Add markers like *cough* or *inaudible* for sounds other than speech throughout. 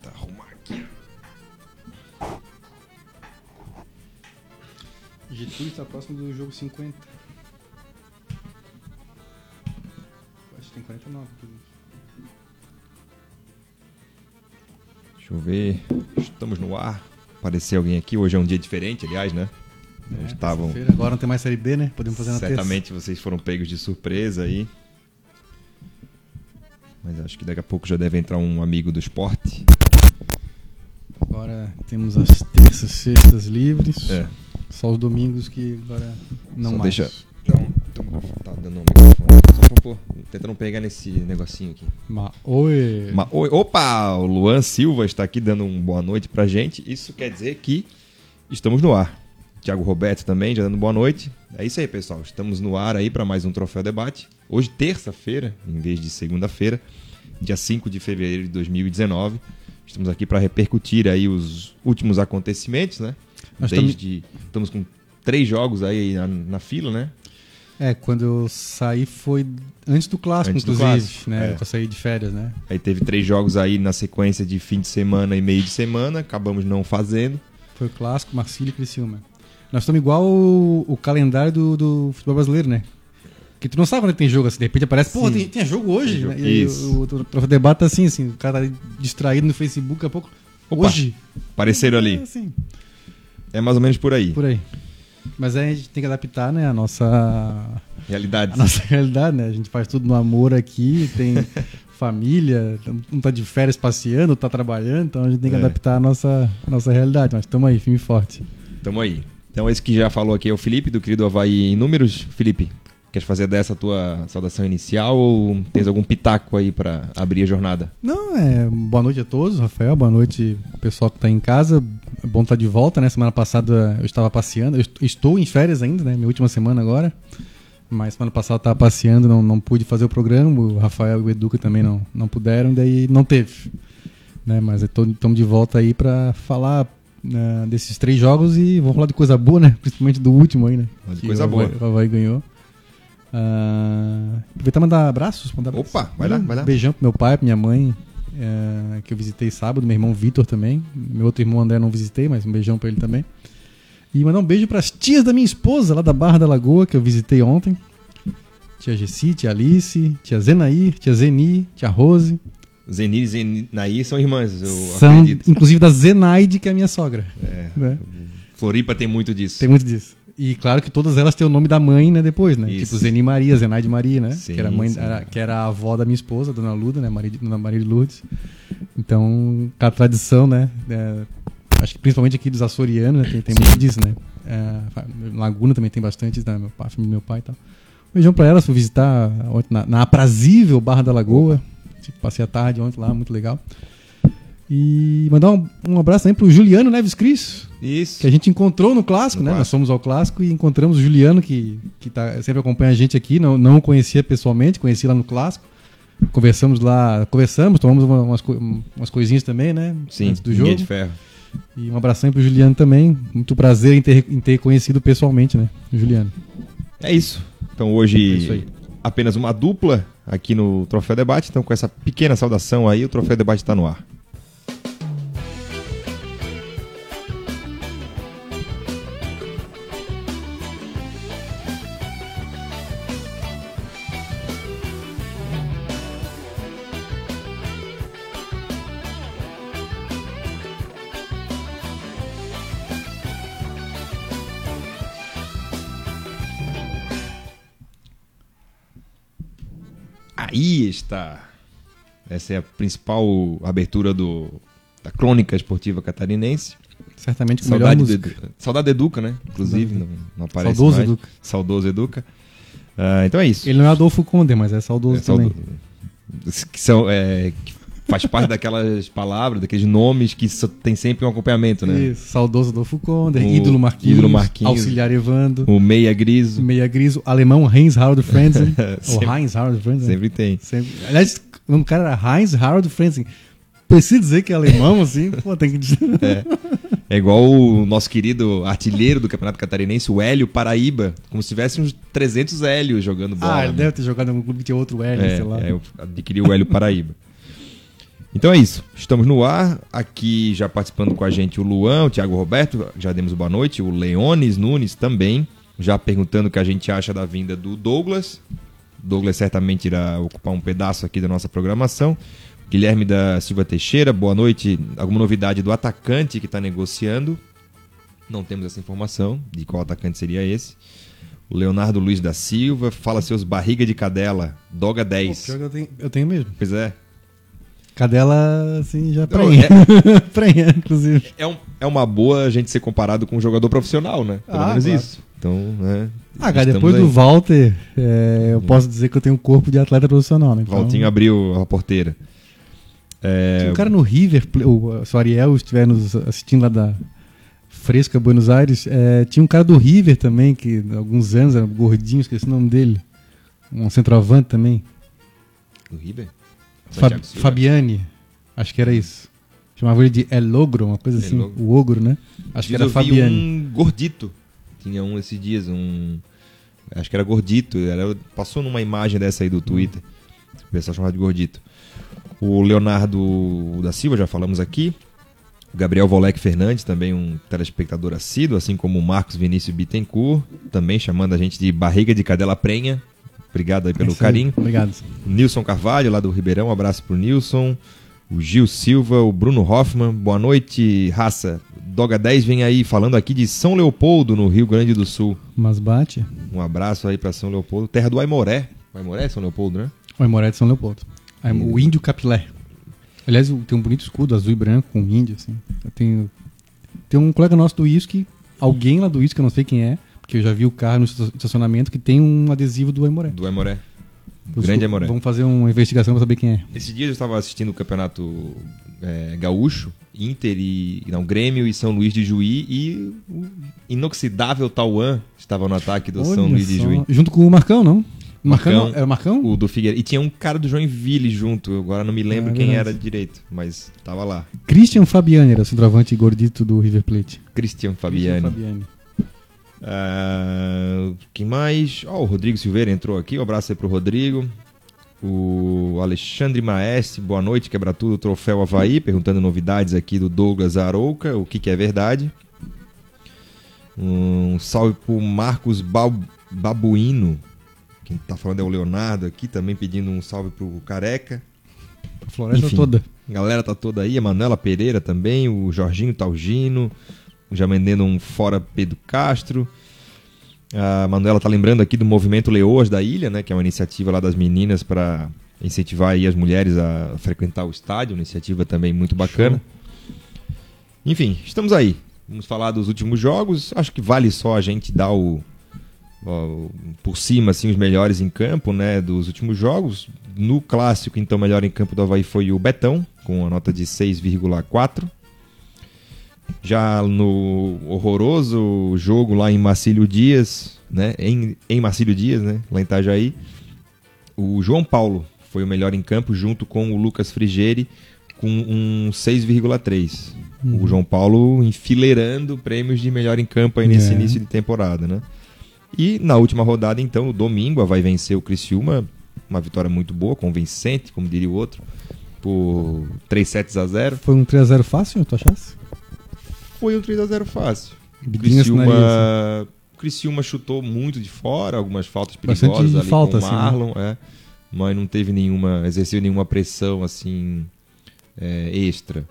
tentar arrumar aqui. Getúlio está próximo do jogo 50. Acho que tem 49, inclusive. Deixa eu ver. Estamos no ar. Apareceu alguém aqui. Hoje é um dia diferente, aliás, né? É, estavam. Agora não tem mais Série B, né? Podemos fazer na Certamente vocês foram pegos de surpresa aí. Mas acho que daqui a pouco já deve entrar um amigo do esporte. Temos as terças, sextas livres. É. Só os domingos que agora não Só mais. deixa- Então, tá dando um microfone. Só pra pôr. Tentando pegar nesse negocinho aqui. Ma Oi! Ma- Oi, opa! O Luan Silva está aqui dando um boa noite pra gente. Isso quer dizer que estamos no ar. Tiago Roberto também já dando boa noite. É isso aí, pessoal. Estamos no ar aí para mais um Troféu Debate. Hoje, terça-feira, em vez de segunda-feira, dia 5 de fevereiro de 2019. Estamos aqui para repercutir aí os últimos acontecimentos, né? Nós Desde estamos com três jogos aí na, na fila, né? É, quando eu saí foi antes do clássico, Antes do inclusive, clássico, né? é. Eu saí de férias, né? Aí teve três jogos aí na sequência de fim de semana e meio de semana, acabamos não fazendo. Foi o clássico, Marcílio e Criciúma. Nós estamos igual o, o calendário do, do futebol brasileiro, né? Que tu não sabe quando é tem jogo, assim, de repente aparece, pô, tem, tem jogo hoje, Tem jogo, né? E isso. o, o, o troféu debate tá assim, assim, o cara tá distraído no Facebook, daqui a pouco, Opa. hoje. Apareceram É, ali. assim, É mais ou menos por aí. por aí. Mas aí a gente tem que adaptar, né, a nossa, Realidade. a nossa *laughs* realidade, né? A gente faz tudo no amor aqui, tem *laughs* família, um tá de férias passeando, tá trabalhando, então a gente tem que É. adaptar a nossa, a nossa realidade. Mas estamos aí, firme e forte. Tamo aí. Então esse que já falou aqui é o Felipe, do querido Havaí em Números. Felipe, queres fazer dessa tua saudação inicial ou tens algum pitaco aí pra abrir a jornada? Não, é. Boa noite a todos, Rafael. Boa noite, pessoal que tá em casa. É bom estar de volta, né? Semana passada eu estava passeando. Eu est- estou em férias ainda, né? Minha última semana agora. Mas semana passada eu estava passeando, não, não pude fazer o programa. O Rafael e o Educa também não, não puderam, daí não teve. Né? Mas estamos de volta aí para falar né, desses três jogos e vamos falar de coisa boa, né? Principalmente do último aí, né? De Que coisa o boa. O Havaí ganhou. Ah, aproveitar mandar abraços. Mandar abraços. Opa, vai lá, vai lá. Beijão pro meu pai, pra minha mãe, é, que eu visitei sábado, meu irmão Vitor também. Meu outro irmão André não visitei, mas um beijão pra ele também. E mandar um beijo pras tias da minha esposa, lá da Barra da Lagoa, que eu visitei ontem. Tia Gessi, tia Alice, tia Zenair, tia Zeni, tia Rose. Zenir e Zenaí são irmãs, eu São, acredito. inclusive da Zenaide, que é a minha sogra. É, né? Floripa tem muito disso. Tem muito disso. E claro que todas elas têm o nome da mãe, né, depois, né? Isso. Tipo Zeni Maria, Zenaide Maria, né? Sim, que era a mãe, era- que era a avó da minha esposa, Dona Luda, né? Maria, Dona Maria de Lourdes. Então, a tradição, né? é, acho que principalmente aqui dos açorianos, né, tem, tem muito disso, né? É, Laguna também tem bastante, né? Meu pai, meu pai e tal. Beijão pra elas, fui visitar na, na aprazível Barra da Lagoa. Passei a tarde ontem lá, muito legal. E mandar um, um abraço também pro Juliano Neves Cris, Isso. que a gente encontrou no clássico, No né? clássico. Nós fomos ao clássico e encontramos o Juliano, que, que tá, sempre acompanha a gente aqui. Não, não o conhecia pessoalmente, conheci lá no clássico. Conversamos lá, conversamos, tomamos uma- umas, umas coisinhas também, né? Sim, Antes do jogo. de ferro. E um abração pro Juliano também. Muito prazer em ter, em ter conhecido pessoalmente, né? O Juliano. É isso. Então É hoje isso aí. apenas uma dupla aqui no Troféu Debate. Então com essa pequena saudação aí, o Troféu Debate está no ar. Está. Essa é a principal abertura do, da crônica esportiva catarinense. Certamente com melhor Saudade, música. Edu- Saudade Educa, né? Inclusive, não, não aparece Saudoso mais. Educa. Saudoso Educa. Ah, então é isso. Ele não é Adolfo Conde, mas é saudoso É, também. saudo- Que são, é, que faz parte daquelas palavras, daqueles nomes que tem sempre um acompanhamento, né? Isso, saudoso Adolfo Conde, O ídolo Marquinhos, ídolo Marquinhos. auxiliar Evando, O meia griso. meia griso, alemão Heinz Harald Frenzen, *laughs* ou Heinz Harald Frenzen. Sempre tem. Sempre. Aliás, o nome do cara era Heinz Harald Frenzen. Precisa dizer que é alemão, *laughs* assim? Pô, tem que dizer. É igual o nosso querido artilheiro do Campeonato Catarinense, o Hélio Paraíba. Como se tivesse uns 300 Hélios jogando bola. Ah, ele né? deve ter jogado em algum clube que tinha outro L, É, sei lá. é, eu adquiri o Hélio Paraíba. Então é isso. Estamos no ar. Aqui já participando com a gente o Luan, o Thiago Roberto, já demos boa noite. O Leones Nunes também. Já perguntando o que a gente acha da vinda do Douglas. Douglas certamente irá ocupar um pedaço aqui da nossa programação. Guilherme da Silva Teixeira, boa noite. Alguma novidade do atacante que está negociando? Não temos essa informação de qual atacante seria esse. O Leonardo Luiz da Silva, fala seus barriga de cadela, Doga 10. Pô, eu, tenho, eu tenho mesmo. Pois é. Cadela, assim, já prenha. É, *laughs* prenha, inclusive. É, um, é uma boa a gente ser comparado com um jogador profissional, né? Pelo ah, menos claro. isso. Então, né? Ah, cara, depois aí. do Walter, é, eu posso dizer que eu tenho um corpo de atleta profissional, né? Então... Valtinho abriu a porteira. É... Tinha um cara no River, o, se o Ariel estiver nos assistindo lá da Fresca, Buenos Aires, é, tinha um cara do River também, que há alguns anos era gordinho, esqueci o nome dele. Um centroavante também. Do River? Fab, Fabiani, acho que era isso. Chamava ele de El Ogro, uma coisa El assim, Logro. o ogro, né? Acho Diz que era Fabiani. um gordito. Tinha um esses dias, um... Acho que era gordito. Era, passou numa imagem dessa aí do Twitter. O pessoal chamava de gordito. O Leonardo da Silva, já falamos aqui. O Gabriel Volek Fernandes, também um telespectador assíduo, assim como o Marcos Vinícius Bittencourt, também chamando a gente de barriga de cadela prenha. Obrigado aí pelo é carinho. Obrigado. O Nilson Carvalho, lá do Ribeirão, um abraço pro Nilson. O Gil Silva, o Bruno Hoffman, boa noite, raça. Doga 10 vem aí falando aqui de São Leopoldo, no Rio Grande do Sul. Mas bate. Um abraço aí para São Leopoldo, terra do Aimoré. O Aimoré é São Leopoldo, né? O Aimoré é de São Leopoldo. O índio capilé. Aliás, tem um bonito escudo azul e branco com índio, assim. Eu tenho, tem um colega nosso do ISC, alguém lá do ISC, eu não sei quem é, porque eu já vi o carro no estacionamento, que tem um adesivo do Aimoré. Do Aimoré. Grande Aimoré. Vamos fazer uma investigação para saber quem é. Esse dia eu estava assistindo o campeonato é, gaúcho, Inter e. Não, Grêmio e São Luís de Juí e o inoxidável Tauan estava no ataque do Olha São Luís só. de Juí. Junto com o Marcão, não? Marcão, era o Marcão? O do Figueiredo. E tinha um cara do Joinville junto. Agora não me lembro ah, quem era direito, mas tava lá. Christian Fabiani era o centroavante gordito do River Plate. Christian Fabiani. Christian Fabiani. Uh, quem mais? Ó, oh, o Rodrigo Silveira entrou aqui. Um abraço aí pro Rodrigo. O Alexandre Maestre, boa noite, quebra tudo, troféu Havaí, perguntando novidades aqui do Douglas Arouca, o que, que é verdade. Um salve pro Marcos Babuino, quem tá falando é o Leonardo aqui, também pedindo um salve pro Careca. A floresta Enfim, toda. A galera tá toda aí, a Manuela Pereira também, o Jorginho Talgino, já vendendo um fora Pedro Castro. A Manuela tá lembrando aqui do movimento Leoas da Ilha, né, que é uma iniciativa lá das meninas para incentivar aí as mulheres a frequentar o estádio, uma iniciativa também muito bacana. Show. Enfim, estamos aí. Vamos falar dos últimos jogos. Acho que vale só a gente dar o, por cima assim os melhores em campo, né, dos últimos jogos. No clássico, então, melhor em campo do Havaí foi o Betão, com a nota de 6,4. Já no horroroso jogo lá em Marcílio Dias, né, em, em Marcílio Dias, né, lá em Itajaí, o João Paulo foi o melhor em campo junto com o Lucas Frigeri com um 6,3. Uhum. O João Paulo enfileirando prêmios de melhor em campo aí nesse é. início de temporada, né? E na última rodada, então, no domingo, vai vencer o Criciúma, uma vitória muito boa, convincente, como diria o outro, por 3 sets a 0. Foi um 3 a 0 fácil, tu achasse? Foi um 3 a 0 fácil. Criciúma, Criciúma chutou muito de fora, algumas faltas perigosas ali falta, com o Marlon, assim, né? é, mas não teve nenhuma, exerceu nenhuma pressão assim é, extra.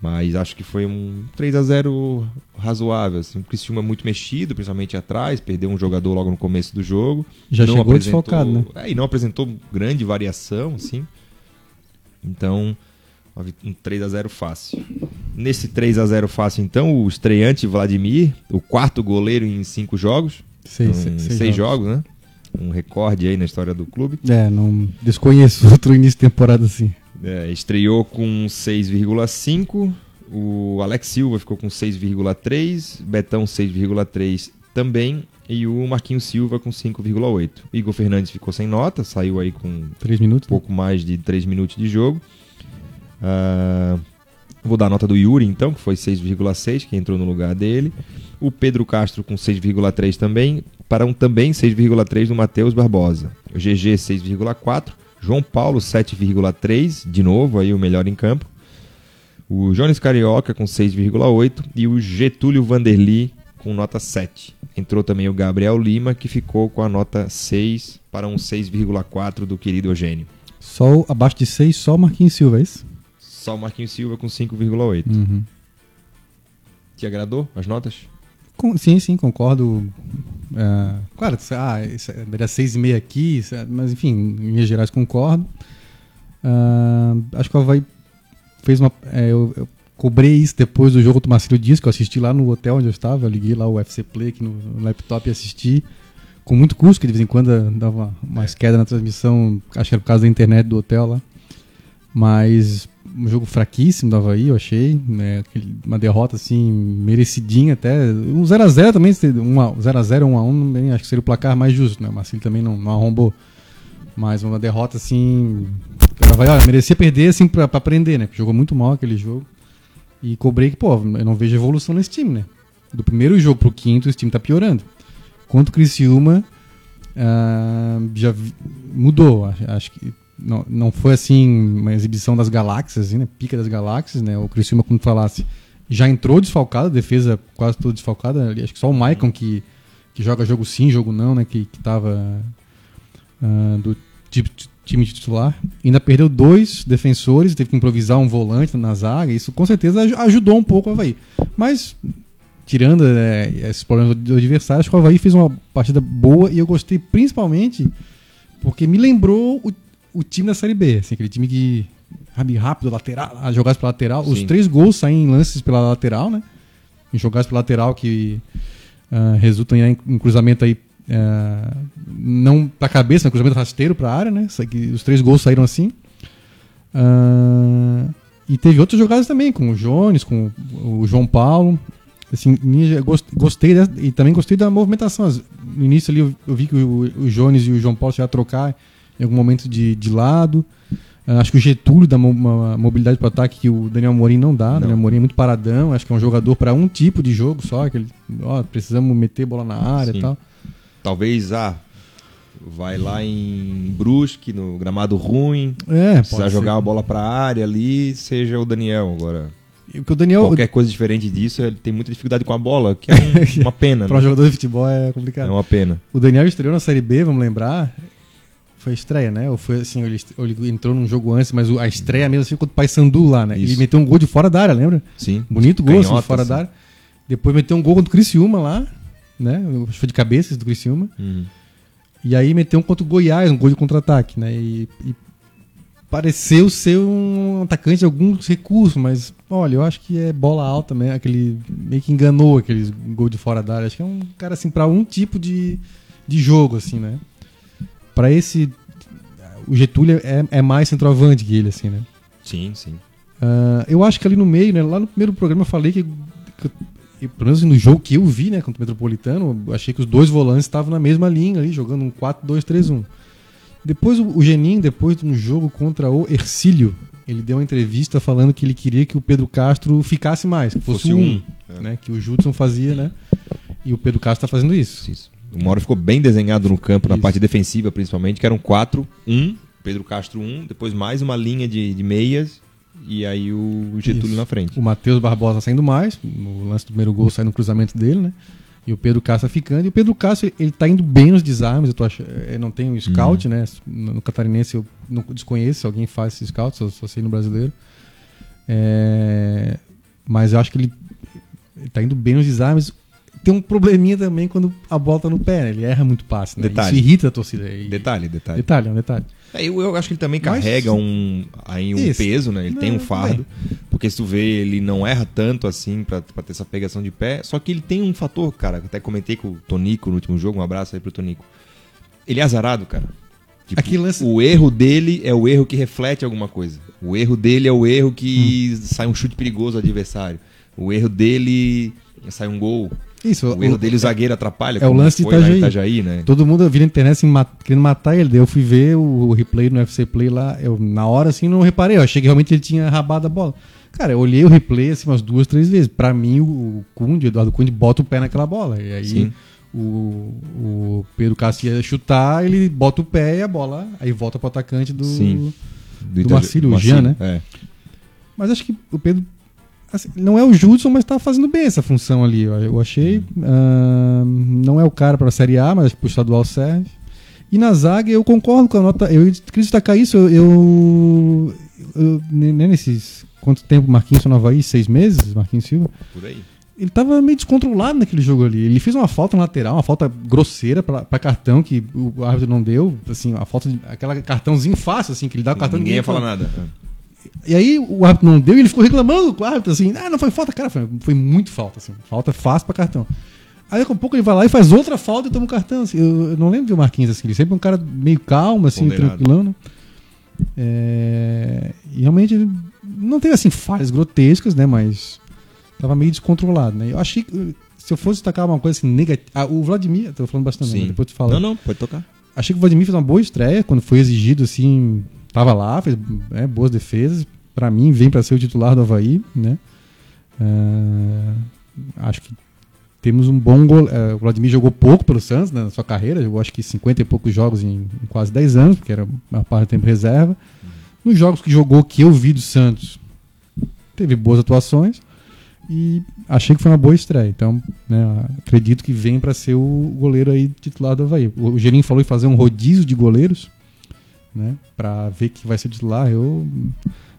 Mas acho que foi um 3 a 0 razoável. Assim. O Criciúma muito mexido, principalmente atrás, perdeu um jogador logo no começo do jogo. Já não chegou desfocado, né? É, e não apresentou grande variação, assim. Então, um 3 a 0 fácil. Nesse 3 a 0 fácil, então, o estreante Vladimir, o quarto goleiro em cinco jogos. Seis, um, seis, seis jogos. jogos, né? Um recorde aí na história do clube. É, não desconheço *laughs* outro início de temporada assim. É, estreou com 6,5. O Alex Silva ficou com 6,3. Betão 6,3 também. E o Marquinhos Silva com 5,8. Igor Fernandes ficou sem nota, saiu aí com 3 minutos, pouco né? mais de 3 minutos de jogo. Uh, vou dar a nota do Yuri, então, que foi 6,6, que entrou no lugar dele. O Pedro Castro com 6,3 também. Para um também 6,3 do Matheus Barbosa. O GG 6,4. João Paulo, 7,3, de novo aí o melhor em campo. O Jones Carioca com 6,8 e o Getúlio Vanderli com nota 7. Entrou também o Gabriel Lima, que ficou com a nota 6 para um 6,4 do querido Eugênio. Só abaixo de 6, só Marquinhos Silva, é isso? Só o Marquinhos Silva com 5,8. Uhum. Te agradou as notas? Com- sim, sim, concordo. É, claro, ah, isso é- daria 6,5 aqui, isso é- mas enfim, em linhas gerais concordo. Ah, acho que o Havaí fez uma. é, eu, eu cobrei isso depois do jogo do Marcelo Dias, que eu assisti lá no hotel onde eu estava. Eu liguei lá o UFC Play aqui no, no laptop e assisti. Com muito custo, que de vez em quando dava mais queda na transmissão, acho que era por causa da internet do hotel lá. Mas um jogo fraquíssimo do Havaí, eu achei. Né? Uma derrota assim, merecidinha até. Um 0x0 também, 0x0, 1x1, bem, acho que seria o placar mais justo, né? O Marcelo também não, não arrombou. Mas uma derrota assim. O Havaí, olha, merecia perder assim pra, pra aprender, né? Jogou muito mal aquele jogo. E cobrei que, pô, eu não vejo evolução nesse time, né? Do primeiro jogo pro quinto, esse time tá piorando. Quanto o Criciúma ah, já mudou. Acho, acho que não, não foi assim uma exibição das galáxias, assim, né? Pica das galáxias, né? O Criciúma, como falasse, já entrou desfalcado, defesa quase toda desfalcada. Acho que só o Maicon que, que joga jogo sim, jogo não, né? Que, que tava ah, do ti- time titular. Ainda perdeu dois defensores, teve que improvisar um volante na zaga. Isso com certeza aj- ajudou um pouco o Havaí. Mas tirando é, esses problemas do adversário, acho que o Havaí fez uma partida boa e eu gostei principalmente porque me lembrou o, o time da Série B, assim, aquele time que sabe, rápido, lateral, jogasse pela lateral. Os Sim. três gols saem em lances pela lateral, né? Em jogadas pela lateral que ah, resultam em, em cruzamento aí ah, não pra cabeça, né? cruzamento rasteiro pra área, né? Os três gols saíram assim. Ah, e teve outras jogadas também, com o Jones, com o João Paulo. Assim, gostei dessa- e também gostei da movimentação. No início ali eu, eu vi que o, o Jones e o João Paulo já trocar em algum momento de, de lado. Ah, acho que o Getúlio dá uma mobilidade para ataque que o Daniel Morim não dá. O Não. Daniel Morim é muito paradão. Acho que é um jogador para um tipo de jogo só. Que ele, ó, precisamos meter bola na área Sim. e tal. Talvez, ah, vai lá em Brusque, no gramado ruim, É, precisar pode jogar ser. a bola pra área ali, seja o Daniel. Agora, o o Daniel, qualquer coisa diferente disso, ele tem muita dificuldade com a bola, que é um- *laughs* uma pena, para um né? jogador de futebol é complicado. É uma pena. O Daniel estreou na Série B, vamos lembrar. Foi a estreia, né? Ou foi assim, ele, ele entrou num jogo antes, mas a estreia mesmo assim contra o Paysandu lá, né? Ele Isso. meteu um gol de fora da área, lembra? Sim. Bonito gol, assim, Canhota, fora assim. da área. Depois meteu um gol contra o Criciúma lá, né? Acho que foi de cabeça do Criciúma. Uhum. E aí meteu um contra o Goiás, um gol de contra-ataque, né? E, e pareceu ser um atacante de alguns recursos, mas olha, eu acho que é bola alta, né? Aquele meio que enganou aqueles gol de fora da área. Acho que é um cara assim para um tipo de, de jogo assim, né? Para esse o Getúlio é, é mais centroavante que ele assim, né? Sim, sim. Ah, eu acho que ali no meio, né? Lá no primeiro programa eu falei que, que eu- pelo menos no jogo que eu vi, né, contra o Metropolitano, eu achei que os dois volantes estavam na mesma linha ali, jogando um 4-2-3-1. Depois o, o Geninho, depois de um jogo contra o Ercílio, ele deu uma entrevista falando que ele queria que o Pedro Castro ficasse mais, que fosse, Fosse um, um, é. né? Que o Judson fazia, né? E o Pedro Castro tá fazendo isso. Isso. O Mauro ficou bem desenhado no campo, na Isso. parte defensiva principalmente, que eram 4, 1, Pedro Castro 1, depois mais uma linha de, de meias e aí o Getúlio Isso. na frente. O Matheus Barbosa saindo mais, no lance do primeiro gol sai no cruzamento dele, né? E o Pedro Castro ficando. E o Pedro Castro, ele tá indo bem nos desarmes, eu tô achando. Eu não tenho scout, né? No no catarinense eu não desconheço se alguém faz esse scout, só, só sei no brasileiro. É, Mas eu acho que ele, ele tá indo bem nos desarmes. Tem um probleminha também quando a bola tá no pé, né? Ele erra muito passe, né? Detalhe. Isso irrita a torcida. E- Detalhe, detalhe. Detalhe, é um detalhe. É, eu, eu acho que ele também Mas- carrega um, aí um Isso. peso, né? Ele tem um Não, fardo. Porque se tu vê, ele não erra tanto assim pra, pra ter essa pegação de pé. Só que ele tem um fator, cara. Até comentei com o Tonico no último jogo. Um abraço aí pro Tonico. Ele é azarado, cara. Tipo, lance- O erro dele é o erro que reflete alguma coisa. O erro dele é o erro que Hum. sai um chute perigoso ao adversário. O erro dele sai um gol. Isso, O, erro dele o zagueiro atrapalha. é o lance de Itajaí. Itajaí, né? Todo mundo vira na internet assim, mat- querendo matar ele. Daí eu fui ver o replay no UFC Play lá. Eu, na hora assim, não reparei. Eu achei que realmente ele tinha rabado a bola. Cara, eu olhei o replay assim umas duas, três vezes. Pra mim, o Cunde, o Eduardo Cunde, bota o pé naquela bola. E aí Sim. o, o Pedro Castro ia chutar, ele bota o pé e a bola aí volta pro atacante do, Sim. do, Ita- Marcílio, o Jean, né? É. Mas acho que o Pedro. Assim, não é o Judson, mas tá fazendo bem essa função ali. Eu, eu achei. ah, não é o cara pra Série A, mas pro estadual serve. E na zaga, eu concordo com a nota. Eu queria destacar isso. Eu. eu, eu né, nesses. Quanto tempo o Marquinhos tá no Havaí? Seis meses? Marquinhos Silva? Por aí. Ele tava meio descontrolado naquele jogo ali. Ele fez uma falta na lateral, uma falta grosseira pra cartão que o árbitro não deu. Assim, a falta de. Aquela cartãozinho fácil, assim, que ele dá o cartão Ninguém ia falar fala- nada. E aí o árbitro não deu e ele ficou reclamando com o árbitro, assim, ah, não foi falta, cara, foi, foi muito falta, assim, falta fácil pra cartão. Aí daqui a pouco ele vai lá e faz outra falta e toma um cartão, assim, eu, eu não lembro de o Marquinhos, assim, ele sempre é um cara meio calmo, assim, Ponderado. tranquilão, né? É, e realmente não teve, assim, falhas grotescas, né, mas tava meio descontrolado, né. Eu achei que, se eu fosse destacar uma coisa assim, negativa, ah, o Vladimir, tô falando bastante, né, depois tu fala. Não, não, pode tocar. Achei que o Vladimir fez uma boa estreia quando foi exigido, assim, tava lá, fez é, boas defesas. Pra mim, vem pra ser o titular do Havaí, né? É, acho que temos um bom gol. é, o Vladimir jogou pouco pelo Santos né, na sua carreira, jogou acho que 50 e poucos jogos em, em quase 10 anos, porque era uma parte do tempo reserva. Nos jogos que jogou, que eu vi do Santos, teve boas atuações e achei que foi uma boa estreia. Então, né, acredito que vem para ser o goleiro aí titular do Havaí. O, o Gerim falou em fazer um rodízio de goleiros, né, para ver que vai ser titular. Eu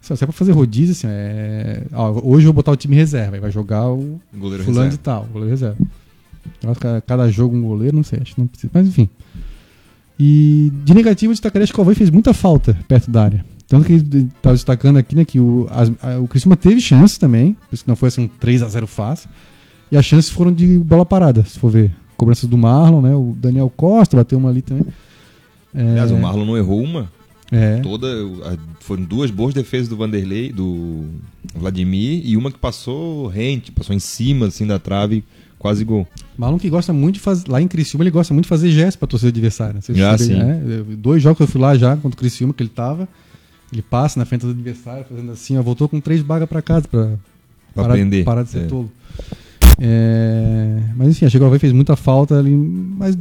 se é para fazer rodízio assim, é, ó, hoje eu vou botar o time reserva, vai jogar o Goleiro fulano de reserva. tal, goleiro reserva. Cada- jogo um goleiro, não sei, acho que não precisa, mas enfim. E de negativo, eu destacaria que o Havaí fez muita falta perto da área. Tanto que ele tá destacando aqui, né, que o, as, a- o Criciúma teve chances também, por isso que não foi assim um 3x0 fácil. E as chances foram de bola parada, se for ver. Cobranças do Marlon, né, o Daniel Costa bateu uma ali também. É, Aliás, o Marlon não errou uma. É, Toda, foram duas boas defesas do Vanderlei, do Vladimir, e uma que passou rente, passou em cima assim da trave, quase gol. Marlon que gosta muito de fazer. Lá em Criciúma, ele gosta muito de fazer gestos pra torcida adversária. Vocês Ah, sabem, sim. né? Dois jogos que eu fui lá já contra o Criciúma, que ele tava. Ele passa na frente do adversário, fazendo assim, ó, voltou com três bagas pra casa pra, Pra parar, aprender. parar de ser É. tolo. É, Mas enfim, chegou a ver, fez muita falta ali. Mas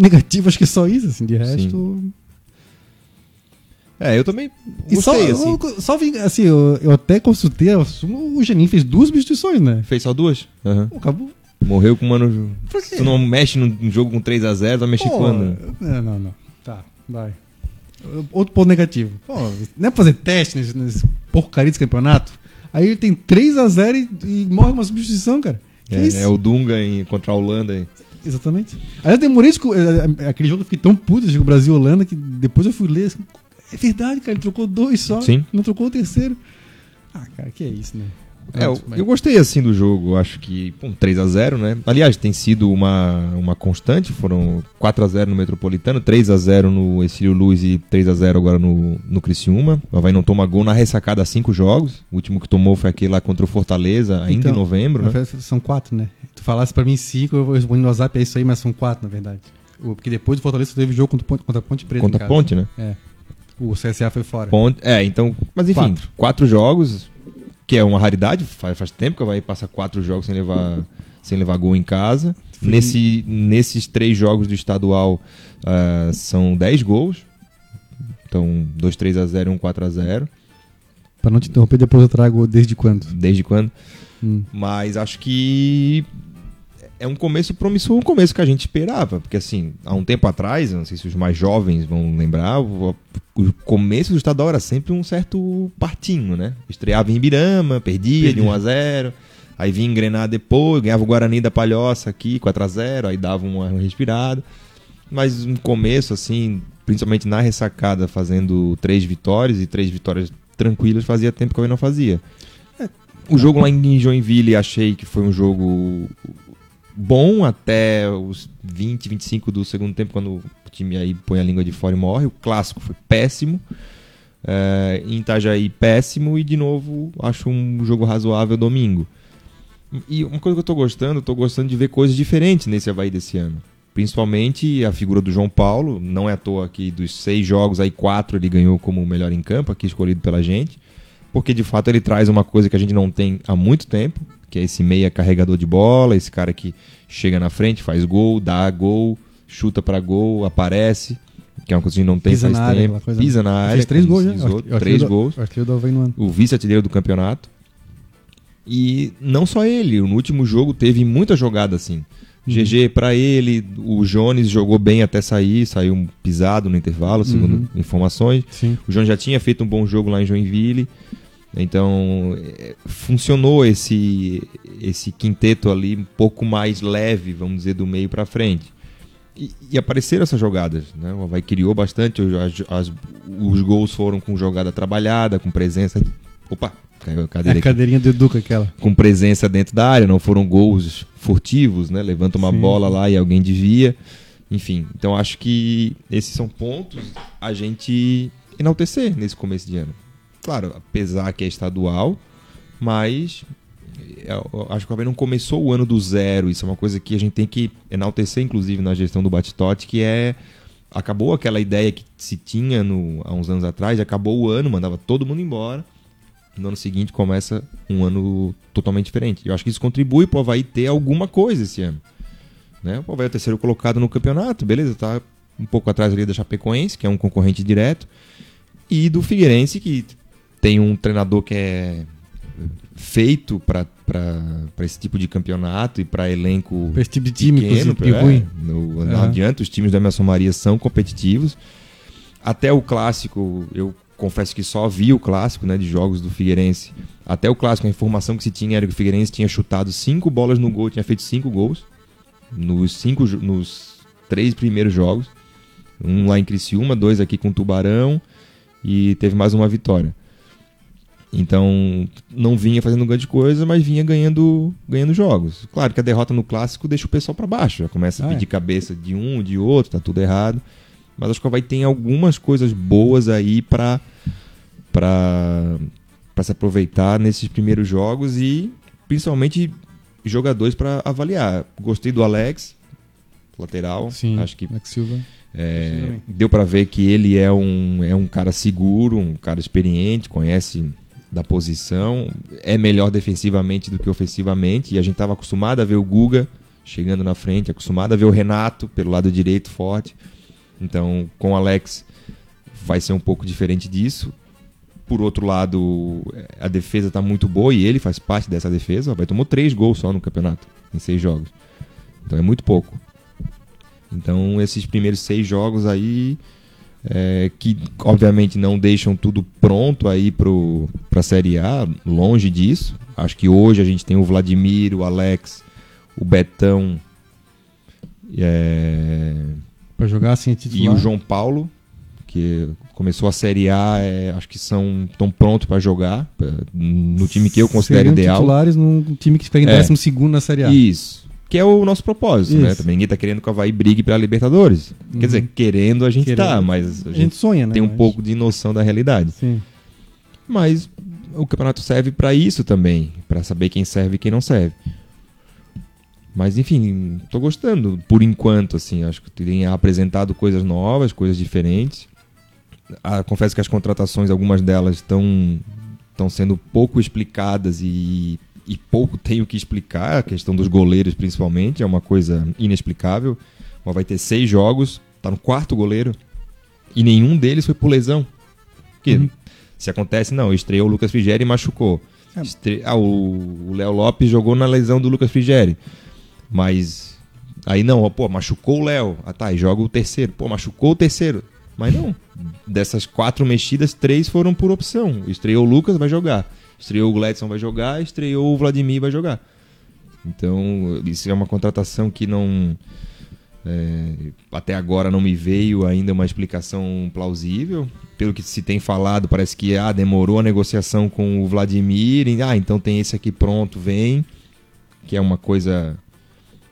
negativo, acho que é só isso, assim. De resto. É, eu também E só, gostei, assim. eu- só vi, assim, eu, eu até consultei, eu assumo, o Genin fez duas substituições, né? Fez só duas? Aham. Pô, acabou. Morreu com o mano. Tu não mexe num jogo com 3x0, vai mexer Pô, quando? Não, não, não. Tá, vai. Outro ponto negativo. Pô, não é pra fazer teste nesse, nesse porcaria desse campeonato? Aí ele tem 3x0 e, e morre uma substituição, cara. É, é o Dunga em, contra a Holanda. aí. Exatamente. Aí eu demorei. é, é, Aquele jogo eu fiquei tão puto de Brasil e Holanda que depois eu fui ler. assim, É verdade, cara. Ele trocou dois só. Sim. Não trocou o terceiro. Ah, cara, que é isso, né? É, eu, eu gostei assim do jogo. Acho que pô, 3x0, né? Aliás, tem sido uma, uma constante. Foram 4x0 no Metropolitano, 3x0 no Exílio Luz e 3x0 agora no, no Criciúma. O Havaí não toma gol na ressacada há cinco jogos. O último que tomou foi aquele lá contra o Fortaleza, ainda Então, em novembro, né? São quatro, né? Tu falasse pra mim cinco, eu vou responder no WhatsApp, é isso aí, mas são quatro, na verdade. Porque depois do Fortaleza teve jogo contra, contra a Ponte Preta. Contra a. Ponte, né? É. O CSA foi fora. Ponte, é, então. Mas enfim, Quatro. quatro, jogos, que é uma raridade. Faz, faz tempo que o Havaí passa quatro jogos sem levar, sem levar gol em casa. Sim. Nesse, nesses três jogos do estadual ah, são 10 gols. Então, 2 3 a 0 e 1 4 a 0 Pra não te interromper, depois eu trago desde quando. Desde quando? Hum. Mas acho que é um começo promissor, um começo que a gente esperava. Porque assim, há um tempo atrás, não sei se os mais jovens vão lembrar, o, começo do estadual era sempre um certo partinho, né? Estreava em Ibirama, perdia de Perdia. 1 a 0 Aí vinha engrenar depois, ganhava o Guarani da Palhoça aqui, 4 a 0 aí dava uma respirada. Mas um começo, assim, principalmente na ressacada, fazendo três vitórias e três vitórias tranquilas, fazia tempo que eu não fazia. O jogo lá em Joinville, achei que foi um jogo bom até os 20, 25 do segundo tempo, quando o time aí põe a língua de fora e morre. O clássico foi péssimo. É, em Itajaí, péssimo. E, de novo, acho um jogo razoável domingo. E uma coisa que eu tô gostando, eu tô gostando de ver coisas diferentes nesse Havaí desse ano. Principalmente a figura do João Paulo. Não é à toa que dos seis jogos, aí quatro ele ganhou como o melhor em campo, aqui escolhido pela gente. porque de fato ele traz uma coisa que a gente não tem há muito tempo, que é esse meia carregador de bola, esse cara que chega na frente, faz gol, dá gol, chuta para gol, aparece, que é uma coisa que não tem Pisa faz na área, tempo. aquela coisa- Pisa na área. Fez três gols, né? outro, Três gols. O. O vice-artilheiro do campeonato. E não só ele, no último jogo teve muita jogada assim. GG pra ele, o Jones jogou bem até sair, saiu pisado no intervalo, segundo Uhum. informações. Sim. O Jones já tinha feito um bom jogo lá em Joinville. Então, é, funcionou esse esse quinteto ali um pouco mais leve, vamos dizer, do meio pra frente. E, e apareceram essas jogadas, né? O Havaí criou bastante, as- as- os gols foram com jogada trabalhada, com presença. Opa, caiu a É cadeira a aqui cadeirinha do Educa aquela. com presença dentro da área, não foram gols furtivos, né? Levanta uma Sim. bola lá e alguém desvia. Enfim, então acho que esses são pontos a gente enaltecer nesse começo de ano. Claro, apesar que é estadual, mas eu acho que o Havaí não começou o ano do zero. Isso é uma coisa que a gente tem que enaltecer, inclusive, na gestão do Batistote, que é. Acabou aquela ideia que se tinha no, há uns anos atrás, acabou o ano, mandava todo mundo embora. No ano seguinte começa um ano totalmente diferente. Eu acho que isso contribui para o Havaí ter alguma coisa esse ano. Né? O Havaí é o terceiro colocado no campeonato, beleza, tá um pouco atrás ali da Chapecoense, que é um concorrente direto, e do Figueirense, que tem um treinador que é feito para esse tipo de campeonato e para elenco Pra esse tipo de time, pequeno, de é, ruim. no- não adianta, os times da Emerson Maria são competitivos. Até o clássico, eu confesso que só vi o clássico né, de jogos do Figueirense. Até o clássico, a informação que se tinha era que o Figueirense tinha chutado cinco bolas no gol, tinha feito cinco gols nos, cinco, nos três primeiros jogos. Um lá em Criciúma, dois aqui com Tubarão e teve mais uma vitória. Então, não vinha fazendo grande coisa, mas vinha ganhando, ganhando jogos. Claro que a derrota no clássico deixa o pessoal para baixo, já começa a Ah, é. pedir cabeça de um, de outro, tá tudo errado. Mas acho que vai ter algumas coisas boas aí para para para se aproveitar nesses primeiros jogos e principalmente jogadores para avaliar. Gostei do Alex, lateral, Sim, acho que Alex Silva. é, deu para ver que ele é um, é um cara seguro, um cara experiente, conhece da posição, é melhor defensivamente do que ofensivamente. E a gente estava acostumado a ver o Guga chegando na frente, acostumado a ver o Renato pelo lado direito forte. Então, com o Alex vai ser um pouco diferente disso. Por outro lado, a defesa está muito boa e ele faz parte dessa defesa. Vai tomou três gols só no campeonato, em seis jogos. Então é muito pouco. Então, esses primeiros seis jogos aí, é, que obviamente não deixam tudo pronto aí para a Série A, longe disso. Acho que hoje a gente tem o Vladimir, o Alex, o Betão é, Pra jogar assim, e o João Paulo, que começou a Série A, é, acho que são estão prontos para jogar pra- no time que eu considero Seriam ideal. titulares num time que fica em É. 12 segundo na Série A. Isso. Que é o nosso propósito, né? Isso. Também ninguém tá querendo que o Havaí brigue pela Libertadores. Uhum. Quer dizer, querendo a gente Querendo. tá, mas a A gente, gente sonha, né? tem um Mas- pouco de noção da realidade. Sim. Mas o campeonato serve para isso também, para saber quem serve e quem não serve. Mas enfim, tô gostando por enquanto, assim, acho que tem apresentado coisas novas, coisas diferentes. Ah, confesso que as contratações, algumas delas estão estão sendo pouco explicadas e, e pouco tenho que explicar, a questão dos goleiros principalmente, é uma coisa inexplicável. Mas vai ter seis jogos, tá no quarto goleiro e nenhum deles foi por lesão. Que Uhum. se acontece, não, estreou o Lucas Frigeri e machucou. É. Estre... Ah, o Léo Lopes jogou na lesão do Lucas Frigeri. Mas aí não, ó, pô, machucou o Léo. Ah tá, e joga o terceiro. Pô, machucou o terceiro. Mas não. Dessas quatro mexidas, três foram por opção. Estreou o Lucas, vai jogar. Estreou o Gladson, vai jogar. Estreou o Vladimir, vai jogar. Então, isso é uma contratação que não. é, até agora não me veio ainda uma explicação plausível. Pelo que se tem falado, parece que ah, demorou a negociação com o Vladimir. E, ah, então tem esse aqui pronto, vem. Que é uma coisa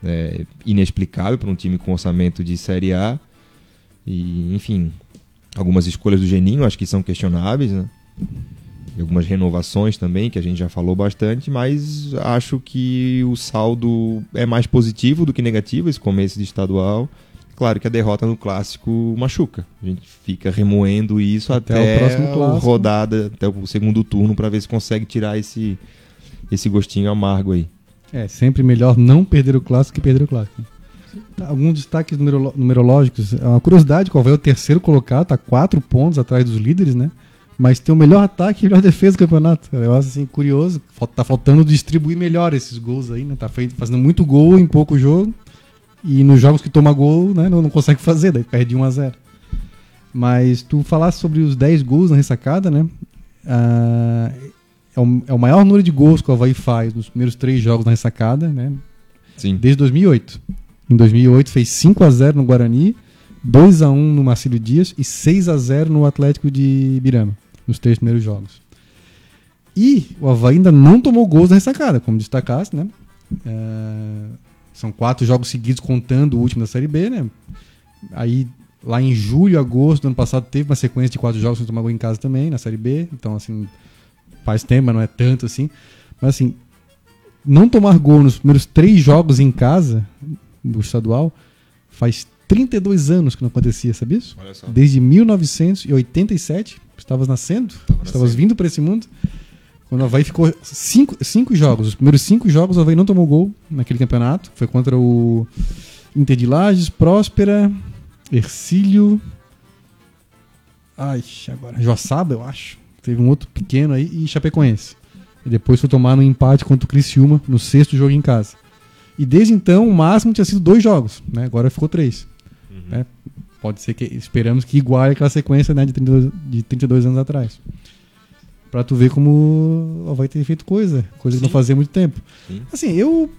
é, inexplicável para um time com orçamento de Série A. E, enfim, algumas escolhas do Geninho acho que são questionáveis, né? Algumas renovações também, que a gente já falou bastante, mas acho que o saldo é mais positivo do que negativo esse começo de estadual. claro que a derrota no clássico machuca. A gente fica remoendo isso Até até, o rodada, até o segundo turno, para ver se consegue tirar esse, esse gostinho amargo aí. É, sempre melhor não perder o clássico que perder o clássico. Alguns destaques numerológicos. É uma curiosidade, qual vai o terceiro colocado, tá quatro pontos atrás dos líderes, né? Mas tem o melhor ataque e a melhor defesa do campeonato. É um negócio assim, curioso. Tá faltando distribuir melhor esses gols aí, né? Tá fazendo muito gol em pouco jogo. E nos jogos que toma gol, né, não, não consegue fazer, daí perde 1 a 0 Mas tu falasse sobre os 10 gols na ressacada, né? Ah, é, o, é o maior número de gols que o Havaí faz nos primeiros três jogos na ressacada, né? Sim. Desde 2008. Em 2008 fez 5 a 0 no Guarani, 2 a 1 no Marcílio Dias e 6 a 0 no Atlético de Ibirama, nos três primeiros jogos. E o Havaí ainda não tomou gols na ressacada, como destacaste, né? É, são quatro jogos seguidos contando o último da Série B, né? Aí lá em julho, agosto do ano passado teve uma sequência de quatro jogos sem tomar gol em casa também, na Série B. Então, assim, faz tempo, mas não é tanto assim. Mas assim, não tomar gol nos primeiros três jogos em casa do estadual faz 32 anos que não acontecia, sabia isso? Olha só. Desde 1987, estavas nascendo, estavas nascendo. vindo para esse mundo. Quando o Havaí ficou cinco, cinco jogos, os primeiros cinco jogos o Havaí não tomou gol naquele campeonato. Foi contra o Inter de Lages, Próspera, Ercílio. Ai, agora. Joaçaba, eu acho. Teve um outro pequeno aí e Chapecoense. E depois foi tomar no empate contra o Criciúma no sexto jogo em casa. E desde então o máximo tinha sido dois jogos, né? Agora ficou três. né? Pode ser que esperamos que iguale aquela sequência né, de, 32, de 32 anos atrás. Pra tu ver como o Havaí ter feito coisa, coisa que não Sim. fazia muito tempo. Sim. Assim, eu,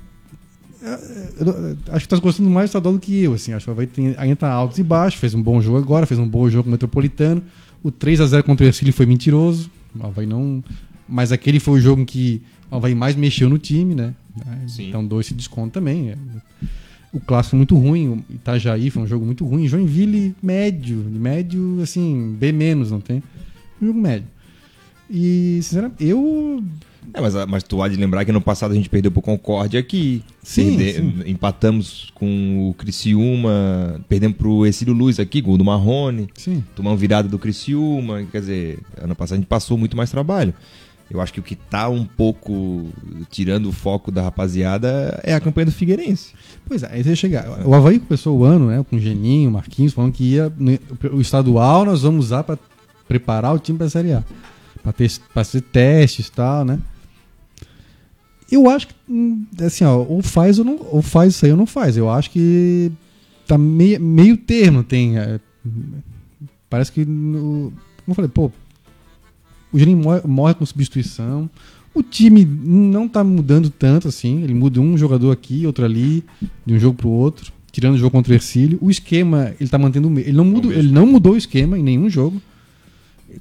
eu- eu acho que tá gostando mais do estadual do que eu, assim, acho que o Havaí tem, ainda tá altos e baixos, fez um bom jogo agora, fez um bom jogo com o Metropolitano. O 3 a 0 contra o Ercílio foi mentiroso, o Havaí não, mas aquele foi o jogo em que o Havaí mais mexeu no time, né? Sim. Então dois se desconto também. é. O clássico muito ruim, o Itajaí foi um jogo muito ruim, Joinville médio, médio assim, B menos, não tem? Um jogo médio. E, sinceramente, eu É, mas, mas tu há de lembrar que no passado a gente perdeu pro Concórdia aqui. Sim, Perde- sim. Empatamos com o Criciúma, perdemos pro Exílio Luz aqui, gol do Marrone. Sim. Tomamos virada do Criciúma, quer dizer, ano passado a gente passou muito mais trabalho. Eu acho que o que tá um pouco tirando o foco da rapaziada é a campanha do Figueirense. Pois é, aí você ia chegar. O Havaí começou o ano, né, com o Geninho, o Marquinhos, falando que ia. né, O estadual nós vamos usar para preparar o time para a Série A. Para fazer testes e tal, né? Eu acho que, hum, assim, ó, ou faz ou não. Ou faz isso aí ou não faz. Eu acho que tá meio, meio termo, tem. é, parece que. No, como eu falei, pô, o Geninho morre, morre com substituição. O time não tá mudando tanto assim. Ele muda um jogador aqui, outro ali, de um jogo pro outro, tirando o jogo contra o Ercílio. O esquema, ele tá mantendo o mesmo. Ele não, mesmo. ele não mudou o esquema em nenhum jogo.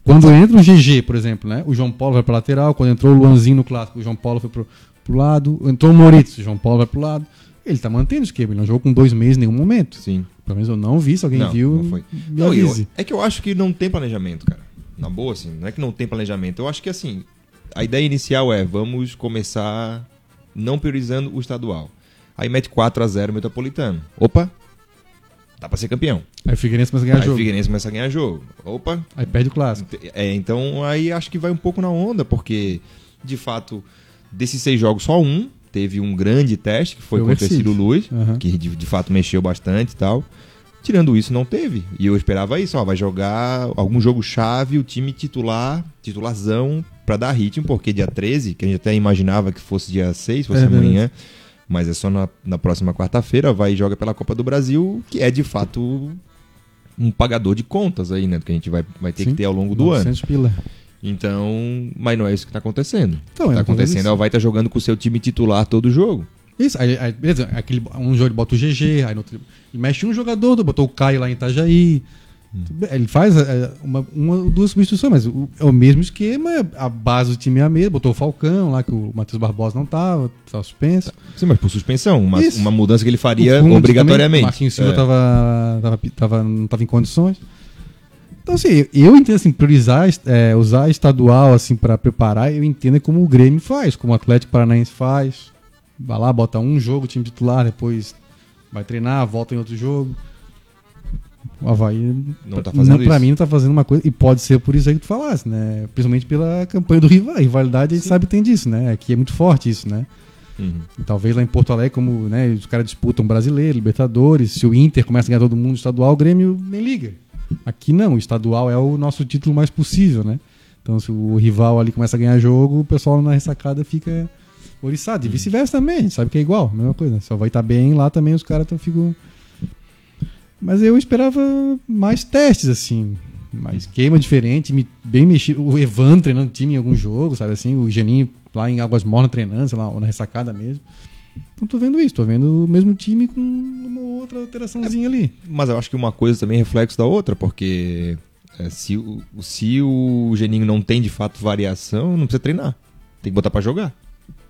Quando entra o GG, por exemplo, né? O João Paulo vai pra lateral. Quando entrou o Luanzinho no clássico, o João Paulo foi pro, pro lado. Entrou o Moritz, o João Paulo vai pro lado. Ele tá mantendo o esquema. Ele não jogou com dois meses em nenhum momento. Sim. Pelo menos eu não vi. Se alguém não, viu, não foi. Não, eu- é que eu acho que não tem planejamento, cara. Na boa, assim, não é que não tem planejamento. Eu acho que, assim, a ideia inicial é vamos começar não priorizando o estadual. Aí mete 4 a 0 Metropolitano. Opa, dá pra ser campeão. Aí o Figueirense começa a ganhar Aí o jogo. Figueirense começa a ganhar jogo. Opa, Aí perde o clássico. é, então aí acho que vai um pouco na onda, porque, de fato, desses seis jogos, só um teve um grande teste, que foi, Foi o contra o. Ciro Luz, Aham. que de, de fato mexeu bastante e tal. Tirando isso, não teve. E eu esperava isso, ó, vai jogar algum jogo chave, o time titular, titularzão, pra dar ritmo, porque dia 13, que a gente até imaginava que fosse dia 6, fosse É amanhã, mas é só na, na próxima quarta-feira, vai e joga pela Copa do Brasil, que é de fato um pagador de contas aí, né? Que a gente vai, vai ter Sim. que ter ao longo do ano. 900 pila. Então, mas não é isso que tá acontecendo. Então, o que é tá acontecendo é o vai estar jogando com o seu time titular todo jogo. Isso, aí, aí, beleza, aquele, um jogo ele bota o GG, aí no outro, ele mexe um jogador, botou o Caio lá em Itajaí. Ele faz é, uma, uma duas substituições, mas o- é o mesmo esquema, a base do time é a mesma, botou o Falcão lá, que o Matheus Barbosa não tava, tava suspenso. Sim, mas por suspensão, uma, Isso. uma mudança que ele faria O obrigatoriamente. também, Marquinhos Silva É. tava, tava, tava- não tava em condições. Então, assim, eu entendo assim, priorizar, é, usar estadual assim, para preparar, eu entendo como o Grêmio faz, como o Atlético Paranaense faz. Vai lá, bota um jogo, time titular, depois vai treinar, volta em outro jogo. O Havaí, Não tá fazendo não, pra isso. mim, não tá fazendo uma coisa. E pode ser por isso aí que tu falasse, né? Principalmente pela campanha do rival. A rivalidade, a gente sabe que tem disso, né? Aqui é muito forte isso, né? Uhum. Talvez lá em Porto Alegre, como né, os caras disputam brasileiro, Libertadores, se o Inter começa a ganhar todo mundo estadual, o Grêmio nem liga. Aqui não, o estadual é o nosso título mais possível, né? Então se o rival ali começa a ganhar jogo, o pessoal na ressacada fica oriçado. E vice-versa também, a gente sabe que é igual, mesma coisa. Só vai estar bem lá também, os caras ficam. Mas eu esperava mais testes, assim. Mais queima diferente, bem mexido. O Evan treinando time em algum jogo, sabe assim? O Geninho lá em Águas Mornas treinando, sei lá, ou na ressacada mesmo. Não tô vendo isso, tô vendo o mesmo time com uma outra alteraçãozinha ali. Mas eu acho que uma coisa também é reflexo da outra, porque é, se, o, se o Geninho não tem de fato variação, não precisa treinar. Tem que botar pra jogar.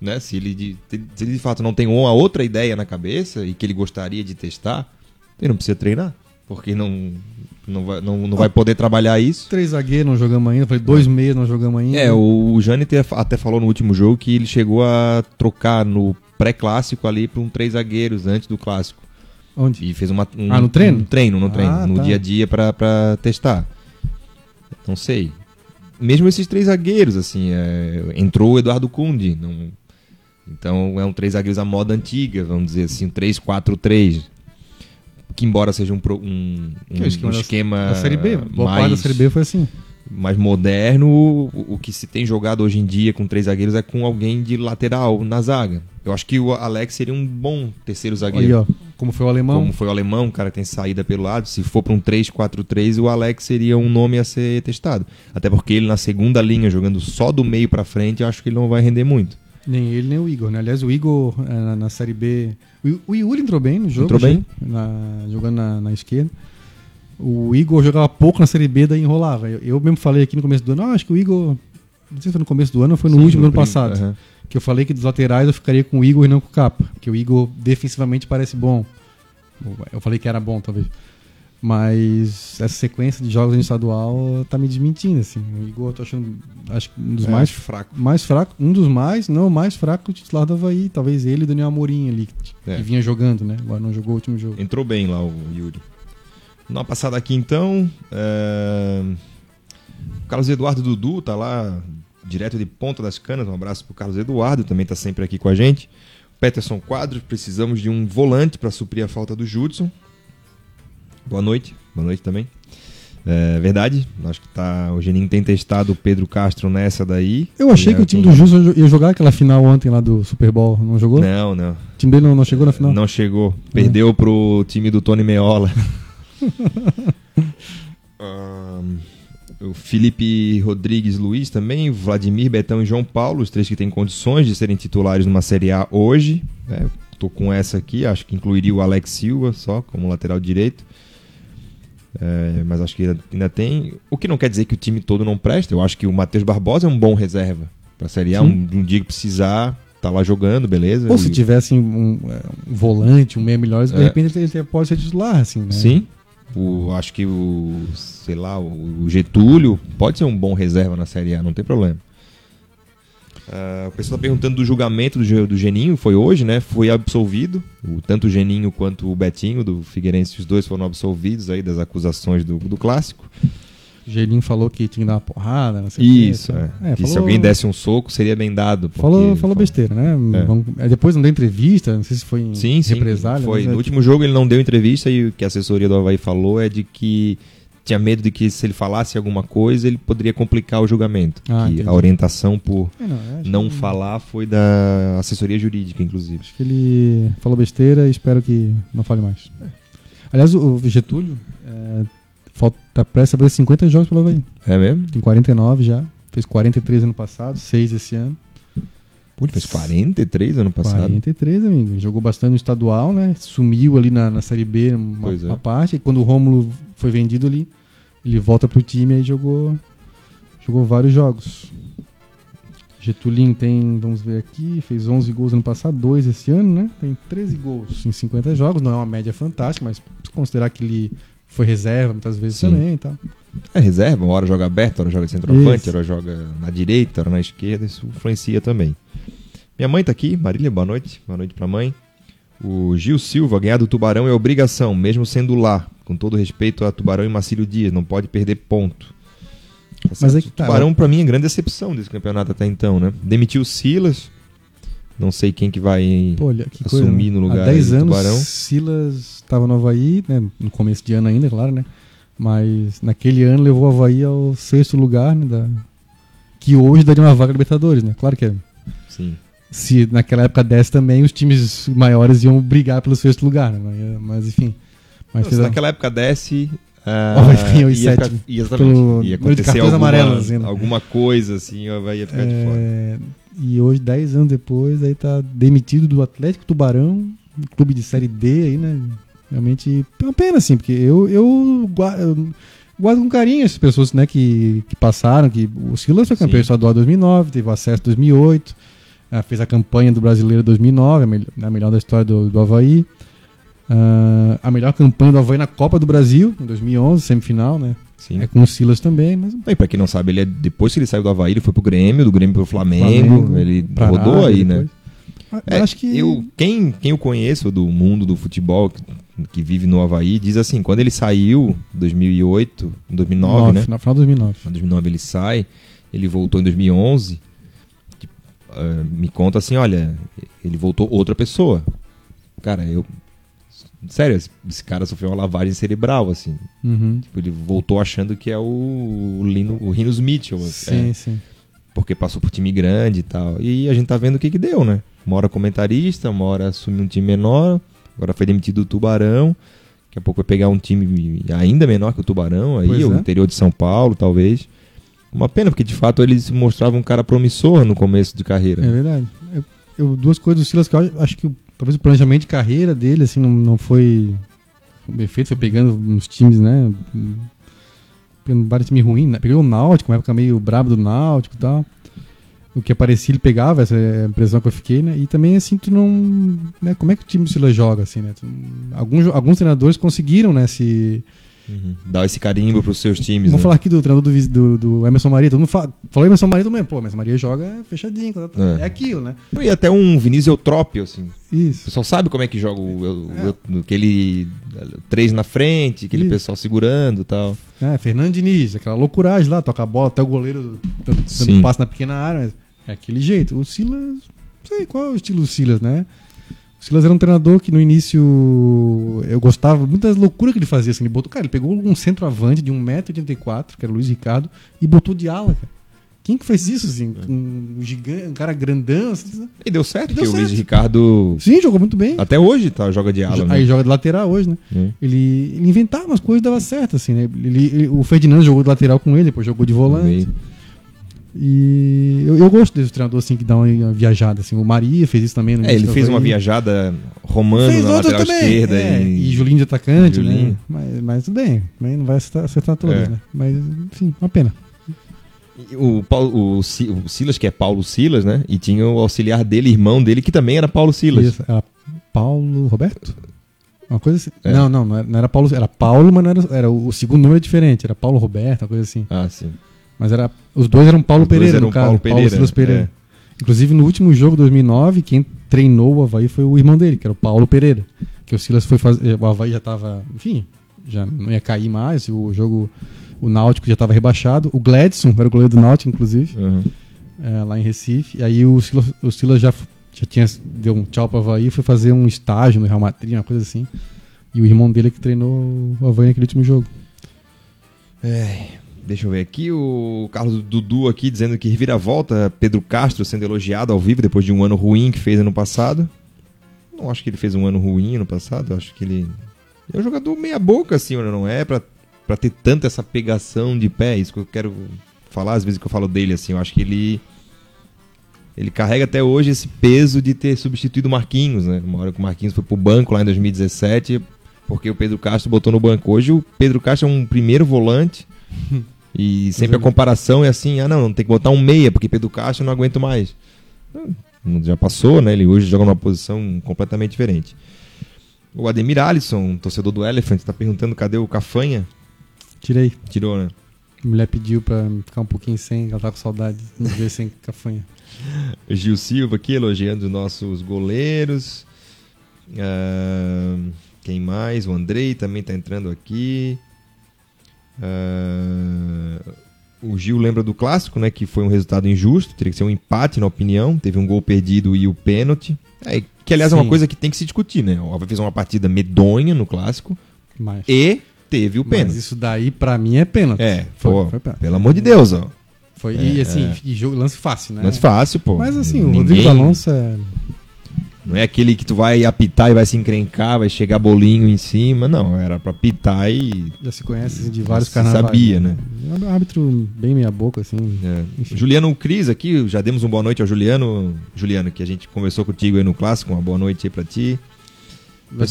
Né? Se, ele de, se ele de fato não tem uma outra ideia na cabeça e que ele gostaria de testar, ele não precisa treinar. Porque não, não, vai, não, não vai poder trabalhar isso. Três zagueiros não jogamos ainda, falei dois meias não jogamos ainda. É, o Jânio até- até falou no último jogo que ele chegou a trocar no pré-clássico ali para um três zagueiros antes do clássico. Onde? E fez uma, um, Ah, no treino? Um treino, no Ah, treino, no tá. dia a dia pra testar. Não sei. Mesmo esses três zagueiros, assim, é, entrou o Eduardo Cundi. Não, então é um três zagueiros à moda antiga, vamos dizer assim, um 3-4-3. Que embora seja um, um, um, é esquema um esquema Da Série B, boa parte da mais, Série B foi assim. mais moderno, o, o que se tem jogado hoje em dia com três zagueiros é com alguém de lateral na zaga. Eu acho que o Alex seria um bom terceiro zagueiro. Aí, ó, como foi o alemão. Como foi o alemão, o cara tem saída pelo lado. Se for para um 3-4-3, o Alex seria um nome a ser testado. Até porque ele na segunda linha, jogando só do meio para frente, eu acho que ele não vai render muito. Nem ele, nem o Igor, né? Aliás, o Igor é, na, na Série B. O, o Yuri entrou bem no jogo. Entrou bem. na- jogando na, na esquerda. O Igor jogava pouco na Série B, daí enrolava. Eu, eu mesmo falei aqui no começo do ano, ah, acho que o Igor. Não sei se foi no começo do ano ou foi no Sim, último do ano prim- passado. Aham. Que eu falei que dos laterais eu ficaria com o Igor e não com o Capa. Porque o Igor defensivamente parece bom. Eu falei que era bom, talvez. Mas essa sequência de jogos no estadual tá me desmentindo, assim. O Igor eu tô achando acho um dos É, mais fraco. mais fraco, um dos mais, não, o mais fraco titular do Havaí, talvez ele e o Daniel Amorim ali, que, É. que vinha jogando, né? Agora não jogou o último jogo. Entrou bem lá o Yuri. Uma passada aqui então. é, O Carlos Eduardo Dudu tá lá, direto de Ponta das Canas. Um abraço pro Carlos Eduardo, também tá sempre aqui com a gente. Peterson Quadros, precisamos de um volante para suprir a falta do Judson. Boa noite. Boa noite também. É verdade, acho que tá, o Geninho tem testado o Pedro Castro nessa daí. Eu achei que é o time do Justo ia jogar aquela final ontem lá do Super Bowl, não jogou? Não, não. O time dele não, não chegou na final? Não chegou. Perdeu pro time do Tony Meola. *laughs* Ahn, o Felipe Rodrigues Luiz também, Vladimir, Betão e João Paulo, os três que têm condições de serem titulares numa Série A hoje. É, tô com essa aqui, acho que incluiria o Alex Silva só como lateral direito. É, mas acho que ainda- ainda tem. O que não quer dizer que o time todo não presta. Eu acho que o Matheus Barbosa é um bom reserva pra Série A. Um, um dia que precisar, tá lá jogando, beleza. Ou se E- tivesse um, é, um volante, um meia melhor, de É. repente ele pode ser titular, assim, né? Sim. O, acho que o, sei lá, o Getúlio pode ser um bom reserva na Série A, não tem problema. Ah, o pessoal tá perguntando do julgamento do, do Geninho, foi hoje, né? Foi absolvido. O, tanto o Geninho quanto o Betinho do Figueirense, os dois foram absolvidos aí das acusações do, do clássico. O Gelinho falou que tinha que dar uma porrada, não sei Isso, tá? é. que se falou- alguém desse um soco, seria bem dado. porque- Falou, falou besteira, né? É. É, depois não deu entrevista, não sei se foi em Sim, sim. represália. Foi. No é- último jogo ele não deu entrevista e o que a assessoria do Havaí falou é de que tinha medo de que se ele falasse alguma coisa ele poderia complicar o julgamento. Ah, a orientação por É, não, não que- falar foi da assessoria jurídica, inclusive. Acho que ele falou besteira e espero que não fale mais. Aliás, o Getúlio é, falta tá prestes a fazer 50 jogos pelo Havaí. É mesmo? Tem 49 já. Fez 43 ano passado, 6 esse ano. Pô, ele fez 43 ano passado. 43, amigo. Jogou bastante no estadual, né? Sumiu ali na, na Série B uma, é. uma parte. E quando o Rômulo foi vendido ali, ele volta pro time e jogou, jogou vários jogos. Getulin tem, vamos ver aqui, fez 11 gols ano passado, 2 esse ano, né? Tem 13 gols em 50 jogos. Não é uma média fantástica, mas se considerar que ele foi reserva muitas vezes Sim. também e tal. É reserva, uma hora joga aberto, hora joga de centroavante, Isso. hora joga na direita, hora na esquerda, isso influencia também. Minha mãe tá aqui, Marília, boa noite. Boa noite pra mãe. O Gil Silva, ganhar do Tubarão é obrigação, mesmo sendo lá. Com todo respeito a Tubarão e Marcílio Dias, não pode perder ponto. Tá Mas é que tá, Tubarão, pra mim, é grande decepção desse campeonato até então, né? Demitiu o Silas. Não sei quem que vai Pô, olha, que coisa, assumir né? no lugar Há 10 aí do anos, Tubarão. Silas estava no Havaí, né? no começo de ano ainda, claro, né? Mas naquele ano levou o Havaí ao sexto lugar, né? Da... Que hoje daria uma vaga Libertadores, né? Claro que é. Sim. Se naquela época desse também, os times maiores iam brigar pelo sexto lugar, né? Mas, enfim. Mas se naquela época desce. Ó, vai ficar em ia, ficar- ia, Pelo ia acontecer alguma, amarelos, assim, né? alguma coisa assim, ia ficar de fora. É, e hoje, 10 anos depois, aí tá demitido do Atlético Tubarão, um clube de Série D aí, né? Realmente é uma pena, assim, porque eu, eu, eu guardo com carinho essas pessoas né, que, que passaram, que o Silas foi campeão Sim. estadual em 2009, teve o acesso em 2008, ah, fez a campanha do Brasileiro em 2009, a, mel- a melhor da história do, do Havaí. Ah, a melhor campanha do Havaí na Copa do Brasil, em 2011, semifinal, né? Sim. É com o Silas também, mas E pra quem não sabe, ele é, depois que ele saiu do Havaí, ele foi pro Grêmio, do Grêmio pro Flamengo, Flamengo, ele rodou aí, né? depois. Ah, É, acho que eu, quem, quem eu conheço do mundo do futebol, que, que vive no Havaí, diz assim, quando ele saiu em 2008, em 2009, Nove, né? Final, final de 2009. Em 2009 ele sai, ele voltou em 2011, ah, me conta assim, olha, ele voltou outra pessoa. Cara, eu... Sério, esse, cara sofreu uma lavagem cerebral, assim. Uhum. Tipo, Ele voltou achando que é o, o, Lino, o Rinos Mitchell. Sim, é, sim. porque passou por time grande e tal. E a gente tá vendo o que que deu, né? Uma hora comentarista, uma hora assumiu um time menor, agora foi demitido do Tubarão. Daqui a pouco vai pegar um time ainda menor que o Tubarão, aí, Pois o é. interior de São Paulo, talvez. Uma pena, porque de fato ele se mostrava um cara promissor no começo de carreira. É verdade. Eu, eu- duas coisas do Silas que eu acho, que talvez o planejamento de carreira dele assim não, não foi bem feito, foi pegando uns times, né? Pegando vários times ruins, né? Pegou o Náutico, uma época meio brabo do Náutico e tal. O que aparecia ele pegava, essa é a impressão que eu fiquei, né? E também assim, tu não. Né? Como é que o time do Silas joga, assim, né? Alguns, alguns treinadores conseguiram, né? Se, Uhum. Dá esse carimbo pros seus times. Vamos né? falar aqui do treinador do, do, do Emerson Maria. Todo mundo fala, falou Emerson Maria também. Pô, Emerson Maria joga fechadinho. tá- tá- É. É, aquilo, né? E até um Vinícius Eutrópio, assim. O Isso. pessoal sabe como é que joga o, o- É. o- aquele três na frente, aquele Isso. pessoal segurando e tal. É, Fernando Diniz, aquela loucuragem lá, toca a bola até o goleiro dando passo na pequena área. Mas é aquele jeito. O Silas, não sei qual é o estilo do Silas, né? O Silas era um treinador que no início eu gostava muito das loucuras que ele fazia. Assim, ele, botou, cara, ele pegou um centroavante de 1,84m, que era o Luiz Ricardo, e botou de ala, cara. Quem que fez isso, assim? Um, gigante, um cara grandão, assim, E deu certo, Deu porque o Luiz. Ricardo Sim, jogou muito bem. até hoje tá, joga de ala, Aí né? joga de lateral hoje, né? Hum. Ele, ele inventava umas coisas e dava certo, assim, né? Ele, ele- o Ferdinando jogou de lateral com ele, depois jogou de volante. E eu, eu gosto desse treinador, assim, que dá uma, viajada, assim. O Maria fez isso também no É, ele fez uma viajada romano Fez na lateral também. esquerda. é, e... e... Julinho de atacante, né? Julinho. Mas, mas tudo bem, também não vai acertar, acertar todas, É. né? Mas, enfim, uma pena. O, Paulo, o, Si- o Silas, que é Paulo Silas, né? E tinha o auxiliar dele, irmão dele, que também era Paulo Silas. Isso, era Paulo Roberto? Uma coisa assim. É. Não, não, não era, não era Paulo. Era Paulo, mas era, era. O segundo nome era diferente, era Paulo Roberto, uma coisa assim. Ah, sim. Mas era. Os dois eram Paulo dois Pereira, eram no caso. Paulo Paulo, Pereira, Silas Pereira. é. Inclusive, no último jogo, 2009, quem treinou o Havaí foi o irmão dele, que era o Paulo Pereira. Que o Silas foi fazer. O Havaí já tava. Enfim, já não ia cair mais. O jogo. O Náutico já estava rebaixado. O Gladson era o goleiro do Náutico, inclusive, Uhum. é, lá em Recife. E aí o Silas, o Silas já, já tinha. Deu um tchau pro Havaí e foi fazer um estágio no Real Madrid, uma coisa assim. E o irmão dele é que treinou o Havaí naquele último jogo. É, deixa eu ver aqui. O Carlos Dudu aqui dizendo que reviravolta. Pedro Castro sendo elogiado ao vivo depois de um ano ruim que fez ano passado. Não acho que ele fez um ano ruim ano passado. Acho que ele. É um jogador meia boca, assim, não é pra, pra ter tanta essa pegação de pé. Isso que eu quero falar às vezes que eu falo dele, assim. Eu acho que ele. Ele carrega até hoje esse peso de ter substituído o Marquinhos, né? Uma hora que o Marquinhos foi pro banco lá em 2017, porque o Pedro Castro botou no banco. Hoje o Pedro Castro é um primeiro volante. *laughs* E sempre a comparação é assim: ah, não, não tem que botar um meia, porque Pedro Castro eu não aguento mais. Já passou, né? Ele hoje joga numa posição completamente diferente. O Ademir Alisson, torcedor do Elephant, tá perguntando cadê o Cafanha. Tirei. Tirou, né? A mulher pediu pra ficar um pouquinho sem, ela tá com saudade de ver sem cafanha. *laughs* Gil Silva aqui elogiando os nossos goleiros. Ah, quem mais? O Andrei também tá entrando aqui. Ah, o Gil lembra do clássico, né? Que foi um resultado injusto, teria que ser um empate na opinião. Teve um gol perdido e o pênalti. É, que aliás é uma Sim. coisa que tem que se discutir, né? O Havaí fez uma partida medonha no clássico Mas, e teve o mas pênalti. isso daí, pra mim, é pênalti. É, foi, pô, foi pênalti. pelo amor de Deus, ó. Foi, É, e assim, é. e jogo, lance fácil, né? Mas fácil, pô. Mas assim, o Ninguém- Rodrigo Alonso é. Não é aquele que tu vai apitar e vai se encrencar, vai chegar bolinho em cima. Não, era pra apitar e. Já se conhece assim, de vários Se carnavais. sabia, né? É um árbitro bem meia boca, assim. É. Juliano Cris aqui, já demos uma boa noite ao Juliano. Juliano, que a gente conversou contigo aí no clássico, uma boa noite aí pra ti.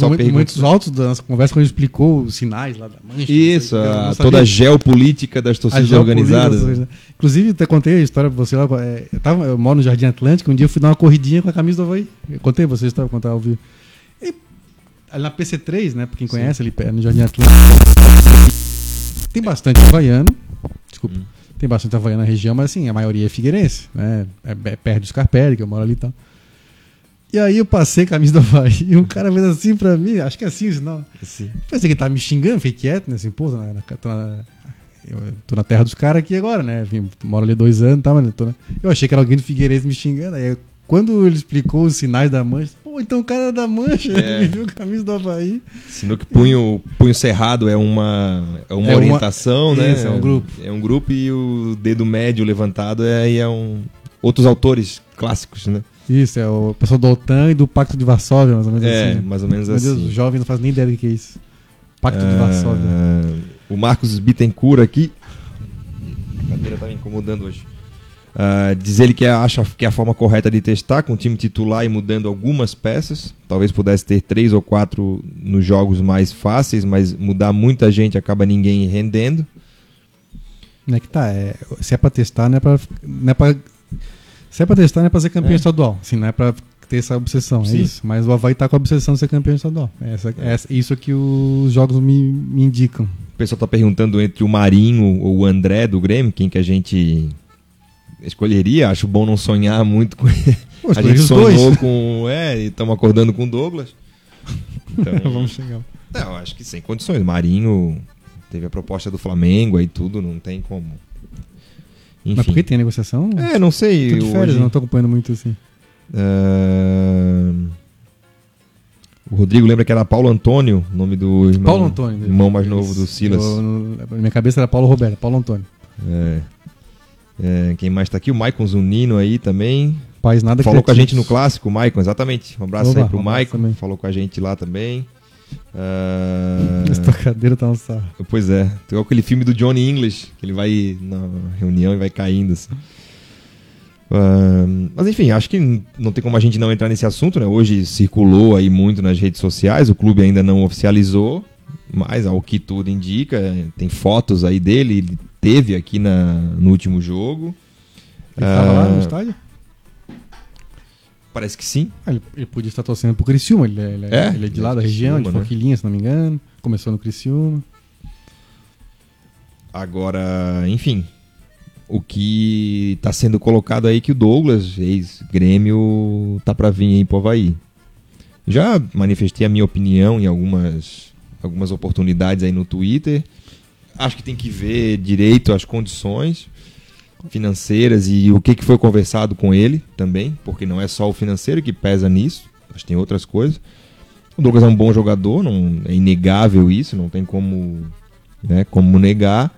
Muito- Muitos altos da nossa conversa quando explicou os sinais lá da mancha. Isso, a- toda a geopolítica das torcidas geopolítica, organizadas. né? Inclusive, até contei a história pra você lá. é, eu, tava, eu moro no Jardim Atlântico, um dia eu fui dar uma corridinha com a camisa do Havaí. Eu contei pra vocês, estava contar ao vivo. E, na PC3, né? Pra quem conhece, ali no Jardim Atlântico. Tem bastante havaiano. Desculpa. Hum. Tem bastante havaiano na região, mas assim, a maioria é figueirense, né? É, é perto do Scarpelli, que eu moro ali e tal. E aí eu passei a camisa do Havaí e um cara fez assim pra mim, acho que é assim o sinal. Sim. Pensei que ele tava me xingando, fiquei quieto, né? Assim, pô, tô na, tô na- eu tô na terra dos caras aqui agora, né? Vim, moro ali dois anos, tá, mas tô na- eu achei que era alguém do Figueirense me xingando. Aí, quando ele explicou os sinais da mancha, pô, então o cara é da mancha, É. ele me viu a camisa do Havaí. Sendo que punho, punho cerrado é uma, é uma É uma- orientação, né? Isso, é um grupo. É um grupo e o dedo médio levantado é, aí é um. Outros autores clássicos, né? Isso, é o pessoal do OTAN e do Pacto de Varsóvia, mais ou menos É, assim. né? mais ou menos Meu Deus, assim. os jovens não fazem nem ideia do que é isso. Pacto de Ah, Varsóvia. O Marcos Bittencourt aqui. A cadeira tá me incomodando hoje. Ah, diz ele que acha que é a forma correta de testar com o time titular e mudando algumas peças. Talvez pudesse ter três ou quatro nos jogos mais fáceis, mas mudar muita gente acaba ninguém rendendo. Não é que tá, é, se é pra testar, não é pra, não é pra. Se é pra testar, não é pra ser campeão É. estadual. Assim, não é pra ter essa obsessão, é Sim. isso. Mas o Havaí tá com a obsessão de ser campeão estadual. É essa, é essa- isso que os jogos me, me indicam. O pessoal tá perguntando entre o Marinho ou o André do Grêmio, quem que a gente escolheria. Acho bom não sonhar muito com ele. Pô, A gente sonhou dois. com. É, e estamos acordando com o Douglas. Então, *laughs* Vamos chegar. Não, acho que sem condições. Marinho teve a proposta do Flamengo aí tudo, não tem como. Enfim. Mas por que tem negociação? É, não sei. Tô de férias, hoje- não tô acompanhando muito assim. Ah, O Rodrigo lembra que era Paulo Antônio, nome do irmão, Paulo Antônio. irmão mais novo do Silas. Eu- na minha cabeça era Paulo Roberto, Paulo Antônio. É. É, quem mais tá aqui? O Maicon Zunino aí também. Pais nada Falou com a gente no clássico, Maicon, exatamente. Um abraço Oba, aí pro um Maicon. Falou com a gente lá também. Ah, Essa cadeira tá um sarro. Pois é, tem aquele filme do Johnny English, que ele vai na reunião e vai caindo assim. Ah, mas enfim, acho que não tem como a gente não entrar nesse assunto, né? Hoje circulou aí muito nas redes sociais, o clube ainda não oficializou, mas ao que tudo indica, tem fotos aí dele, ele teve aqui na, no último jogo. Ele tava lá Ah, no estádio? Parece que sim. Ah, ele, ele podia estar torcendo pro Criciúma, ele é, ele é, É, ele é de lá da Criciúma, região, de né? Forquilinha, se não me engano. Começou no Criciúma. Agora, enfim, o que tá sendo colocado aí é que o Douglas, ex-grêmio, tá pra vir aí pro Havaí. Já manifestei a minha opinião em algumas, algumas oportunidades aí no Twitter. Acho que tem que ver direito as condições financeiras e o que, que foi conversado com ele também, porque não é só o financeiro que pesa nisso, que tem outras coisas. O Douglas é um bom jogador, não é inegável isso, não tem como, né, como negar,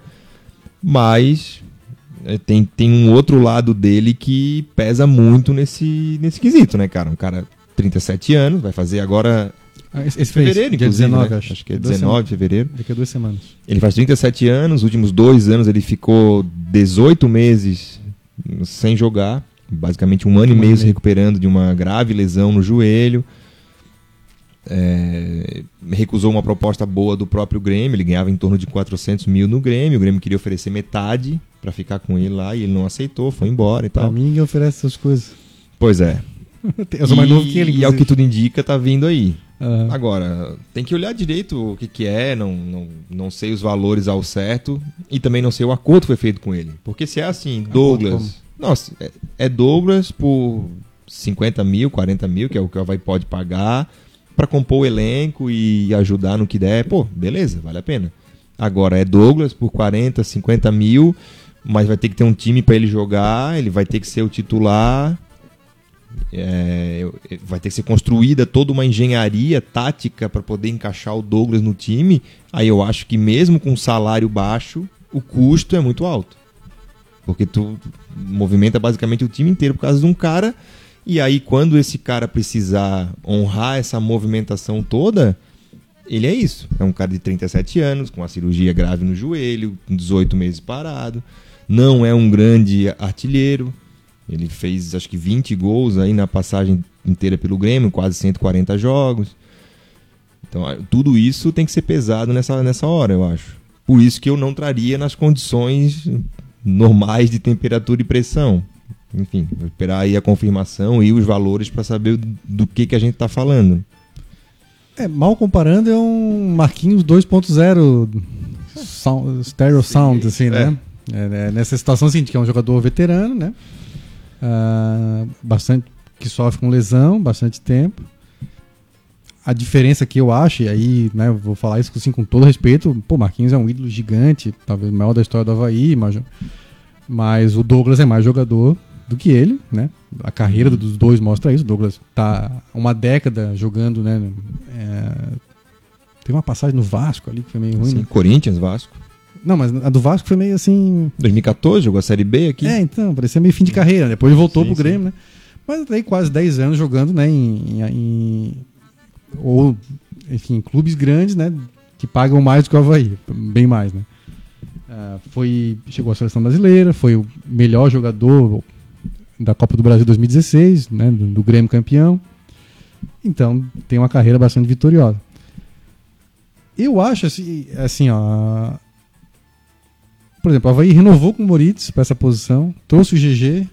mas é, tem, tem um outro lado dele que pesa muito nesse, nesse quesito, né, cara? Um cara 37 anos, vai fazer agora Esse, esse fez, fevereiro, dia inclusive, 19, né? acho. acho que é Duas 19 de fevereiro. Daqui a duas semanas. Ele faz 37 anos, os últimos dois anos ele ficou 18 meses sem jogar, basicamente um ano e ano meio e se recuperando de uma grave lesão no joelho. É, recusou uma proposta boa do próprio Grêmio, ele ganhava em torno de 400 mil no Grêmio, o Grêmio queria oferecer metade para ficar com ele lá e ele não aceitou, foi embora e Pra tal. mim, ninguém oferece essas coisas. Pois é. *laughs* Eu sou mais e, novo que ele. E é o que inclusive. tudo indica, tá vindo aí. Aham. Agora, tem que olhar direito o que, que é, não, não, não sei os valores ao certo e também não sei o acordo que foi feito com ele. Porque se é assim, Douglas. Nossa, é, é Douglas por 50 mil, 40 mil, que é o que o Havaí pode pagar. para compor o elenco e ajudar no que der, pô, beleza, vale a pena. Agora é Douglas por 40, 50 mil, mas vai ter que ter um time para ele jogar, ele vai ter que ser o titular. É, vai ter que ser construída toda uma engenharia tática para poder encaixar o Douglas no time. Aí eu acho que mesmo com salário baixo, o custo é muito alto. Porque tu movimenta basicamente o time inteiro por causa de um cara. E aí, quando esse cara precisar honrar essa movimentação toda, ele é isso. É um cara de 37 anos, com uma cirurgia grave no joelho, 18 meses parado. Não é um grande artilheiro. Ele fez acho que 20 gols aí na passagem inteira pelo Grêmio, quase 140 jogos. Então, tudo isso tem que ser pesado nessa, nessa hora, eu acho. Por isso que eu não traria nas condições normais de temperatura e pressão. Enfim, vou esperar aí a confirmação e os valores para saber do que, que a gente está falando. É, mal comparando, é um Marquinhos 2.0 sound, stereo sound, assim, né? É, é, nessa situação, assim, que é um jogador veterano, né? Uh, bastante que sofre com lesão, bastante tempo. A diferença que eu acho, e aí, né, vou falar isso assim, com todo respeito, pô, Marquinhos é um ídolo gigante, talvez o maior da história do Havaí, mas, mas o Douglas é mais jogador do que ele, né? A carreira dos dois mostra isso. O Douglas tá uma década jogando, né? É... Tem uma passagem no Vasco ali que foi meio ruim. Sim, né? Corinthians, Vasco. Não, mas a do Vasco foi meio assim. 2014, jogou a Série B aqui. É, então, parecia meio fim de carreira. Depois voltou sim, pro Grêmio, sim. né? Mas aí quase 10 anos jogando, né? Em, em, ou, enfim, clubes grandes, né? Que pagam mais do que o Havaí. Bem mais, né? Uh, foi, chegou à seleção brasileira, foi o melhor jogador, da Copa do Brasil 2016, né, do, do Grêmio campeão. Então, tem uma carreira bastante vitoriosa. Eu acho assim, assim ó, por exemplo, a Havaí renovou com o Moritz para essa posição, trouxe o GG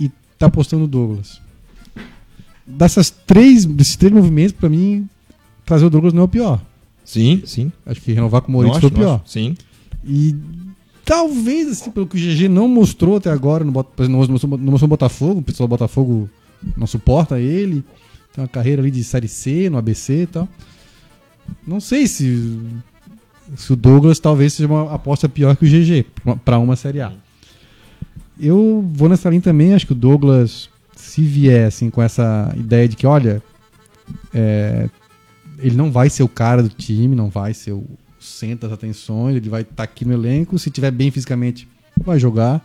e está apostando no Douglas. Dessas três, desses três movimentos, para mim, trazer o Douglas não é o pior. Sim, sim. Acho que renovar com o Moritz foi o pior. Sim. E Talvez, assim, pelo que o GG não mostrou até agora, no, não, mostrou, não mostrou Botafogo, o pessoal do Botafogo não suporta ele. Tem uma carreira ali de Série C, no ABC e tal. Não sei se, se o Douglas talvez seja uma aposta pior que o GG para uma Série A. Eu vou nessa linha também, acho que o Douglas, se vier assim, com essa ideia de que, olha, é, ele não vai ser o cara do time, não vai ser o, centro das atenções, ele vai estar tá aqui no elenco, se tiver bem fisicamente, vai jogar.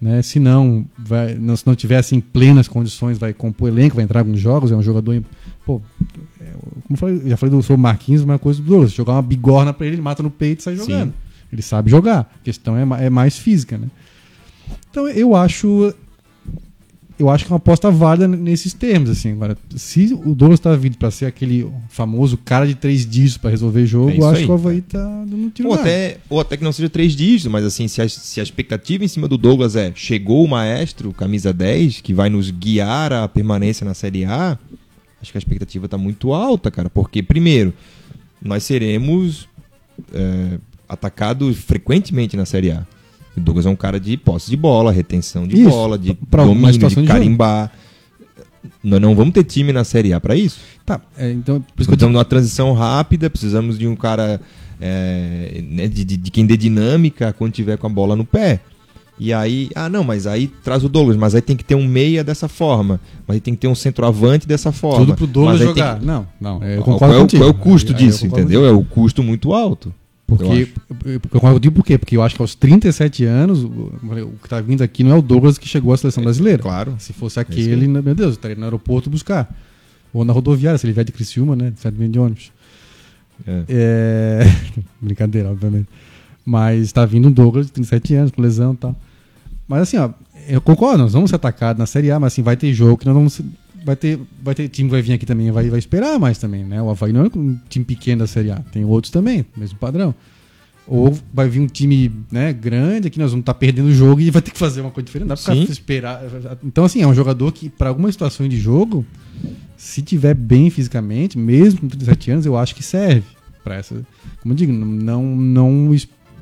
Né? Se não, vai, não, se não tiver assim plenas condições, vai compor elenco, vai entrar alguns jogos, é um jogador. Pô, é, como eu falei, já falei do seu Marquinhos, uma coisa do Douglas, jogar uma bigorna para ele, ele mata no peito e sai jogando. Sim. Ele sabe jogar. A questão é, é mais física, né? Então eu acho eu acho que é uma aposta válida nesses termos. Assim. Agora, se o Douglas está vindo para ser aquele famoso cara de três dígitos para resolver jogo, é eu acho aí, que o Havaí tá dando tiro ou até, ou até que não seja três dígitos, mas assim, se a, se a expectativa em cima do Douglas é chegou o maestro, camisa 10, que vai nos guiar a permanência na Série A, acho que a expectativa está muito alta, cara. Porque, primeiro, nós seremos é, atacados frequentemente na Série A. O Douglas é um cara de posse de bola, retenção de isso, bola, de pra domínio, de carimbar. Nós não vamos ter time na Série A para isso. Tá, é, então... Precisamos de uma transição rápida, precisamos de um cara é, né, de, de, de, quem dê dinâmica quando tiver com a bola no pé. E aí, ah não, mas aí traz o Douglas, mas aí tem que ter um meia dessa forma, mas aí tem que ter um centroavante dessa forma. Tudo pro Douglas jogar. Que... Não, não, é, eu concordo qual, é, contigo. qual é o custo aí, disso, aí entendeu? Contigo. É o custo muito alto. Porque, eu, eu digo por quê? Porque eu acho que aos 37 anos, o, que está vindo aqui não é o Douglas que chegou à seleção é, brasileira. Claro. Se fosse aquele, é meu Deus, estaria no aeroporto buscar. Ou na rodoviária, se ele vier de Criciúma, né? De vindo de ônibus. É. é... *laughs* Brincadeira, obviamente. Mas está vindo um Douglas de 37 anos, com lesão e tal. Mas assim, ó, eu concordo, nós vamos ser atacados na Série A, mas assim, vai ter jogo que nós vamos vai ter, vai ter time que vai vir aqui também, vai, vai esperar mais também, né? O Havaí não é um time pequeno da Série A, tem outros também, mesmo padrão. Ou vai vir um time né, grande, aqui nós vamos estar tá perdendo o jogo e vai ter que fazer uma coisa diferente. Não dá pra esperar. Então, assim, é um jogador que, para algumas situações de jogo, se tiver bem fisicamente, mesmo com 37 anos, eu acho que serve para essa. Como eu digo, não. não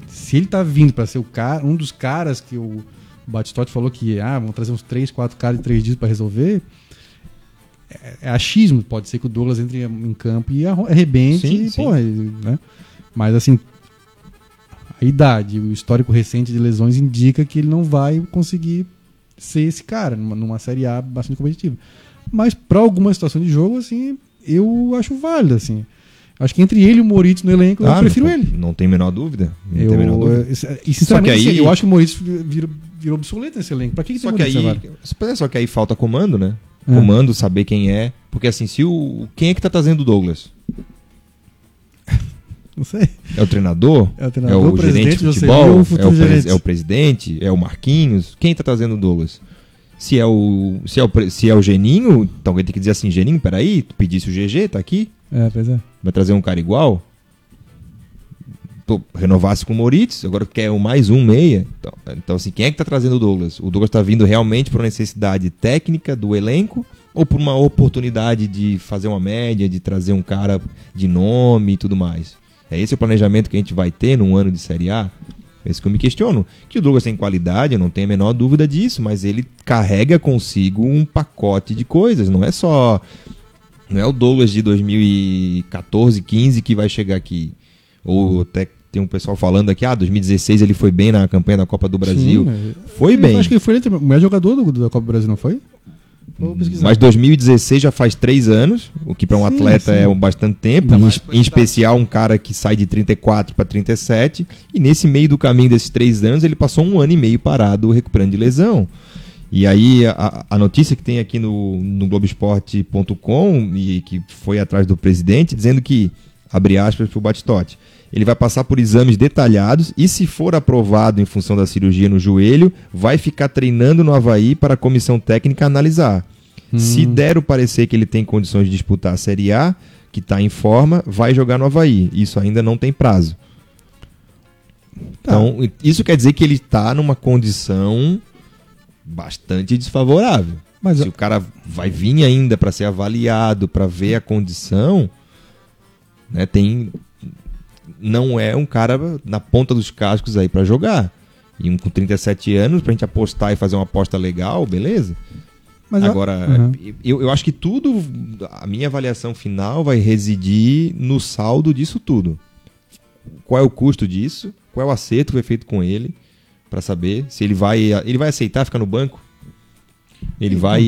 se ele tá vindo para ser o cara, um dos caras que o Batistotti falou que ah, vão trazer uns 3, 4 caras em 3 dias para resolver, é, é achismo. Pode ser que o Douglas entre em campo e arrebente. Sim, e, sim. ele, né? Mas assim, a idade, o histórico recente de lesões indica que ele não vai conseguir ser esse cara numa, numa Série A bastante competitiva. Mas para alguma situação de jogo, assim, eu acho válido, assim. Acho que entre ele e o Moritz no elenco, eu Ah, prefiro não, ele. Não tem a menor dúvida. Não Eu, tem a menor dúvida. eh, e sinceramente, Só que aí- assim, eu acho que o Moritz virou, virou obsoleto nesse elenco. Pra que, que Só que aí, agora? só que aí falta comando, né? É. Comando, saber quem é. Porque assim, se o. Quem é que tá trazendo o Douglas? *laughs* Não sei. É o treinador? É o treinador, é o o gerente de futebol? É o, gerente. é o presidente? É o Marquinhos? Quem tá trazendo o Douglas? Se é o, se é o, se é o Geninho, então ele tem que dizer assim, Geninho, peraí, tu pedisse o GG, tá aqui? É, pois é. Vai trazer um cara igual? Pô, renovasse com o Moritz, agora quer o mais um meia. Então, então, assim, quem é que tá trazendo o Douglas? O Douglas tá vindo realmente por uma necessidade técnica do elenco ou por uma oportunidade de fazer uma média, de trazer um cara de nome e tudo mais? É esse o planejamento que a gente vai ter num ano de Série A? É isso que eu me questiono. Que o Douglas tem qualidade, eu não tenho a menor dúvida disso, mas ele carrega consigo um pacote de coisas, não é só não é o Douglas de 2014, 15 que vai chegar aqui. Ou até tem um pessoal falando aqui, ah, 2016 ele foi bem na campanha da Copa do Brasil. Sim, é. Foi Eu bem. Acho que ele foi o melhor jogador do, da Copa do Brasil, não foi? Mas 2016 já faz três anos, o que para um Sim, atleta sim. é um bastante tempo, em, em especial um cara que sai de 34 para 37, e nesse meio do caminho desses três anos ele passou um ano e meio parado recuperando de lesão. E aí a, a notícia que tem aqui no, no Globoesporte.com e que foi atrás do presidente dizendo que, abre aspas para o Batistote, ele vai passar por exames detalhados e, se for aprovado em função da cirurgia no joelho, vai ficar treinando no Havaí para a comissão técnica analisar. Se der o parecer que ele tem condições de disputar a Série A, que está em forma, vai jogar no Havaí. Isso ainda não tem prazo. Então, isso quer dizer que ele está numa condição bastante desfavorável. Mas Se o cara vai vir ainda para ser avaliado, para ver a condição, né, tem não é um cara na ponta dos cascos aí para jogar. E um com 37 anos, pra gente apostar e fazer uma aposta legal, beleza? Mas Agora, Uhum. eu, eu acho que tudo, a minha avaliação final vai residir no saldo disso tudo. Qual é o custo disso? Qual é o acerto que foi feito com ele? Pra saber se ele vai, ele vai aceitar ficar no banco? Ele vai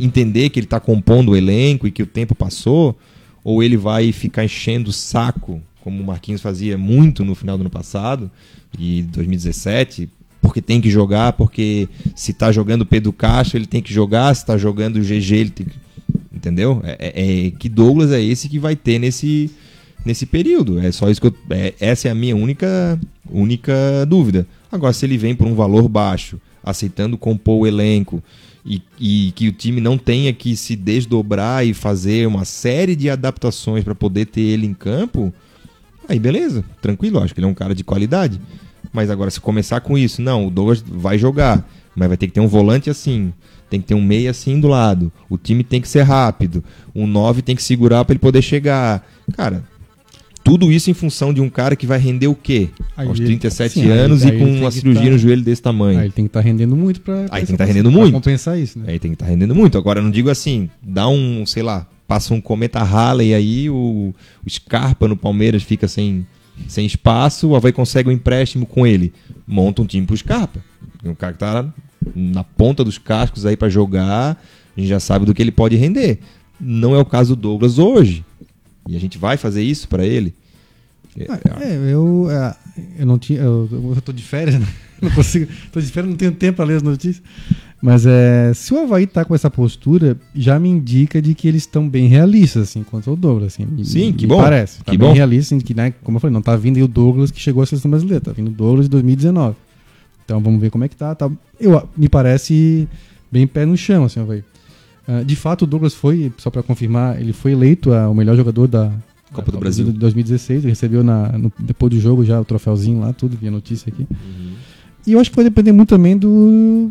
entender que ele tá compondo o elenco e que o tempo passou? Ou ele vai ficar enchendo o saco, como o Marquinhos fazia muito no final do ano passado e 2017, porque tem que jogar, porque se tá jogando Pedro Castro, ele tem que jogar, se tá jogando o GG, ele tem que. Entendeu? É, é- é- que Douglas é esse que vai ter nesse, nesse período. É só isso que eu. é- essa é a minha única, única dúvida. Agora, se ele vem por um valor baixo, aceitando compor o elenco e, e que o time não tenha que se desdobrar e fazer uma série de adaptações para poder ter ele em campo, aí beleza, tranquilo, acho que ele é um cara de qualidade. Mas agora, se começar com isso, não, o Douglas vai jogar, mas vai ter que ter um volante assim, tem que ter um meia assim do lado, o time tem que ser rápido, um 9 tem que segurar para ele poder chegar. Cara, tudo isso em função de um cara que vai render o quê? Aí Aos ele- 37 sim, aí- anos aí e ele com uma cirurgia tá- no joelho desse tamanho. Aí ele tem que estar rendendo muito pra, pra Aí tem que tá cons- rendendo muito. compensar isso, né? Aí tem que estar rendendo muito. Agora, não digo assim, dá um, sei lá, passa um cometa Halley aí, o, o Scarpa no Palmeiras fica sem, sem espaço, o Havaí consegue um empréstimo com ele. Monta um time pro Scarpa. Um cara que tá na ponta dos cascos aí pra jogar, a gente já sabe do que ele pode render. Não é o caso do Douglas hoje. E a gente vai fazer isso pra ele. Ah, É, eu, é, eu não tinha. Eu, eu tô de férias, né? *laughs* Não consigo. Tô de férias, não tenho tempo para ler as notícias. Mas é, se o Havaí tá com essa postura, já me indica de que eles estão bem realistas, assim, quanto ao Douglas. Assim, Me- Sim, me que bom. Parece. Tá Que bem bom. realista, assim, que, né, como eu falei, não tá vindo aí o Douglas que chegou à seleção brasileira, tá vindo o Douglas de 2019. Então vamos ver como é que tá. tá. Eu, me parece bem pé no chão, assim, o Havaí. Ah, de fato, o Douglas foi, só para confirmar, ele foi eleito o melhor jogador da Copa do Brasil. de 2016. Ele recebeu na, no- depois do jogo já o troféuzinho lá, tudo, vi a notícia aqui. E eu acho que vai depender muito também do.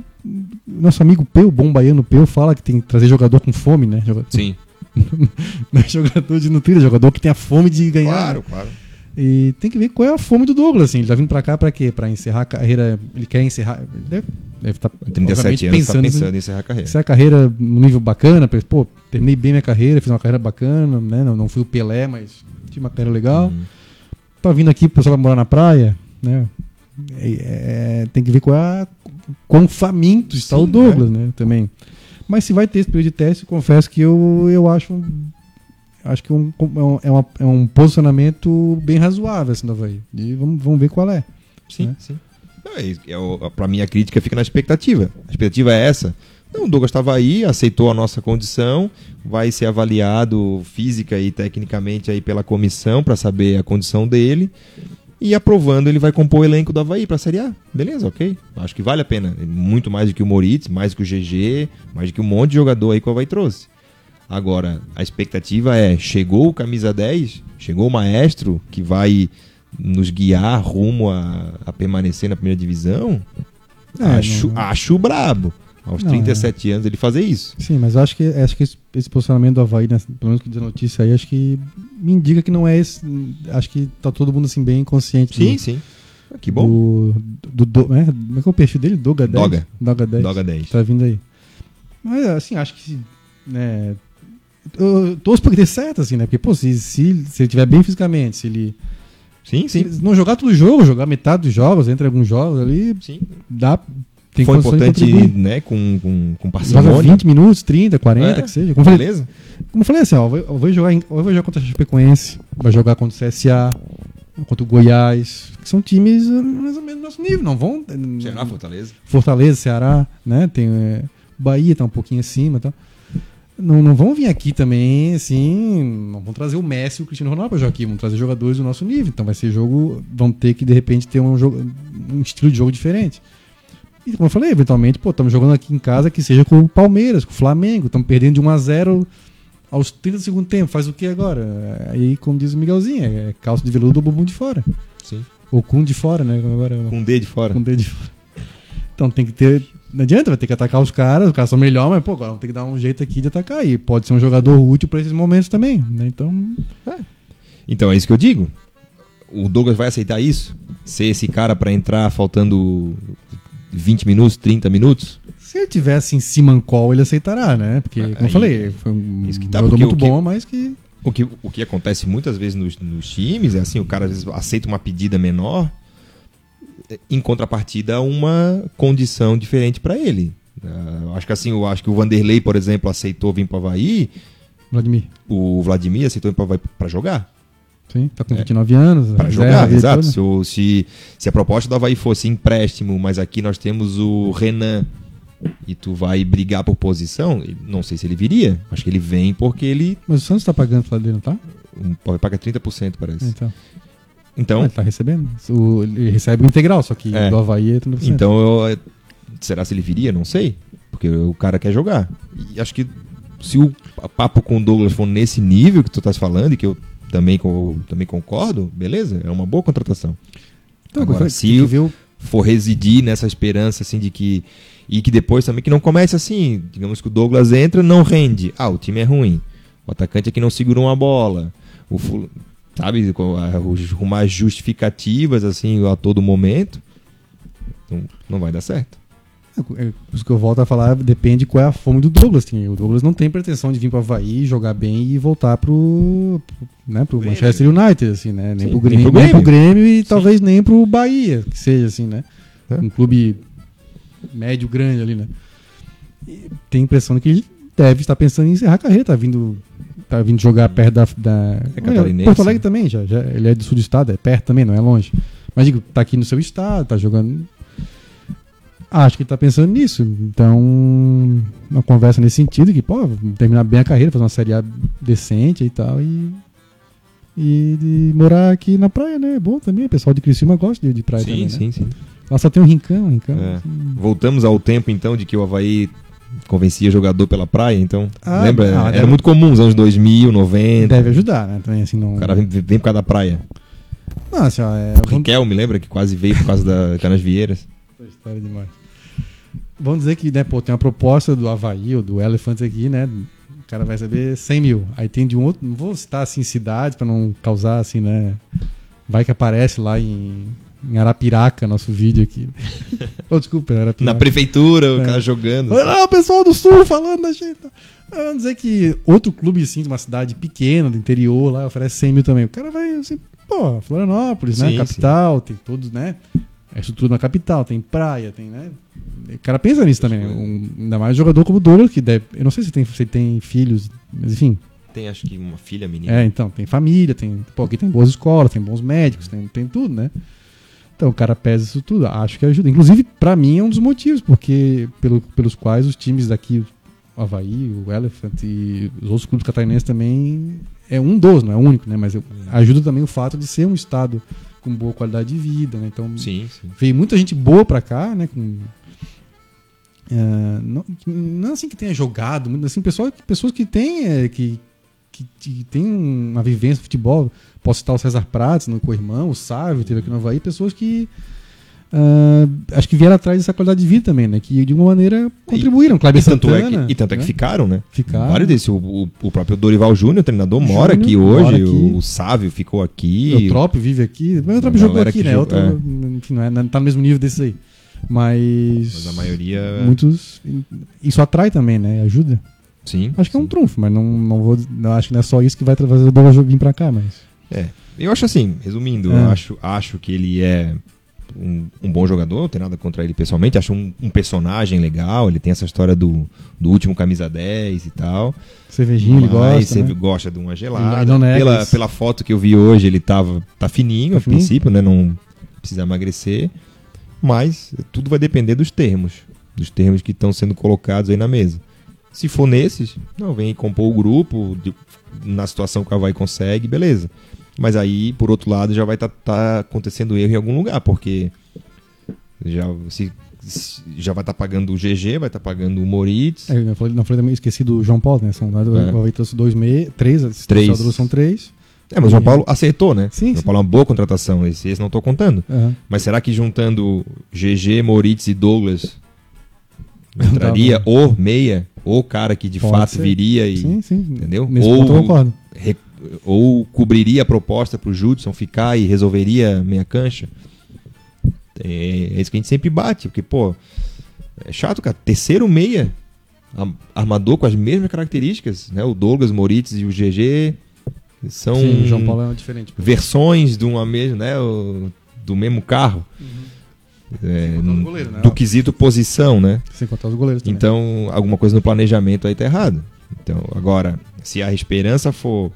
Nosso amigo Peu, bom baiano Peu, fala que tem que trazer jogador com fome, né? Sim. *laughs* não é jogador de nutrir, é jogador que tem a fome de ganhar. Claro, né? claro. E tem que ver qual é a fome do Douglas, assim. Ele tá vindo pra cá pra quê? Pra encerrar a carreira. Ele quer encerrar. Ele deve, deve estar 37 anos, tá pensando, pensando em encerrar a carreira. Encerrar a carreira num nível bacana, pô, terminei bem minha carreira, fiz uma carreira bacana, né? Não, não fui o Pelé, mas tive uma carreira legal. Uhum. Tá vindo aqui, o pessoal vai morar na praia, né? É, é, tem que ver qual é a, quão faminto está Sim, o Douglas, né? Também. Mas se vai ter esse período de teste, confesso que eu, eu acho acho que um, é, um, é, uma- é um posicionamento bem razoável assim do Havaí. E vamos, vamos ver qual é. Sim, né? sim. É, é pra mim, a crítica fica na expectativa. A expectativa é essa. Não, o Douglas estava aí, aceitou a nossa condição, vai ser avaliado física e tecnicamente aí pela comissão para saber a condição dele. E aprovando, ele vai compor o elenco do Havaí para a Série A. Beleza, ok. Acho que vale a pena. Muito mais do que o Moritz, mais do que o GG, mais do que um monte de jogador aí que o Havaí trouxe. Agora, a expectativa é: chegou o camisa 10, chegou o maestro que vai nos guiar rumo a, a permanecer na primeira divisão? É, acho, não- acho brabo. Aos Não, 37 anos ele fazer isso. Sim, mas eu acho que, acho que esse, esse posicionamento do Havaí, né, pelo menos que diz a notícia aí, acho que me indica que não é esse. Acho que tá todo mundo assim bem consciente Sim, do, sim. Que bom. do, do, do- né, como é que é o perfil dele? Doga 10? Doga. Doga 10. Doga 10. Tá vindo aí. Mas assim, acho que. Né, eu torço pra que dê certo, assim, né? Porque, pô, se, se, se ele tiver bem fisicamente, se ele, Sim, se sim. ele não jogar todo o jogo, jogar metade dos jogos, entre alguns jogos ali, sim. dá. Tem Foi importante, contribuir. né, com, com, com Joga parcimônia. 20 minutos, 30, 40, É, que seja. Como eu falei, Beleza? como eu falei assim, ó, eu vou- jogar, eu vou jogar contra a Chapecoense, vai jogar contra o CSA, contra o Goiás, que são times eh, mais ou menos do nosso nível, não vão. eh, Ceará, Fortaleza. Fortaleza, Ceará, né? Tem é, Bahia tá um pouquinho acima, tá? Não, não vão vir aqui também, assim, não vão trazer o Messi e o Cristiano Ronaldo para jogar aqui, vão trazer jogadores do nosso nível. Então vai ser jogo, vão ter que de repente ter um jogo, um estilo de jogo diferente. E como eu falei, eventualmente, pô, estamos jogando aqui em casa que seja com o Palmeiras, com o Flamengo, estamos perdendo de 1 a 0 aos 30 do segundo tempo, faz o que agora? Aí, como diz o Miguelzinho, é calça de veludo ou bumbum de fora. Sim. Ou cum de fora, né? Agora, Com o D de fora. com dedo de fora. Então tem que ter. Não adianta, vai ter que atacar os caras, os caras são melhor, mas pô, agora ter que dar um jeito aqui de atacar. E pode ser um jogador útil para esses momentos também, né? Então. Então é isso que eu digo. O Douglas vai aceitar isso? Ser esse cara pra entrar faltando 20 minutos, 30 minutos? Se ele tivesse em Simancol, ele aceitará, né? Porque, como eu falei, foi um Isso que tá, jogador muito o que- bom, mas que. O que, o que acontece muitas vezes nos, nos times é assim, o cara às vezes aceita uma pedida menor, em contrapartida uma condição diferente pra ele. Ah, eu acho que assim, eu acho que o Vanderlei, por exemplo, aceitou vir para Havaí, Vladimir. o Vladimir aceitou vir para para jogar. Sim, tá com É. 29 anos. Para reserva jogar, exato. toda. Se, o- se, se a proposta do Havaí fosse empréstimo, mas aqui nós temos o Renan e tu vai brigar por posição, não sei se ele viria. Acho que ele vem porque ele Mas o Santos tá pagando lado dele, não tá? um, paga 30%, parece. Então. Então, ele tá recebendo. O- ele recebe o integral, só que É. do Havaí é 30%. Então, eu, será se ele viria? Não sei. Porque o cara quer jogar. E acho que se o papo com o Douglas for nesse nível que tu estás falando, e que eu também, também concordo, beleza, é uma boa contratação. Então, Agora, tem se o- o for residir nessa esperança assim de que. E que depois também que não comece assim. Digamos que o Douglas entra, não rende. Ah, o time é ruim. O atacante aqui não segurou uma bola. O ful- sabe, arrumar justificativas assim a todo momento. Não, não vai dar certo. É, isso que eu volto a falar, depende qual é a fome do Douglas. Tem. O Douglas não tem pretensão de vir para Havaí, jogar bem e voltar pro, né, pro Grêmio. Manchester United, assim, né? Nem, Sim, pro, nem Grêmio, pro nem pro Grêmio. Grêmio e talvez nem pro Bahia, que seja assim, né? É. Um clube médio, grande ali, né? E tem a impressão de que ele deve estar pensando em encerrar a carreira, tá vindo, tá vindo jogar perto da. da É catarinense, Porto Alegre também, já, já, ele é do sul do estado, é perto também, não é longe. Mas digo, tá aqui no seu estado, tá jogando. Acho que ele tá pensando nisso. Então, uma conversa nesse sentido, que, pô, terminar bem a carreira, fazer uma série A decente e tal, e. E de morar aqui na praia, né? É bom também. O pessoal de Criciúma gosta de, de praia também. sim, né? sim, sim. Lá só tem um rincão, um rincão. É. assim. Voltamos ao tempo então de que o Havaí convencia jogador pela praia, então. Ah, lembra? ah, Era muito comum nos anos 2000, 90. Deve ajudar, né? Também, assim, não. O cara vem, vem por causa da praia. Não, assim, é. O Riquel, me lembra que quase veio por causa da *laughs* Canas Vieiras. História demais. Vamos dizer que, né, pô, tem uma proposta do Havaí ou do Elephants aqui, né? O cara vai saber 100 mil. Aí tem de um outro, não vou citar assim cidade pra não causar assim, né? Vai que aparece lá em, em Arapiraca, nosso vídeo aqui. *laughs* oh, desculpa, Arapiraca. Na prefeitura, o É. cara jogando. Olha lá o pessoal do sul falando da gente. Vamos dizer que outro clube, assim, de uma cidade pequena, do interior, lá, oferece 100 mil também. O cara vai, assim, pô, Florianópolis, né? Sim, Capital, tem todos, né? É estrutura na capital, tem praia, tem, né? O cara pensa nisso também, né? Um, ainda mais jogador como o Douglas, que deve. Eu não sei se tem, se tem filhos, mas enfim. Tem, acho que, uma filha menina. É, então, tem família, tem. Pô, aqui tem boas escolas, tem bons médicos, tem, tem tudo, né? Então o cara pesa isso tudo, acho que ajuda. Inclusive, pra mim é um dos motivos, porque pelo, pelos quais os times daqui, o Havaí, o Elephant e os outros clubes catarinenses também é um dos, não é o único, né? Mas eu- ajuda também o fato de ser um estado com boa qualidade de vida, né? Então Sim, sim. veio muita gente boa pra cá, né? Com, é, não, não assim que tenha jogado, assim, pessoal, pessoas que têm é, que, que, que tem uma vivência no futebol. Posso citar o César Prates, no co-irmão, o Sávio, teve aqui no Havaí, pessoas que ah, acho que vieram atrás dessa qualidade de vida também, né? Que de alguma maneira contribuíram. Kleber E tanto, é Santana, que, e tanto é que né? ficaram, né? Ficaram. Vários desses. O, o- o próprio Dorival Júnior, treinador, mora Júnior, aqui mora hoje. aqui. O Sávio ficou aqui. O Trop vive aqui, mas o Trop jogou aqui, né? joga- Outro, enfim, não, é, não tá no mesmo nível desse aí. Mas, Mas a maioria. muitos. Isso atrai também, né? Ajuda. Sim. Acho que é um sim. trunfo, mas não, não vou. Não, acho que não é só isso que vai trazer o Douglas vir pra cá, mas. É. Eu acho assim, resumindo, É. eu acho, acho que ele é um, um bom jogador, não tenho nada contra ele pessoalmente, acho um, um personagem legal, ele tem essa história do, do último camisa 10 e tal. Cervejinho, ele gosta. você né? gosta de uma gelada. pela, pela foto que eu vi hoje, ele tava, tá fininho Tá a fininho? princípio, né? Não precisa emagrecer. Mas tudo vai depender dos termos. Dos termos que estão sendo colocados aí na mesa. Se for nesses, não, vem compor o grupo, de- na situação que a Havaí consegue, beleza. Mas aí, por outro lado, já vai estar acontecendo erro em algum lugar, porque já, se, já vai estar pagando o GG, vai estar pagando o Moritz. É, eu falei, não falei também, esqueci do João Paulo, né? São, É. Dois meia, três, Três. são três. É, mas o João Paulo acertou, né? Sim, o João. Paulo é uma boa contratação, esse, esse não estou contando. Aham. Mas será que juntando GG, Moritz e Douglas entraria dá, o meia, o cara que de Pode fato ser. viria e Sim, sim. entendeu? Nesse Ou- eu concordo. re- ou cobriria a proposta pro Judson ficar e resolveria meia cancha? É, é isso que a gente sempre bate, porque pô, é chato, cara. Terceiro meia, armador com as mesmas características, né? O Douglas, Moritz e o GG são Sim, o João Paulo é diferente. versões de uma mesma, né, o- do mesmo carro. É, os goleiros, né? do quesito posição, né? Sem contar os goleiros também. Então, alguma coisa no planejamento aí tá errado. Então, agora, se a esperança for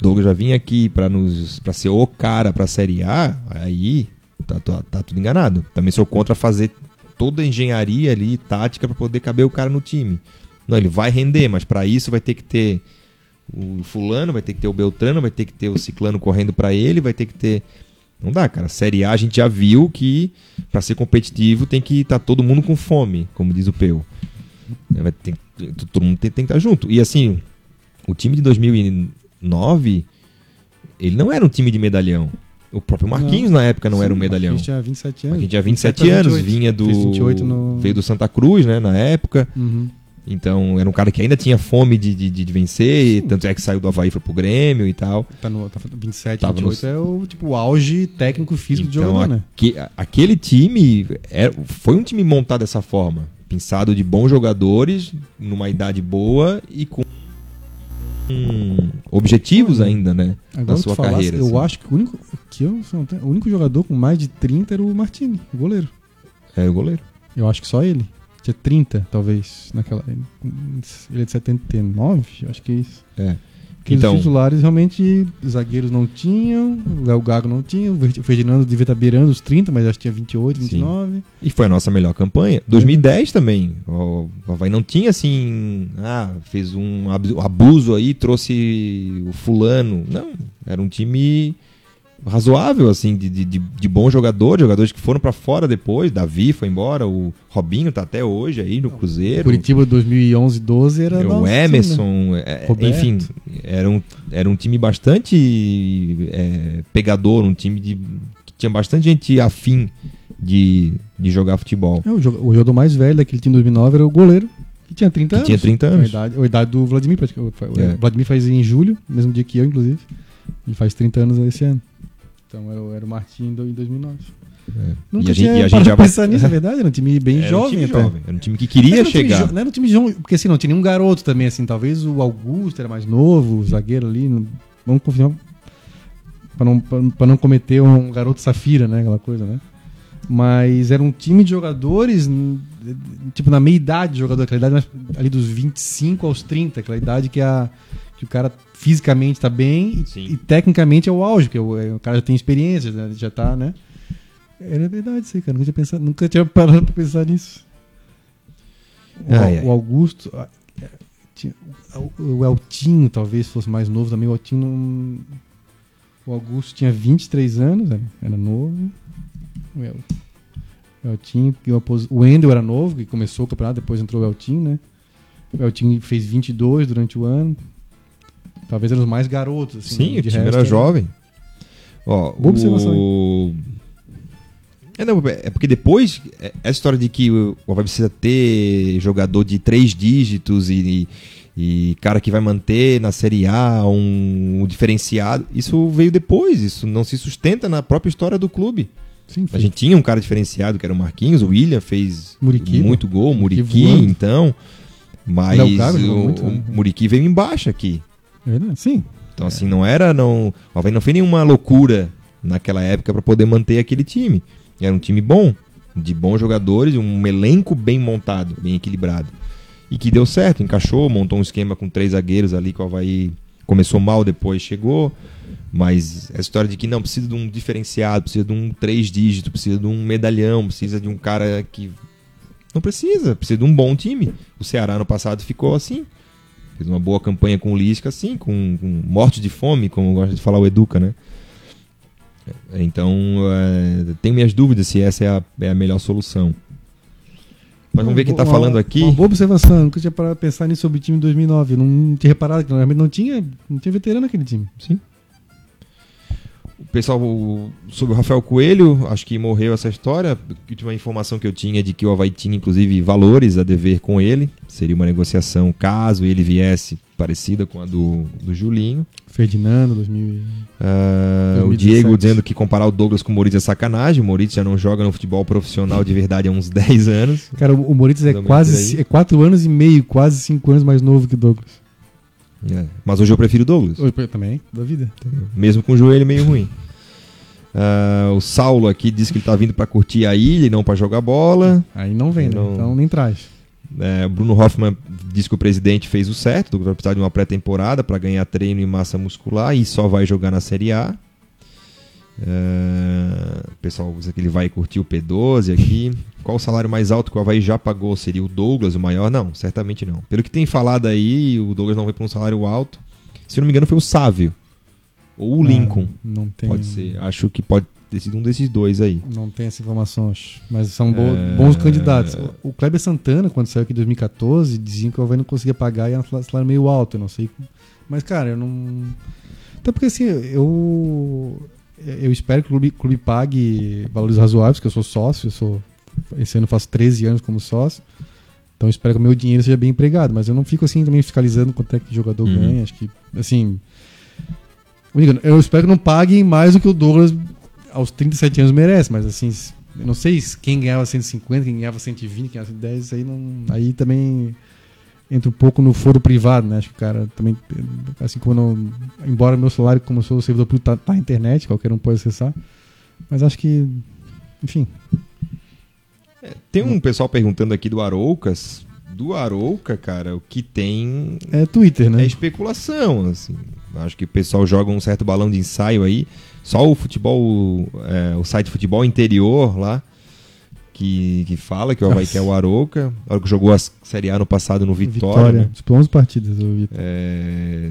Douglas já vinha aqui para nos para ser o cara para Série A, aí tá, tá, tá tudo enganado. Também sou contra fazer toda a engenharia ali, tática para poder caber o cara no time. Não, ele vai render, mas para isso vai ter que ter o fulano, vai ter que ter o Beltrano, vai ter que ter o ciclano correndo para ele, vai ter que ter não dá, cara. Série A a gente já viu que para ser competitivo tem que estar todo mundo com fome, como diz o Peu. É, ter- todo mundo tem, tem que estar junto. E assim, o time de 2009, ele não era um time de medalhão. O próprio Marquinhos na época não era um Sim, medalhão. A gente tinha 27 anos. Marquinhos tinha 27 pra anos, 28. vinha do Fez 28 no... veio do Santa Cruz, né, na época. Uhum. Então, era um cara que ainda tinha fome de, de, de vencer, e tanto é que saiu do Havaí e foi pro Grêmio e tal. Tá no tá 27, Tava 28 é o, tipo, o auge técnico físico do Então, jogador, né? aque- aquele time era- foi um time montado dessa forma, pensado de bons jogadores, numa idade boa e com objetivos ainda, né, Agora na sua falasse, carreira. Eu assim. acho que o único, que eu, o único jogador com mais de 30 era o Martini, o goleiro. Era o goleiro. Eu acho que só ele. Tinha 30, talvez, naquela. Ele é de 79, eu acho que é isso. É. Porque Então- os titulares realmente, os zagueiros não tinham, o Léo Gago não tinha, o Ferdinando devia estar beirando os 30, mas acho que tinha 28, Sim. 29. E foi a nossa melhor campanha. 2010 também. O Havaí não tinha assim. Ah, fez um ab- abuso aí, trouxe o fulano. Não. Era um time razoável, assim, de, de, de, de bons jogadores, jogadores que foram pra fora depois. Davi foi embora, o Robinho tá até hoje aí no Cruzeiro. Curitiba 2011, 12 era. o nosso time, né? Emerson, é, Roberto. enfim, era um, era um time bastante é, pegador, um time de, que tinha bastante gente afim de, de jogar futebol. É, o, joga- o jogador mais velho daquele time de 2009 era o goleiro, que tinha 30 Que anos. tinha 30 A anos. idade, a idade do Vladimir, praticamente. O É. Vladimir faz em julho, mesmo dia que eu, inclusive. Ele faz 30 anos esse ano. Então era, o- era o Martim em 2009. Nunca E a tinha gente- e a gente já pensar nisso, é verdade. Era um time bem Era um jovem time até. jovem. Era um time que queria um chegar. jo- Não era um time jovem, porque assim, não tinha nenhum garoto também, assim. Talvez o Augusto era mais novo, o zagueiro ali. não- Vamos confirmar. Pra não, pra, pra não cometer um garoto safira, né? Aquela coisa, né? Mas era um time de jogadores, tipo, na meia idade de jogador, aquela idade ali dos 25 aos 30, aquela idade que, a, que o cara fisicamente tá bem e, e tecnicamente é o auge, porque o, é, o cara já tem experiência, já, já tá, né? Era verdade isso aí, cara. Nunca tinha, pensado, nunca tinha parado pra pensar nisso. O, Ai, o Augusto. é, tinha- o, Eltinho talvez fosse mais novo também. O Eltinho não. O Augusto tinha 23 anos, era, era novo. O, El, o Eltinho, o Wendel era novo, que começou o campeonato, depois entrou o Eltinho, né? O Eltinho fez 22 durante o ano. Talvez eram os mais garotos, assim. Sim, o time resto, era jovem. Ó, Boa observação, o... É, não, é porque depois, é- essa história de que o o Havaí precisa ter jogador de três dígitos e, e cara que vai manter na Série A um, um diferenciado, isso veio depois, isso não se sustenta na própria história do clube. Sim, A gente tinha um cara diferenciado que era o Marquinhos, o William fez Muriqui, muito gol, o Muriqui então. Mas jogou o, muito, o né? Muriqui veio embaixo aqui. É verdade, Sim. Então, assim, não era. Não, o Havaí não fez nenhuma loucura naquela época para poder manter aquele time. Era um time bom, de bons jogadores, um elenco bem montado, bem equilibrado. E que deu certo, encaixou, montou um esquema com três zagueiros ali que o Havaí começou mal, depois chegou. Mas essa história de que não precisa de um diferenciado, precisa de um três dígitos, precisa de um medalhão, precisa de um cara que. Não precisa, precisa de um bom time. O Ceará no passado ficou assim. Fez uma boa campanha com o Lisca, assim, com, com morte de fome, como gosta de falar o Educa, né? Então, é, tenho minhas dúvidas se essa é a, é a melhor solução. Mas vamos ver quem está falando aqui. Uma boa observação, nunca tinha parado pra pensar nisso sobre o time de 2009. Eu não tinha reparado que realmente não tinha, não tinha veterano naquele time. Sim. O pessoal sobre o Rafael Coelho, acho que morreu essa história. A última informação que eu tinha é de que o Havaí tinha, inclusive, valores a dever com ele. Seria uma negociação caso ele viesse parecida com a do, do Julinho. Ferdinando, 2000. Ah, o 2017. Diego dizendo que comparar o Douglas com o Moritz é sacanagem. O Moritz já não joga no futebol profissional de verdade há uns *laughs* 10 anos. Cara, o Moritz é quase é 4 anos e meio, quase 5 anos mais novo que o Douglas. É, Mas hoje eu prefiro o Douglas. Pô, também, da vida. mesmo com o joelho meio ruim. Ah, o Saulo aqui diz que ele tá vindo para curtir a ilha e não para jogar bola. Aí não vem, né? Não- Então nem traz. É, o Bruno Hoffman diz que o presidente fez o certo, vai precisar de uma pré-temporada para ganhar treino e massa muscular e só vai jogar na Série A. É, o pessoal diz que ele vai curtir o P12 aqui. Qual o salário mais alto que o Havaí já pagou? Seria o Douglas o maior? Não, certamente não. Pelo que tem falado aí, o Douglas não veio para um salário alto. Se não me engano, foi o Sávio. Ou o Lincoln. Não, não tem. Pode ser. Acho que pode ter sido um desses dois aí. Não tem essa informação, acho. Mas são bo- É. bons candidatos. O- Kleber Santana, quando saiu aqui em 2014, diziam que o Havaí não conseguia pagar e era um salário meio alto, eu não sei. Mas, cara, eu não. Até porque assim, eu. Eu espero que o clube, clube pague valores razoáveis, porque eu sou sócio, eu sou. Esse ano eu faço 13 anos como sócio. Então eu espero que o meu dinheiro seja bem empregado. Mas eu não fico assim também fiscalizando quanto é que o jogador Uhum. ganha. Acho que, assim. Eu espero que não paguem mais do que o Douglas aos 37 anos merece, mas assim, eu não sei se quem ganhava 150, quem ganhava 120, quem ganhava 110, isso aí não. Aí também entra um pouco no foro privado, né? Acho que o cara também, assim como não. Embora meu salário, como eu sou servidor público, tá, tá na internet, qualquer um pode acessar. Mas acho que. Enfim. Tem um pessoal perguntando aqui do Aroucas. Do Arouca, cara, o que tem É Twitter, né? é especulação, assim. Acho que o pessoal joga um certo balão de ensaio aí. Só o futebol, é, o site Futebol Interior lá, que, que fala que o Havaí quer o Arouca. A hora que jogou a Série A no passado no Vitória. Vitória. né? Disputou 11 partidas, o Vitor. É,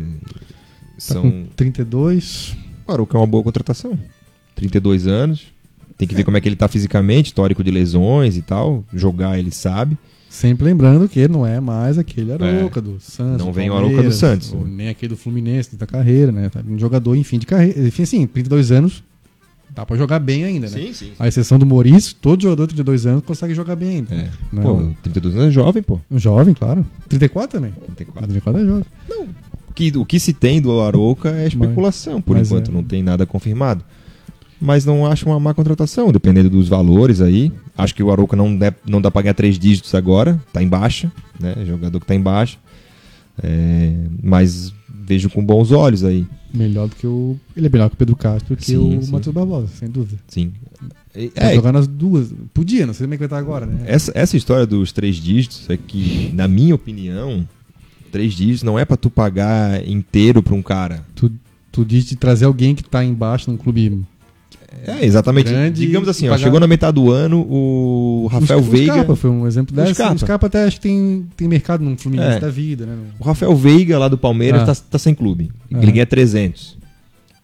Tá são... com 32. O Arouca é uma boa contratação. 32 anos. Tem que ver como é que ele tá fisicamente, histórico de lesões e tal. Jogar ele sabe. Sempre lembrando que não é mais aquele Arouca do Santos. Não vem o Arouca do Santos. nem aquele do Fluminense da carreira, né? Tá um jogador, enfim, de carreira. Enfim, assim, 32 anos, dá pra jogar bem ainda, né? sim. A exceção do Maurício, todo jogador de 32 anos consegue jogar bem ainda. É. Não. Pô, 32 anos é jovem, pô. Um jovem, claro. 34 também. 34. 34 é jovem. O que, o que se tem do Arouca é especulação, por mas enquanto, é. não tem nada confirmado. Mas não acho uma má contratação, dependendo dos valores aí. Acho que o Arouca não, dá- não dá pra ganhar três dígitos agora, tá em baixa, né? Jogador que tá em baixa. É, mas vejo com bons olhos aí, Melhor do que o. Ele é melhor que o Pedro Castro que Sim, o sim. Matheus Barbosa, sem dúvida. sim. É, Vai jogar nas duas. Podia, não sei como é que vai estar agora, né? essa, essa história dos três dígitos é que, na minha opinião, três dígitos não é pra tu pagar inteiro pra um cara. Tu, tu diz de trazer alguém que tá embaixo num clube. É, exatamente. Grande Digamos assim, ó, chegou na metade do ano, o Rafael o, Veiga. O Scarpa foi um exemplo dessa. Scarpa. O Scarpa até acho que tem, tem mercado num Fluminense É. da vida, né? O Rafael Veiga, lá do Palmeiras, Ah. tá, tá sem clube. Ah. Ele ganha 300.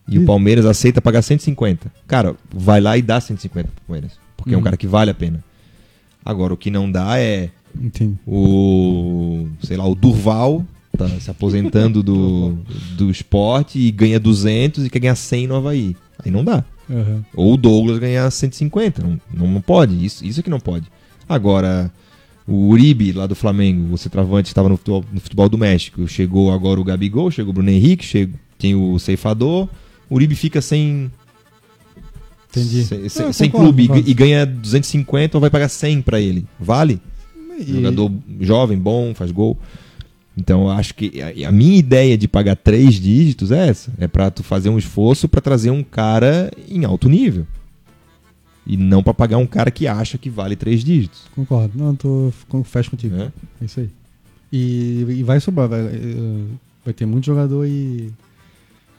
E o Palmeiras aceita pagar 150. Cara, vai lá e dá 150 pro Palmeiras. Porque é um Uhum. cara que vale a pena. Agora, o que não dá é Entendi. o. Sei lá, o Durval tá se aposentando do, do esporte e ganha 200 e quer ganhar 100 no Havaí. Aí não dá. Aham. Ou o Douglas ganhar 150. Não, não, pode. Isso, isso é que não pode. Agora, o Uribe, lá do Flamengo, o centroavante que estava no futebol, no futebol do México, chegou agora o Gabigol, chegou o Bruno Henrique, chegou, tem o Ceifador. O Uribe fica sem. Entendi. Sem, sem- É, sem concordo, clube e- concordo. e ganha 250 ou vai pagar 100 pra ele. Vale? E- Jogador jovem, bom, faz gol. Então, eu acho que a, a minha ideia de pagar três dígitos é essa. É pra tu fazer um esforço pra trazer um cara em alto nível. E não pra pagar um cara que acha que vale três dígitos. Concordo. Não, tô fecho contigo. Né? É isso aí. E, e vai sobrar. Vai, eh, vai ter muito jogador e.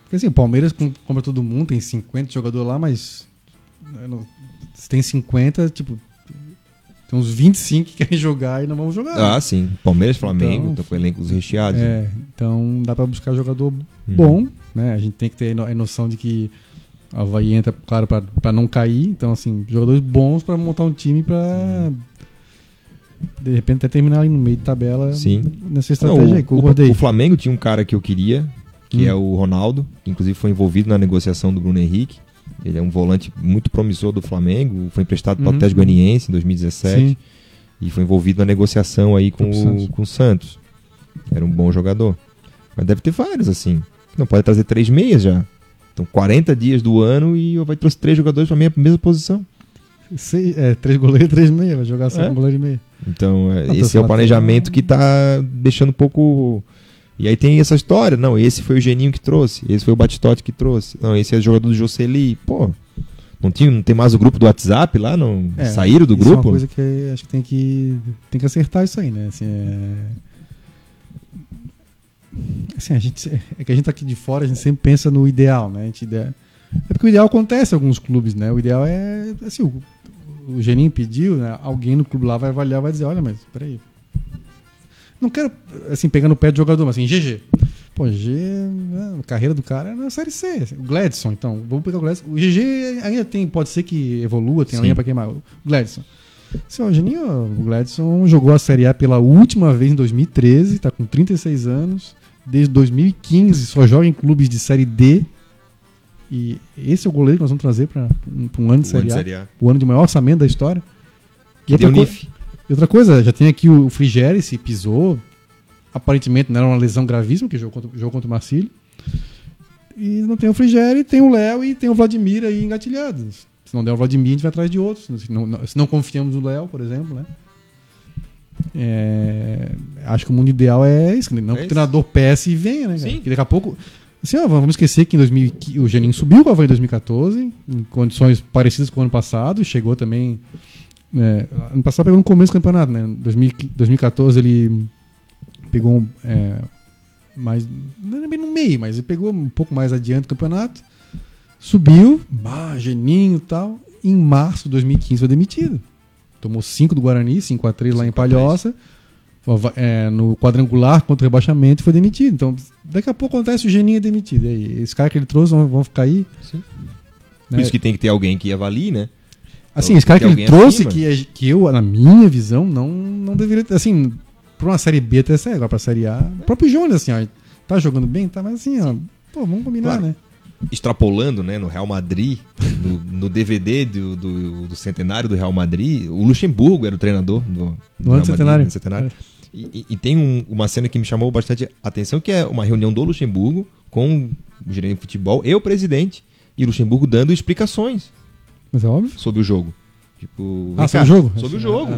Porque assim, o Palmeiras com- compra todo mundo, tem 50 jogadores lá, mas. não- Se tem 50, tipo. Tem uns 25 que querem jogar e não vão jogar. Ah, sim. Palmeiras, Flamengo, Então, com elencos recheados. É, então dá pra buscar jogador Uhum. bom, né? A gente tem que ter a noção de que a Havaí entra, claro, pra, pra não cair. Então, assim, jogadores bons pra montar um time pra. De repente até terminar ali no meio de tabela Sim. nessa Não, estratégia aí, o, concordei. o, o Flamengo tinha um cara que eu queria, que Hum. é o Ronaldo, que inclusive foi envolvido na negociação do Bruno Henrique. Ele é um volante muito promissor do Flamengo, foi emprestado para o Uhum. Atlético Goianiense em 2017 Sim. e foi envolvido na negociação aí com o, Santos. com o Santos. Era um bom jogador. Mas deve ter vários assim. Não pode trazer três meias já. Então 40 dias do ano e vai trouxe três jogadores para a mesma posição. Seis- é, três goleiros e três meia, vai jogar só É? goleiro e meia. Então, é, Não, esse é o planejamento que tá deixando um pouco. E aí tem essa história. Não, esse foi o Geninho que trouxe. Esse foi o Batistote que trouxe. Não, esse é o jogador do Jocely. Pô, não, tinha, não tem mais o grupo do WhatsApp lá? Não É, saíram do isso É uma grupo? coisa que acho que tem que tem que acertar isso aí, né? Assim, é... Assim, a gente é que a gente tá aqui de fora, a gente sempre pensa no ideal, né? A gente ideia... É porque o ideal acontece em alguns clubes, né? O ideal é assim, o, o Geninho pediu, né? Alguém no clube lá vai avaliar, vai dizer, olha, mas peraí. Não quero assim pegar no pé do jogador, mas assim, GG. Pô, GG, né, a carreira do cara é na série C. O Gladson, então, vamos pegar o Gladson. O GG ainda tem, pode ser que evolua, tem Sim. linha pra queimar. O Gladson. Seu Geninho, o Gladson jogou a Série A pela última vez em 2013, tá com 36 anos. Desde 2015 só joga em clubes de Série D. E esse é o goleiro que nós vamos trazer para um ano de Série A. A. O ano de maior orçamento da história. E outra, co-. e outra coisa, já tem aqui o Frigeri, se pisou. Aparentemente não era uma lesão gravíssima, que jogou contra, jogou contra o Marcílio. E não tem o Frigeri, tem o Léo e tem o Vladimir aí engatilhados. Se não der o Vladimir, a gente vai atrás de outros. Se não, se não confiamos no Léo, por exemplo, né? É, acho que o mundo ideal é isso, não É que o treinador peça e venha, né? Sim. Que daqui a pouco. Assim, ó, vamos esquecer que em 2000, que o Geninho subiu com a Havaí em 2014, em condições parecidas com o ano passado, chegou também. É, ano passado pegou no começo do campeonato, né? Em 2000 2014 ele pegou um, é, mais. Não é bem no meio, mas ele pegou um pouco mais adiante do campeonato. Subiu, bah, Geninho e tal. Em março de 2015 foi demitido. Tomou 5 do Guarani, 5 a 3 lá em 5 a 3. Palhoça. É, no quadrangular contra o rebaixamento e foi demitido. Então, daqui a pouco acontece o Geninho é demitido. E aí, esse cara que ele trouxe vão, vão ficar aí. Sim. né? Por isso que tem que ter alguém que avalie, né? Assim, Então, esse cara que ele trouxe, acima. que, é- que eu, na minha visão, não, não deveria ter. Assim, pra uma série B até ser, agora pra série A. O próprio Jones, assim, ó, tá jogando bem, tá, mas assim, ó, pô, vamos combinar, Claro. né? Extrapolando, né, no Real Madrid, no, no DVD do, do, do centenário do Real Madrid, o Luxemburgo era o treinador do, do No ano centenário. centenário. E, e- e tem um- uma cena que me chamou bastante atenção, que é uma reunião do Luxemburgo com o gerente de futebol e o presidente. e Luxemburgo dando explicações Mas é óbvio. sobre o jogo. Tipo, Ah, sobre o jogo? Sobre o jogo.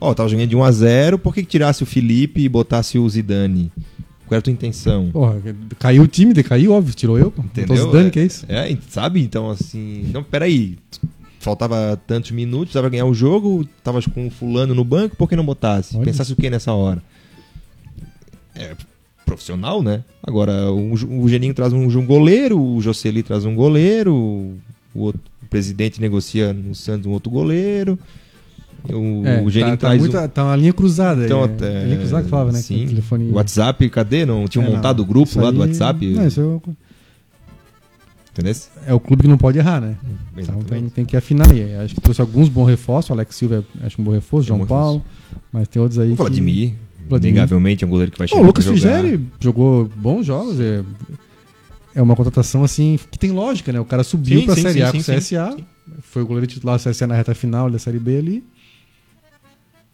Ó, tava jogando de 1x0, por que, que tirasse o Felipe e botasse o Zidane? Qual era a tua intenção? Porra, caiu o time, decaiu, óbvio, tirou eu, pô. Entendeu? Tô Zidane, que é isso? É, sabe? Então, assim. Não, peraí. Faltava tantos minutos, precisava ganhar o jogo, tava com o fulano no banco, por que não botasse? Olha. Pensasse o que nessa hora? É profissional, né? Agora, o, o Geninho traz um, um goleiro, o Jocely traz um goleiro, o, outro, o presidente negocia no Santos um outro goleiro. O, É, o Geninho tá, tá, traz muito- um, tá uma linha cruzada. então, é, até, linha cruzada que falava, né? que Sim. telefone... WhatsApp, cadê? Não tinham É, montado o grupo lá do aí- WhatsApp? Não, isso é o- Entendeu? é o clube que não pode errar, né? Então Exatamente. tem, tem que afinar aí. Acho que trouxe alguns bons reforços. O Alex Silva é acho um bom reforço, É João bom Paulo. Mas tem outros aí. O Vladimir, Vladimir. inegavelmente, é um goleiro que vai Que... chegar o Lucas. Figeri jogou bons jogos. É... é uma contratação assim que tem lógica, né? O cara subiu Sim, pra sim, Série sim, A com o CSA. Foi o goleiro titular do CSA na reta final da Série B ali.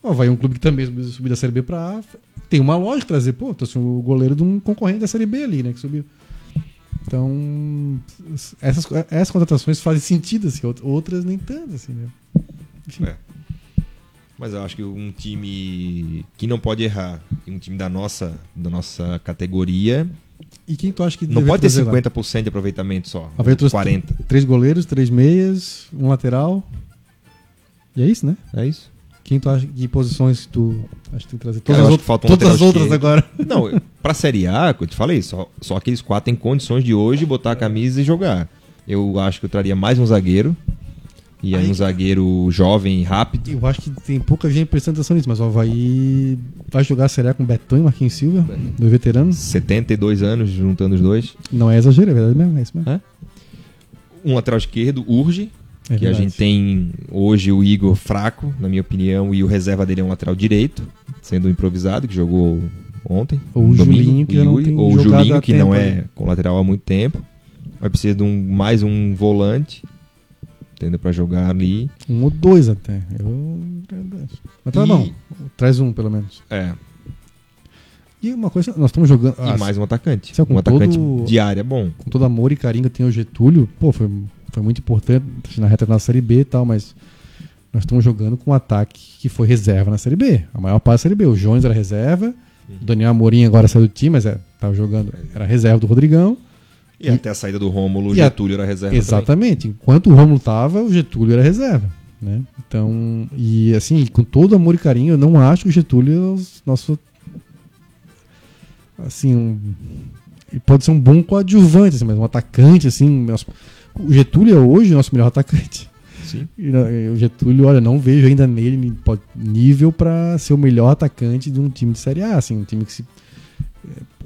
Ó, vai um clube que também subiu- da Série B pra A. Tem uma lógica trazer, pô, trouxe o goleiro de um concorrente da Série B ali, né? Que subiu. Então, essas, essas contratações fazem sentido, assim, out- outras nem tanto, assim, né? Enfim. É. Mas eu acho que um time que não pode errar, um time da nossa, da nossa categoria, E quem tu acha que não pode ter trazer lá? 50% de aproveitamento só. Trouxe 40. Três goleiros, três meias, um lateral. E é isso, né? É isso? Quem tu acha que posições tu acha que tem que trazer? Todas as, acho out- que falta um todas as outras agora. Não, *laughs* pra Série A, eu te falei, só, só aqueles quatro têm condições de hoje botar a camisa e jogar. Eu acho que eu traria mais um zagueiro. E aí Aí- um zagueiro jovem, rápido. Eu acho que tem pouca gente prestando atenção nisso, mas o Havaí vai jogar a A com Betão e Marquinhos Silva, dois veteranos. 72 anos, juntando os dois. Não é exagero, é verdade mesmo, é isso mesmo. É? Um lateral esquerdo, urge. É que a verdade. gente tem hoje o Igor fraco, na minha opinião, e o reserva dele é um lateral direito, sendo improvisado, que jogou ontem. Ou o domingo, Julinho, que não Yuri, tem Ou o Julinho, que tempo não aí. é com lateral há muito tempo. Vai precisar de um, mais um volante, entendeu? Pra jogar ali. Um ou dois até. Eu... Mas tá E- bom, traz um pelo menos. É, E uma coisa, nós estamos jogando. e ah, mais um atacante. Sabe, Um atacante todo- de área bom. com todo amor e carinho que tenho o Getúlio, pô, foi, foi muito importante na reta na Série B e tal, mas nós estamos jogando com um ataque que foi reserva na Série B. A maior parte da Série B. O Jones era reserva, o Daniel Amorim agora saiu do time, mas é, tava jogando, era reserva do Rodrigão. E, E- até a saída do Rômulo, o e a- Getúlio era reserva também. Exatamente. Enquanto o Romulo tava, o Getúlio era reserva. Né? Então, e assim, com todo amor e carinho, eu não acho que o Getúlio é o nosso. Assim, um, pode ser um bom coadjuvante, assim, mas um atacante, assim. nosso- o Getúlio é hoje o nosso melhor atacante. Sim. *laughs* E, né, o Getúlio, olha, não vejo ainda nele nível para ser o melhor atacante de um time de Série A, assim, um time que se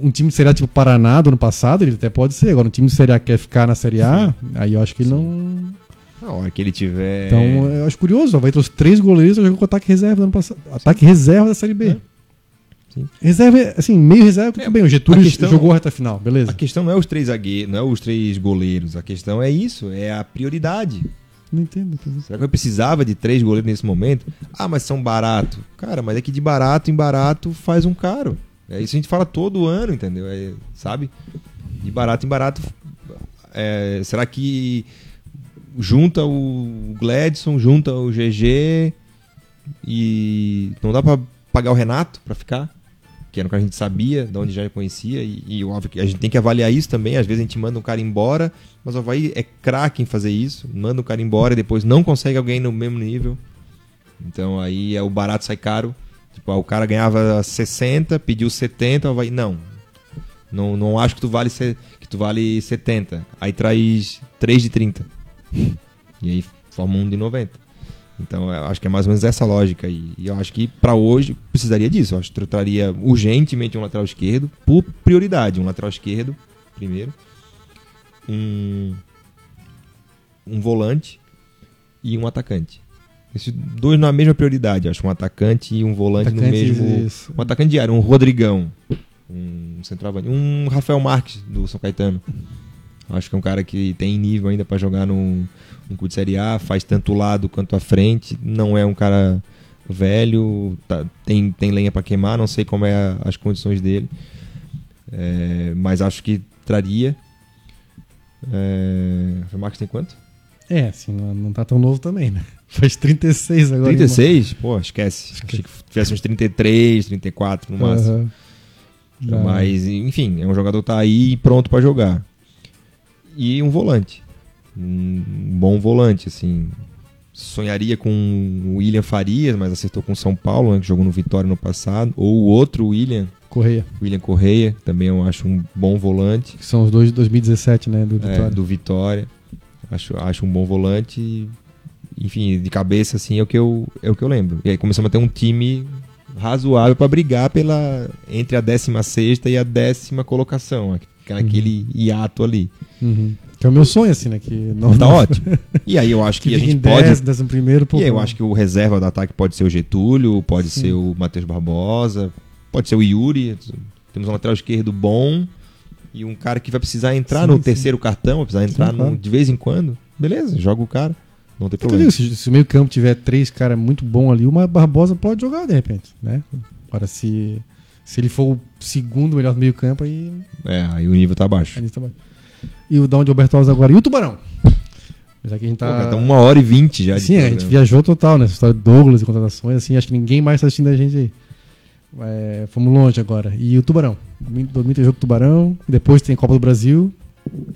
um time de Série A tipo Paraná do ano passado, ele até pode ser. Agora, um time de Série A que quer ficar na Série A, aí eu acho que ele não. Na hora que ele tiver. Então, eu acho curioso. Vai ter os três goleiros jogando com ataque reserva do ano passado. Ataque reserva da Série B. É. Sim. Reserva, é, assim, meio reserva, tudo É, bem. O Getúlio a questão- jogou a reta final, beleza. A questão não é os três zagueiros, não é os três goleiros. A questão é isso, é a prioridade. Não entendo. não entendo. Será que eu precisava de três goleiros nesse momento? Ah, mas são barato. Cara, mas é que de barato em barato faz um caro. É isso a gente fala todo ano, entendeu? É, sabe? De barato em barato. é, será que junta o Gladson, junta o GG e não dá pra pagar o Renato pra ficar? Que era o que a gente sabia, de onde já conhecia, e, e óbvio que a gente tem que avaliar isso também. Às vezes a gente manda um cara embora, mas o Havaí é craque em fazer isso. Manda o cara embora e depois não consegue alguém no mesmo nível. Então aí é o barato sai caro. Tipo, ah, o cara ganhava 60, pediu 70, o Havaí, não. Não, não acho que tu vale que tu vale 70. Aí traz 3 de 30. E aí forma um de 90. Então eu acho que é mais ou menos essa lógica aí. E eu acho que pra hoje precisaria disso. Eu acho que eu traria urgentemente um lateral esquerdo por prioridade. Um lateral esquerdo, primeiro. Um, um volante e um atacante. Esses dois na mesma prioridade, acho. Um atacante e um volante no Atacante, mesmo. isso. Um atacante diário, um Rodrigão. Um centroavante. Um Rafael Marques do São Caetano. Acho que é um cara que tem nível ainda pra jogar no, no clube de Série A, faz tanto o lado quanto a frente. Não é um cara velho, tá- tem, tem lenha pra queimar, não sei como é a- as condições dele. É, mas acho que traria. É... O Marcos tem quanto? É, assim, não, não tá tão novo também, né? Faz 36 agora. 36? Pô, esquece. Achei que tivesse uns 33, 34 no máximo. Aham. Já. Mas, enfim, é um jogador que tá aí pronto pra jogar. E um volante. Um bom volante, assim. Sonharia com o William Farias, mas acertou com o São Paulo, né, que jogou no Vitória no passado. Ou o outro William, Correia. William Correia, também eu acho um bom volante. Que são os dois de 2017, né? Do É, Vitória. do Vitória. Acho, acho um bom volante. Enfim, de cabeça, assim, é o que eu, é o que eu lembro. E aí começamos a ter um time razoável pra brigar pela entre a 16 e a décima colocação. aqu- Aquele hiato ali. Uhum. Que é o meu sonho, assim, né? Que não Tá *laughs* ótimo. E aí eu acho Que que a gente pode. 10, décimo primeiro. E aí eu acho que o reserva do ataque pode ser o Getúlio, pode ser o Matheus Barbosa, pode ser o Yuri. Temos um lateral esquerdo bom e um cara que vai precisar entrar Sim, no sim. terceiro cartão, vai precisar entrar Sim, no- claro. de vez em quando. Beleza, joga o cara. Não tem Eu problema. se, se o meio campo tiver três caras muito bons ali, uma Barbosa pode jogar de repente, né? Agora, se, se ele for o segundo melhor do meio campo, aí É, aí o nível tá baixo. tá bom. E o da onde o Alberto Alves agora. E o Tubarão? Mas aqui a gente Pô, tá. cara, tá uma hora e vinte já de Sim, a gente viajou total nessa história de Douglas e contratações, assim, acho que ninguém mais tá assistindo a gente aí. É, fomos longe agora. E o Tubarão? Domingo domingo tem jogo do Tubarão, depois tem Copa do Brasil.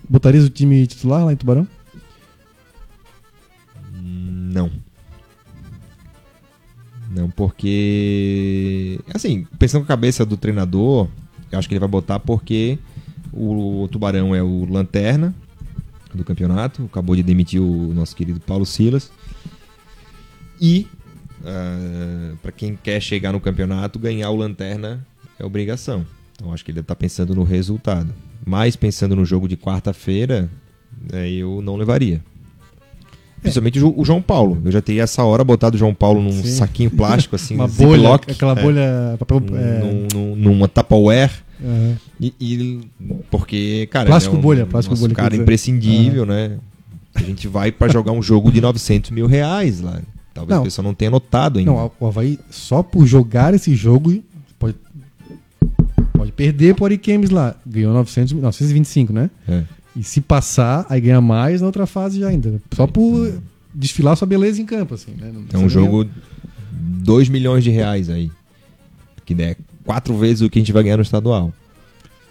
Botarias o time titular lá em Tubarão? Não. Não, porque. Assim, pensando com a cabeça do treinador, eu acho que ele vai botar porque o Tubarão é o lanterna do campeonato, acabou de demitir o nosso querido Paulo Silas. E, para quem quer chegar no campeonato, ganhar o lanterna é obrigação. Então acho que ele deve estar pensando no resultado. Mas pensando no jogo de quarta-feira, é, eu não levaria. Principalmente o Jo- o João Paulo. Eu já teria essa hora botado o João Paulo num Sim. saquinho plástico, assim, *laughs* Uma bolha, aquela é, bolha. Papel, é, num- num- numa Tupperware. aham. E, e- porque, cara, Plástico é um, bolha, plástico bolha, cara imprescindível, né? A gente vai pra jogar um jogo de 900 mil reais lá. Talvez Não. a pessoa não tenha notado ainda. Não, o Havaí, só por jogar esse jogo, pode, pode perder por Ariquemes lá. Ganhou 900, 925, né? É. E se passar, aí ganha mais na outra fase já ainda. Só por desfilar sua beleza em campo, assim, né? É um jogo 2 milhões de reais aí. Que é quatro vezes o que a gente vai ganhar no estadual.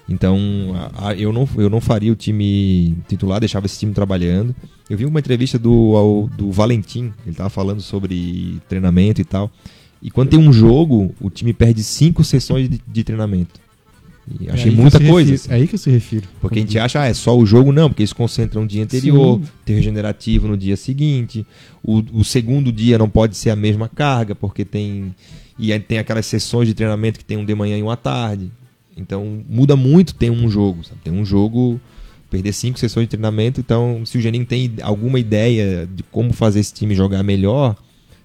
Então, a- a- eu, não, eu não faria o time titular, deixava esse time trabalhando. Eu vi uma entrevista do, ao- do Valentim, ele tava falando sobre treinamento e tal. E quando tem um jogo, o time perde cinco sessões de, de treinamento. E É achei que muita coisa. refiro- assim. É aí que eu se refiro. Porque a gente acha, ah, é só o jogo, não, porque eles concentram o dia anterior, Sim. ter regenerativo no dia seguinte. O, o segundo dia não pode ser a mesma carga, porque tem. E aí tem aquelas sessões de treinamento que tem um de manhã e uma tarde. Então muda muito ter um jogo. Sabe? Tem um jogo, perder cinco sessões de treinamento. Então, se o Geninho tem alguma ideia de como fazer esse time jogar melhor,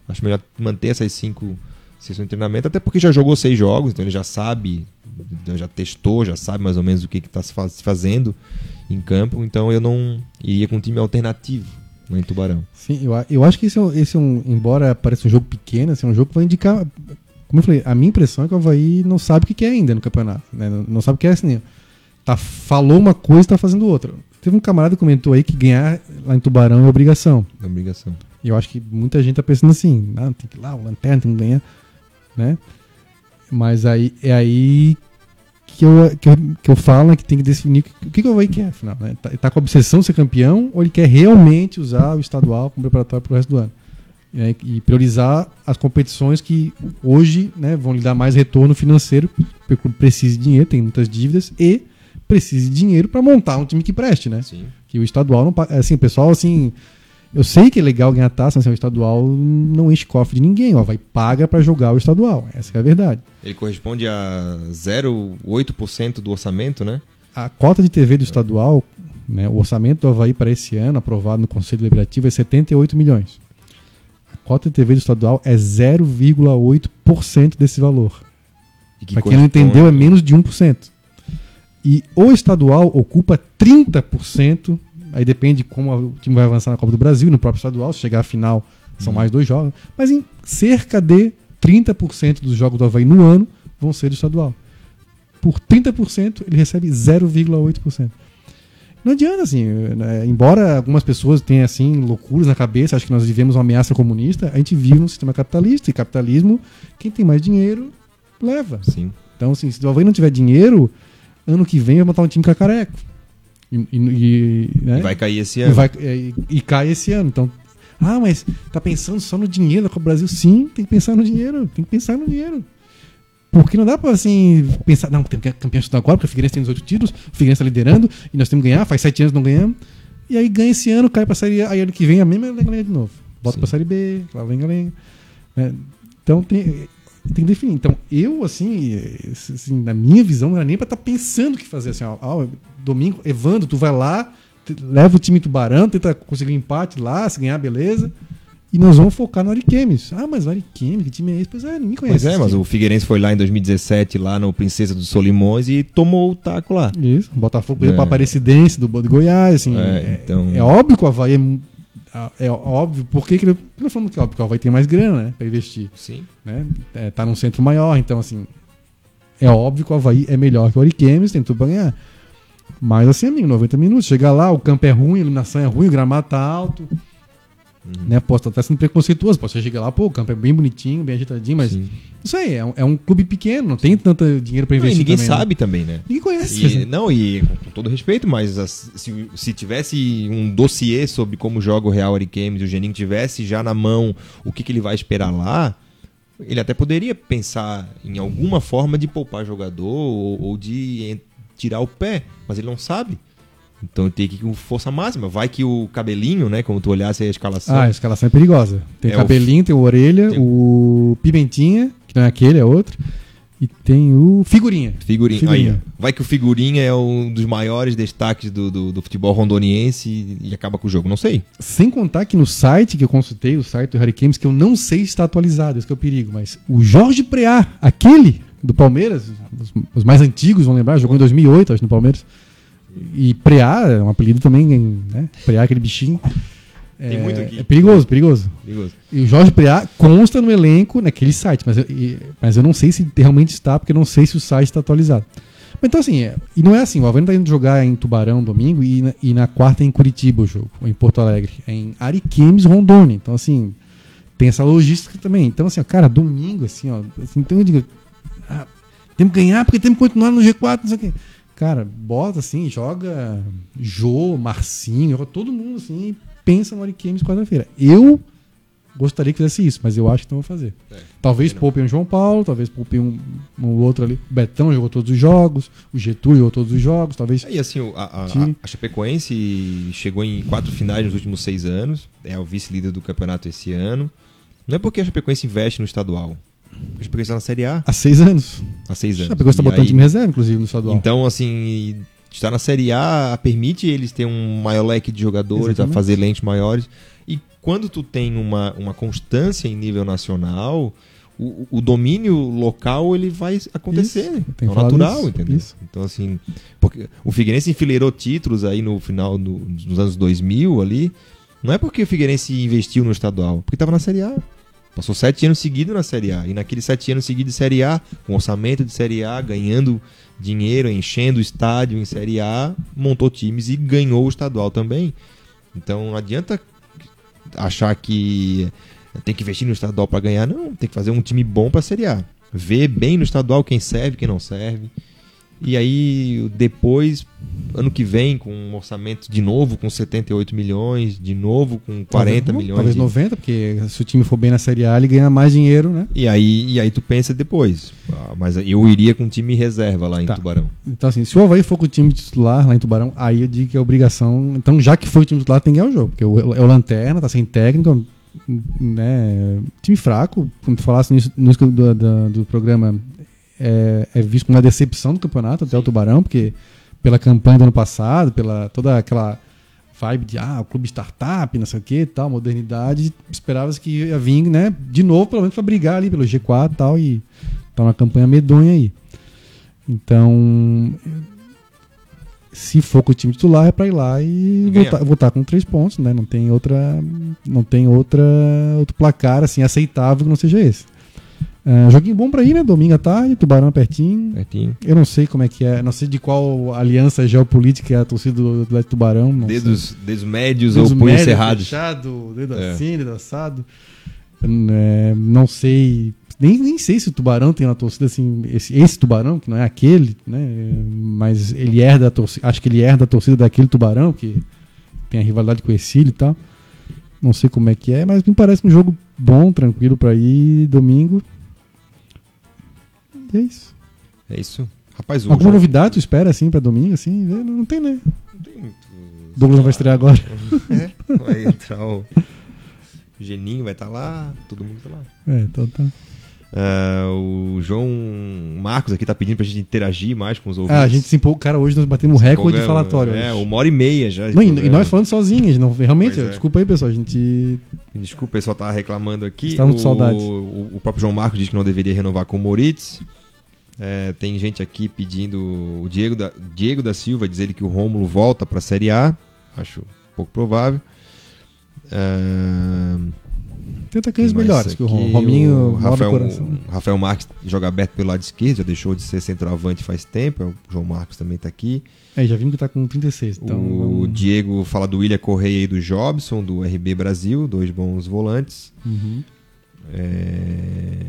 acho melhor manter essas cinco sessões de treinamento, até porque já jogou seis jogos, então ele já sabe, já testou, já sabe mais ou menos o que está se faz- fazendo em campo. Então eu não iria com um time alternativo lá em Tubarão. Sim, eu, eu acho que esse é, esse é um, embora pareça um jogo pequeno, assim, é um jogo que vai indicar. Como eu falei, a minha impressão é que o Havaí não sabe o que que é ainda no campeonato. né? Não, não sabe o que é assim. Tá, falou uma coisa e tá fazendo outra. Teve um camarada que comentou aí que ganhar lá em Tubarão é obrigação. É obrigação. E eu acho que muita gente tá pensando assim, ah, tem que ir lá, o lanterna tem que ganhar, né? Mas aí é aí que eu, que eu, que eu falo né, que tem que definir o que, que o Havaí quer, afinal. Né? Tá, ele tá com a obsessão de ser campeão ou ele quer realmente usar o estadual como preparatório para o resto do ano? E, e priorizar as competições que hoje né, vão lhe dar mais retorno financeiro, porque o clube precisa de dinheiro, tem muitas dívidas, e precisa de dinheiro para montar um time que preste, né? Sim. que o estadual não pa- assim, o pessoal assim, eu sei que é legal ganhar taça, mas assim, o estadual não enche cofre de ninguém, ó, vai paga pra jogar o estadual. Essa é a verdade. Ele corresponde a 0,8% do orçamento, né? A cota de TV do estadual, né, o orçamento do Havaí para esse ano, aprovado no Conselho Deliberativo, é 78 milhões. A cota de TV do estadual é 0,8% desse valor. Que Pra quem não entendeu, é menos de 1%. E o estadual ocupa 30%, aí depende de como o time vai avançar na Copa do Brasil, no próprio estadual, se chegar à final, são mais dois jogos. Mas em cerca de 30% dos jogos do Havaí no ano vão ser do estadual. Por 30%, ele recebe 0,8%. Não adianta, assim, né? embora algumas pessoas tenham, assim, loucuras na cabeça, acho que nós vivemos uma ameaça comunista, a gente vive num sistema capitalista, e capitalismo, quem tem mais dinheiro, leva. Sim. Então, assim, se o Havaí não tiver dinheiro, ano que vem vai montar um time cacareco. E, e, né? E vai cair esse E, ano. vai- e- e cai esse ano. Então, ah, mas tá pensando só no dinheiro da Copa do Brasil? Sim, tem que pensar no dinheiro. Tem que pensar no dinheiro. Porque não dá pra assim pensar, não, tem que campeão agora, porque o Figueirense tem 18 títulos, o Figueirense tá liderando, e nós temos que ganhar, faz 7 anos não ganhamos. E aí ganha esse ano, cai pra série A, aí ano que vem a mesma lenga de novo. Volta Sim. pra série B, lá lenga lenga. né? Então tem, tem que definir. Então, eu, assim, assim, na minha visão, não era nem pra estar pensando o que fazer. Assim, ó, ó, domingo, Evandro, tu vai lá, leva o time Tubarão, tenta conseguir um empate lá, se ganhar, beleza. E nós vamos focar no Ariquemes. Ah, mas o Ariquemes, que time é esse? Pois é, ninguém conhece. Pois é, mas time. o Figueirense foi lá em 2017, lá no Princesa dos Solimões, e tomou o taco lá. Isso, Botafogo perdeu É. pra Aparecidense do de Goiás, assim. É, É, então- é óbvio que o Havaí é, mu- é óbvio, por que que ele. Não falando que é óbvio, porque o Havaí tem mais grana, né? Pra investir. Sim. Né? É, tá num centro maior, então assim. É óbvio que o Havaí é melhor que o Ariquemes, pra ganhar. Mas assim, amigo, 90 minutos, chega lá, o campo é ruim, a iluminação é ruim, o gramado tá alto. Uhum. Né? Posso estar até sendo preconceituoso, posso chegar lá, pô, o campo é bem bonitinho, bem ajeitadinho, mas Sim. isso aí, é um, é um clube pequeno, não tem tanto dinheiro pra Não, e investir. ninguém também, né? sabe também, né? Ninguém conhece. E, não, e com todo respeito, mas as- se, se tivesse um dossiê sobre como joga o Real Ariquemes e o Geninho tivesse já na mão o que, que ele vai esperar lá, ele até poderia pensar em alguma forma de poupar jogador ou, ou de tirar o pé, mas ele não sabe. Então tem que ir com força máxima. Vai que o cabelinho, né? Como tu olhasse a escalação. Ah, a escalação é perigosa. Tem É, o cabelinho, tem o orelha, tem- o pimentinha, que não é aquele, é outro. E tem o figurinha. Figurinha. Figurinha. Aí, vai que o Figurinha é um dos maiores destaques do, do, do futebol rondoniense e, acaba com o jogo. Não sei. Sem contar que no site que eu consultei, o site do Harry Games, que eu não sei se está atualizado, esse que é o perigo, mas o Jorge Preá, aquele do Palmeiras, os, os mais antigos vão lembrar, jogou em 2008, acho, no Palmeiras. E Preá é um apelido também, né? Preá, aquele bichinho. Tem é, muito aqui. É perigoso, perigoso. Perigoso. E o Jorge Preá consta no elenco naquele site, mas eu, e- mas eu não sei se realmente está, porque eu não sei se o site está atualizado. Mas então, assim, é- e não é assim, o Havaí não tá indo jogar em Tubarão domingo e na, e na quarta é em Curitiba o jogo, ou em Porto Alegre. É em Ariquemes, Rondônia. Então, assim, tem essa logística também. Então, assim, ó, cara, domingo, assim, ó, assim, então eu digo, temos que ganhar porque temos que continuar no G4, não sei o quê. Cara, bota assim, joga Jô, Marcinho, joga todo mundo assim, pensa no Ariquemes quarta-feira. Eu gostaria que fizesse isso, mas eu acho que não vou fazer. É, talvez poupem o João Paulo, talvez poupem um, um outro ali. O Betão jogou todos os jogos, o Getúlio jogou todos os jogos, talvez. E assim, a, a, a Chapecoense chegou em quatro finais nos últimos seis anos, é o vice-líder do campeonato esse ano. Não é porque a Chapecoense investe no estadual. A Chapecoense está na Série A Há seis anos. há seis anos. A Pegou está botando aí- time reserva, inclusive, no estadual. Então, assim, estar na Série A permite eles ter um maior leque de jogadores, a Exatamente. fazer lentes maiores. E quando tu tem uma, uma constância em nível nacional, o, o domínio local ele vai acontecer. É natural, isso, entendeu? isso. Então, assim, porque o Figueirense enfileirou títulos aí no final do- dos anos 2000 ali. Não é porque o Figueirense investiu no estadual, porque estava na Série A. Passou sete anos seguidos na Série A. E naqueles sete anos seguidos de Série A, com orçamento de Série A, ganhando dinheiro, enchendo o estádio em Série A, montou times e ganhou o estadual também. Então não adianta achar que tem que investir no estadual para ganhar. Não, tem que fazer um time bom para a Série A. Ver bem no estadual quem serve, quem não serve. E aí, depois, ano que vem, com um orçamento de novo com 78 milhões, de novo com 40 talvez, milhões. Talvez de- 90, porque se o time for bem na Série A, ele ganha mais dinheiro, né? E aí, e aí tu pensa depois. Ah, mas eu iria com time reserva lá em Tá. Tubarão. Então, assim, se o Havaí for com o time titular lá em Tubarão, aí eu digo que é obrigação. Então, já que foi o time titular, tem que ganhar o jogo. Porque é o Lanterna, tá sem técnico, né? Time fraco, como tu falasse no no do, do, do programa, é, é visto como uma decepção do campeonato até o Tubarão, porque pela campanha do ano passado, pela toda aquela vibe de ah, o clube startup, não sei o que tal, modernidade, esperava-se que ia vir, né, de novo, pelo menos para brigar ali pelo G4 e tal, e tá uma campanha medonha aí. Então, se for com o time titular, é pra ir lá e E voltar, voltar com três pontos, né? Não tem outra. Não tem outra outro placar assim aceitável que não seja esse. É, joguinho bom pra ir, né? Domingo à tarde, Tubarão pertinho. Pertinho. Eu não sei como é que é, não sei de qual aliança geopolítica é a torcida do Atlético Tubarão. não sei. Dedos, dedos médios Dedo ou punhos cerrados. Fechado, dedo É. assim, dedo assado. É, não sei. Nem, nem sei se o Tubarão tem uma torcida assim. Esse, esse Tubarão, que não é aquele, né? Mas ele herda a torcida. Acho que ele herda a torcida daquele Tubarão, que tem a rivalidade com o Exílio e tal. Não sei como é que é, mas me parece um jogo bom, tranquilo pra ir domingo. E é isso. É isso. Rapaz, o Alguma novidade tu espera assim pra domingo? Assim? Não, tem, né? Não tem. Douglas não vai estrear agora. *laughs* É, vai *laughs* entrar o Geninho, vai estar lá, todo mundo tá lá. É, então tá. Ah, o João Marcos aqui tá pedindo pra gente interagir mais com os ouvintes. Ah, a gente se empolgou. Cara, hoje nós batemos recorde de falatório. É, hoje. uma hora e meia já. Não, e- nós falando sozinhos, não, realmente, é. desculpa aí, pessoal, a gente. Desculpa, o pessoal tá reclamando aqui. Estamos com o, saudades. O, o próprio João Marcos diz que não deveria renovar com o Moritz. É, tem gente aqui pedindo. O Diego da, Diego da Silva diz ele que o Rômulo volta pra Série A. Acho pouco provável. É, Quem mais melhores que o Rominho, O Rafael, o Rafael Marques joga aberto pelo lado esquerdo, já deixou de ser centroavante faz tempo. O João Marcos também tá aqui. É, já vimos que tá com 36. Então, o vamos- Diego fala do William Correia e do Jobson, do RB Brasil, dois bons volantes. Uhum. É,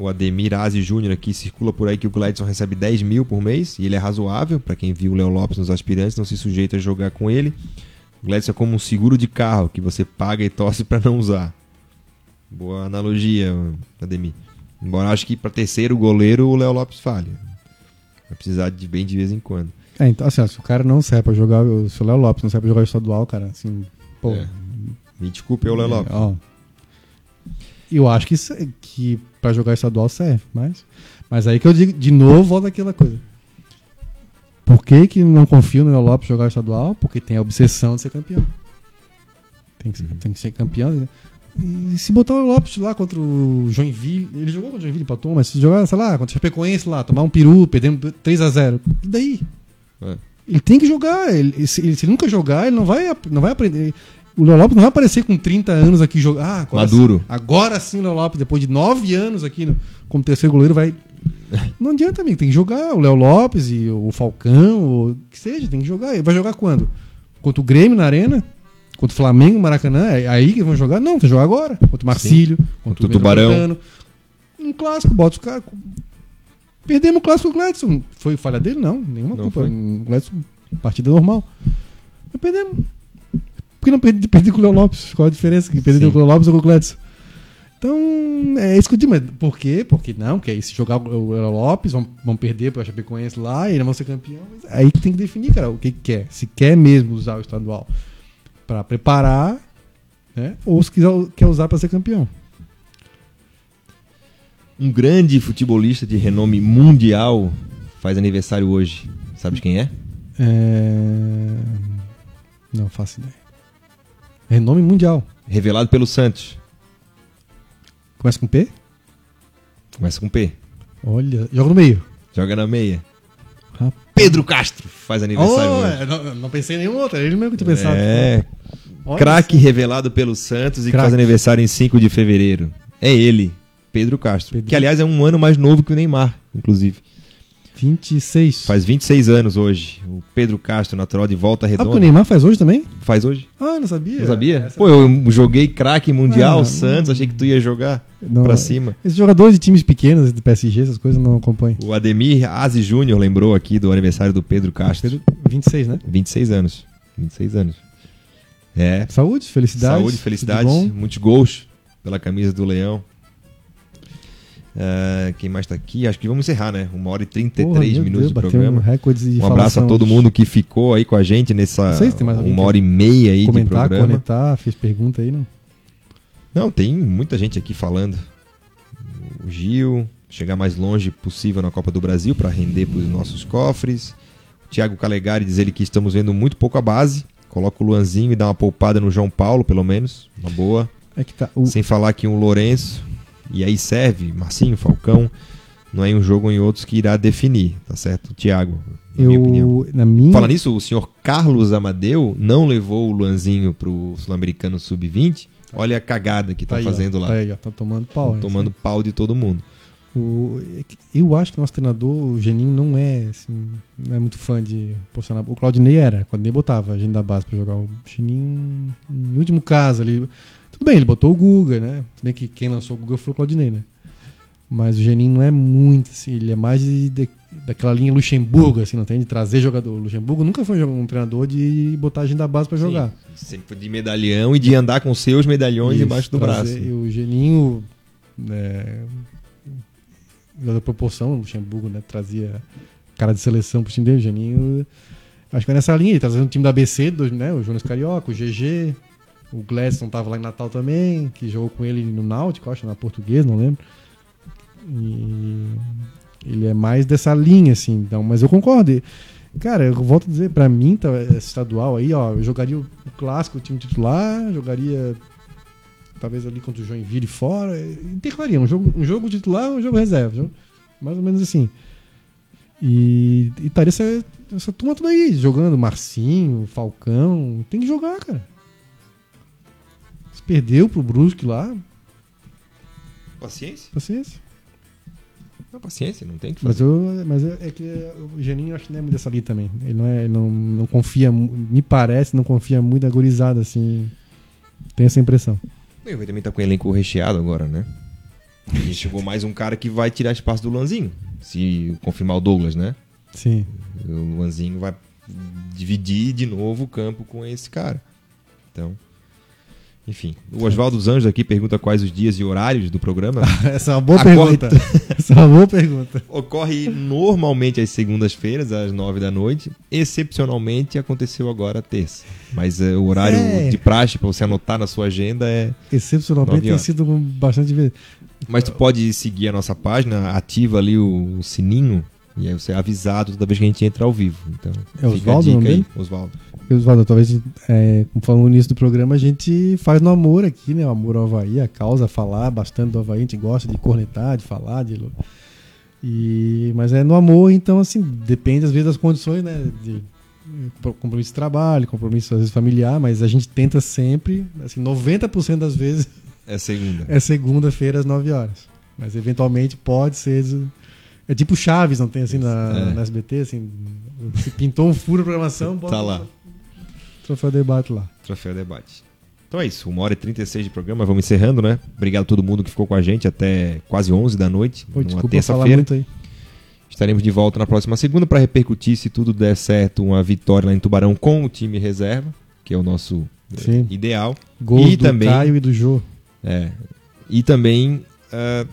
O Ademir Aze Júnior aqui circula por aí que o Gladson recebe 10 mil por mês e ele é razoável. Pra quem viu o Léo Lopes nos aspirantes, não se sujeita a jogar com ele. O Gladson é como um seguro de carro que você paga e torce *laughs* pra não usar. Boa analogia, Ademir. Embora eu acho que pra terceiro goleiro o Léo Lopes falha. Vai precisar de bem de vez em quando. É, então, assim, ó, se o cara não serve pra jogar, se o Léo Lopes não serve pra jogar estadual, cara, assim, pô. É. Me desculpe, é o Léo Lopes. Ó, eu acho que, isso- que pra jogar estadual serve, mas. Mas aí que eu digo, de novo, volta aquela coisa. Por que, que não confio no Léo Lopes jogar estadual? Porque tem a obsessão de ser campeão. Tem que ser, Uhum. tem que ser campeão. né? E se botar o Lopes lá contra o Joinville, ele jogou contra o Joinville, empatou, mas se jogar, sei lá, contra o Chapecoense lá, tomar um peru, perdendo 3x0, e daí? É. Ele tem que jogar. Ele, se, ele, se ele nunca jogar, ele não vai, não vai aprender. O Léo Lopes não vai aparecer com 30 anos aqui jogar. Ah, agora Maduro. sim- agora sim o Léo Lopes, depois de 9 anos aqui no- como terceiro goleiro, vai. *laughs* Não adianta, amigo. Tem que jogar. O Léo Lopes e o Falcão, ou o que seja, tem que jogar. Ele vai jogar quando? Contra o Grêmio na Arena? Contra o Flamengo Maracanã? É aí que vão jogar? Não, tem que jogar agora. Contra o Marcílio, Contra o Pedro Tubarão. Um clássico, bota os caras. Perdemos o clássico o Gladson. Foi falha dele? Não, nenhuma Não culpa. foi. O Gladson, partida normal. Mas perdemos. Por que não perdi, perdi com o Léo Lopes? Qual a diferença? Que perdi Sim. com o Léo Lopes ou com o Gladson? Então, é isso que eu digo, mas por quê? Porque não, porque aí se jogar o Léo Lopes, vão, vão perder para o Chapecoense lá e eles vão ser campeão. Mas aí que tem que definir, cara, o que, que quer. Se quer mesmo usar o estadual para preparar, né? Ou se quiser, quer usar para ser campeão. Um grande futebolista de renome mundial faz aniversário hoje. Sabe de quem é? É... Não faço ideia. Renome mundial. Revelado pelo Santos. Começa com P? Começa com P. Olha, joga no meio. Joga na meia. Rapaz. Pedro Castro faz aniversário Oh, hoje. é, não, não pensei em nenhum outro, ele mesmo que tinha pensado. É, craque revelado pelo Santos e Craque. faz aniversário em 5 de fevereiro. É ele, Pedro Castro. Pedro. Que, aliás, é um ano mais novo que o Neymar, inclusive. 26. Faz 26 anos hoje. O Pedro Castro, natural de Volta Ah, porque o Redonda. Neymar faz hoje também? Faz hoje. Ah, não sabia. Não sabia? Essa- Pô, eu joguei craque mundial, Ah, Santos, achei que tu ia jogar Não, pra cima. Esses jogadores de times pequenos, de PSG, essas coisas, não acompanho. O Ademir Aze Júnior lembrou aqui do aniversário do Pedro Castro. Pedro, 26, né? 26 anos. 26 anos. É. Saúde, felicidade. Saúde, felicidade, muitos gols pela camisa do Leão. Ah, quem mais tá aqui? Acho que vamos encerrar, né? Uma hora e 33 Porra, minutos Deus, de bateu programa. Um, de Um abraço a todo mundo que ficou aí com a gente nessa se uma hora e meia aí de Comentar, programa. conectar, fez pergunta aí, não? Não, tem muita gente aqui falando. O Gil, chegar mais longe possível na Copa do Brasil para render para os nossos cofres. O Thiago Calegari diz ele que estamos vendo muito pouco a base. Coloca o Luanzinho e dá uma poupada no João Paulo, pelo menos. Uma boa. É tá. O, Sem falar que um Lourenço, e aí serve, Marcinho, Falcão, não é em um jogo ou em outros que irá definir, tá certo? Thiago, na minha opinião. eu, na minha. Fala nisso, o senhor Carlos Amadeu não levou o Luanzinho pro Sul-Americano Sub-20. Olha a cagada que Tá estão aí, ó, fazendo lá. Tá aí, ó, tá tomando pau. né? tomando pau de todo mundo. O, é eu acho que o nosso treinador, o Geninho, não é, assim, não é muito fã de posicionar. O Claudinei era, quando nem botava a gente da base pra jogar. O Geninho, em último caso ali. Tudo bem, ele botou o Guga, né? Se bem que quem lançou o Guga foi o Claudinei, né? Mas o Geninho não é muito, assim, ele é mais de, de- daquela linha Luxemburgo, assim, não tem de trazer jogador. O Luxemburgo nunca foi um treinador de botar a gente da base pra jogar. Sim, sempre de medalhão e de andar com seus medalhões Isso, debaixo do trazer- braço. O Geninho, né, da proporção, o Luxemburgo, né, trazia cara de seleção pro time dele, o Geninho, acho que é nessa linha, ele trazendo o time da ABC, do, né, o Jonas Carioca, o GG, o Gladson tava lá em Natal também, que jogou com ele no Náutico, acho, na Portuguesa, não lembro. E ele é mais dessa linha, assim, então, mas eu concordo. Cara, eu volto a dizer, pra mim, tá, esse estadual aí, ó, eu jogaria o clássico, o time titular, jogaria talvez ali contra o Joinville fora, intercalaria um jogo, um jogo titular, um jogo reserva, jogo- mais ou menos assim. E, e estaria essa, essa turma toda aí, jogando Marcinho, Falcão, tem que jogar, cara. Perdeu pro Brusque lá, Paciência? paciência. Não, paciência, não tem que Mas, fazer. eu, mas é é que o Geninho eu acho que não é muito dessa linha também. Ele não, é, ele não, não confia, me parece, não confia muito na gorizada, assim. Tem essa impressão. Ele vai também tá com o elenco recheado agora, né? E *laughs* chegou mais um cara que vai tirar espaço do Luanzinho. Se confirmar o Douglas, né? Sim. O Luanzinho vai dividir de novo o campo com esse cara. Então, enfim. O Oswaldo dos Anjos aqui pergunta quais os dias e horários do programa. *laughs* Essa é uma boa Acorda. pergunta. *laughs* Essa é uma boa pergunta. Ocorre normalmente às segundas-feiras, às nove da noite. Excepcionalmente aconteceu agora terça. Mas eh, o horário É. de praxe para você anotar na sua agenda é. Excepcionalmente tem sido bastante vezes. Mas tu pode seguir a nossa página, ativa ali o, o sininho e aí você é avisado toda vez que a gente entra ao vivo. Então, É Oswaldo o Oswaldo, talvez, é, como falou no início do programa, a gente faz no amor aqui, né? O amor ao Havaí, a causa, falar bastante do Havaí, a gente gosta de cornetar, de falar, de. E, mas é no amor, então, assim, depende às vezes das condições, né? De compromisso de trabalho, compromisso às vezes familiar, mas a gente tenta sempre, assim, 90% das vezes É segunda. *laughs* é segunda-feira às 9 horas. Mas eventualmente pode ser. É tipo Chaves, não tem assim na, É. na SBT, assim. Se pintou um furo na programação, bota Tá lá. Troféu debate lá. Troféu Debate. Então é isso, uma hora e 36 de programa, vamos encerrando, né? Obrigado a todo mundo que ficou com a gente até quase 11 da noite, Pô, numa terça-feira. Estaremos de volta na próxima segunda para repercutir, se tudo der certo, uma vitória lá em Tubarão com o time reserva, que é o nosso eh, Sim. ideal. Gols E do também- Caio e do Jô. É. E também ah,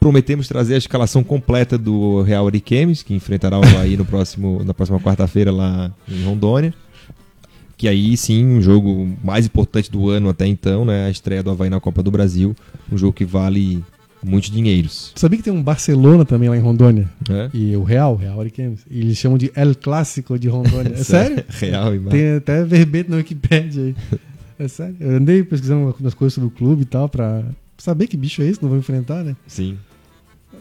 prometemos trazer a escalação completa do Real Ariquemes, que enfrentará o Havaí no próximo, na próxima quarta-feira lá em Rondônia. Que aí sim, um jogo mais importante do ano até então, né? A estreia do Havaí na Copa do Brasil. Um jogo que vale muitos dinheiros. Tu sabia que tem um Barcelona também lá em Rondônia? Né? E o Real, Real Ariquemes. E eles chamam de El Clássico de Rondônia. É *laughs* sério? *laughs* Real e Tem até verbete na Wikipedia aí. *laughs* É sério. Eu andei pesquisando umas coisas sobre o clube e tal, pra saber que bicho é esse, não vou enfrentar, né? Sim.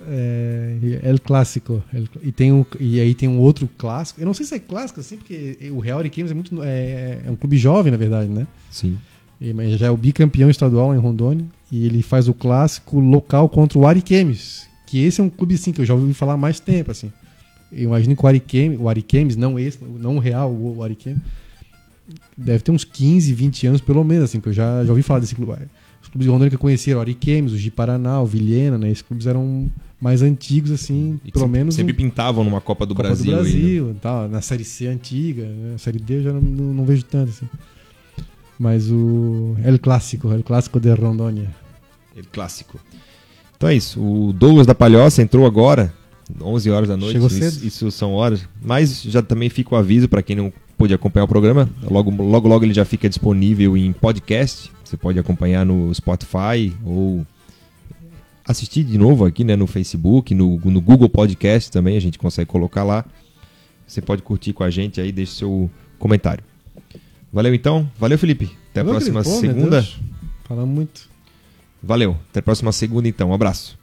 É, El Clássico. El- e, tem um, e aí tem um outro clássico. Eu não sei se é clássico assim, porque o Real Ariquemes é, muito, é, é um clube jovem, na verdade, né? Sim. E- Mas já é o bicampeão estadual em Rondônia. E ele faz o clássico local contra o Ariquemes. Que esse é um clube, assim, que eu já ouvi falar há mais tempo, assim. Eu imagino que o Ariquemes, o Ariquemes não esse, não o Real, o Ariquemes, deve ter uns 15, 20 anos pelo menos, assim, que eu já, já ouvi falar desse clube. Os clubes de Rondônia que eu conhecia, o Ariquemes, o Ji-Paraná, o Vilhena, né? Esses clubes eram mais antigos, assim, E pelo menos sempre pintavam numa Copa do Copa Brasil. do aí, né? Brasil, tal, na Série C antiga, né? a Série D eu já não, não- não vejo tanto, assim. Mas o El Clássico, El Clássico de Rondônia. El clássico. Então é isso. O Douglas da Palhoça entrou agora, 11 horas da noite. Chegou isso, cedo. isso são horas. Mas já também fica o aviso para quem não pôde acompanhar o programa. Logo, logo, logo ele já fica disponível em podcast. Você pode acompanhar no Spotify ou assistir de novo aqui né, no Facebook, no, no Google Podcast também. A gente consegue colocar lá. Você pode curtir com a gente aí, deixe seu comentário. Valeu então. Valeu, Felipe. Até a Valeu, próxima Felipe. Pô, segunda. Deus. Falamos muito. Valeu. Até a próxima segunda então. Um abraço.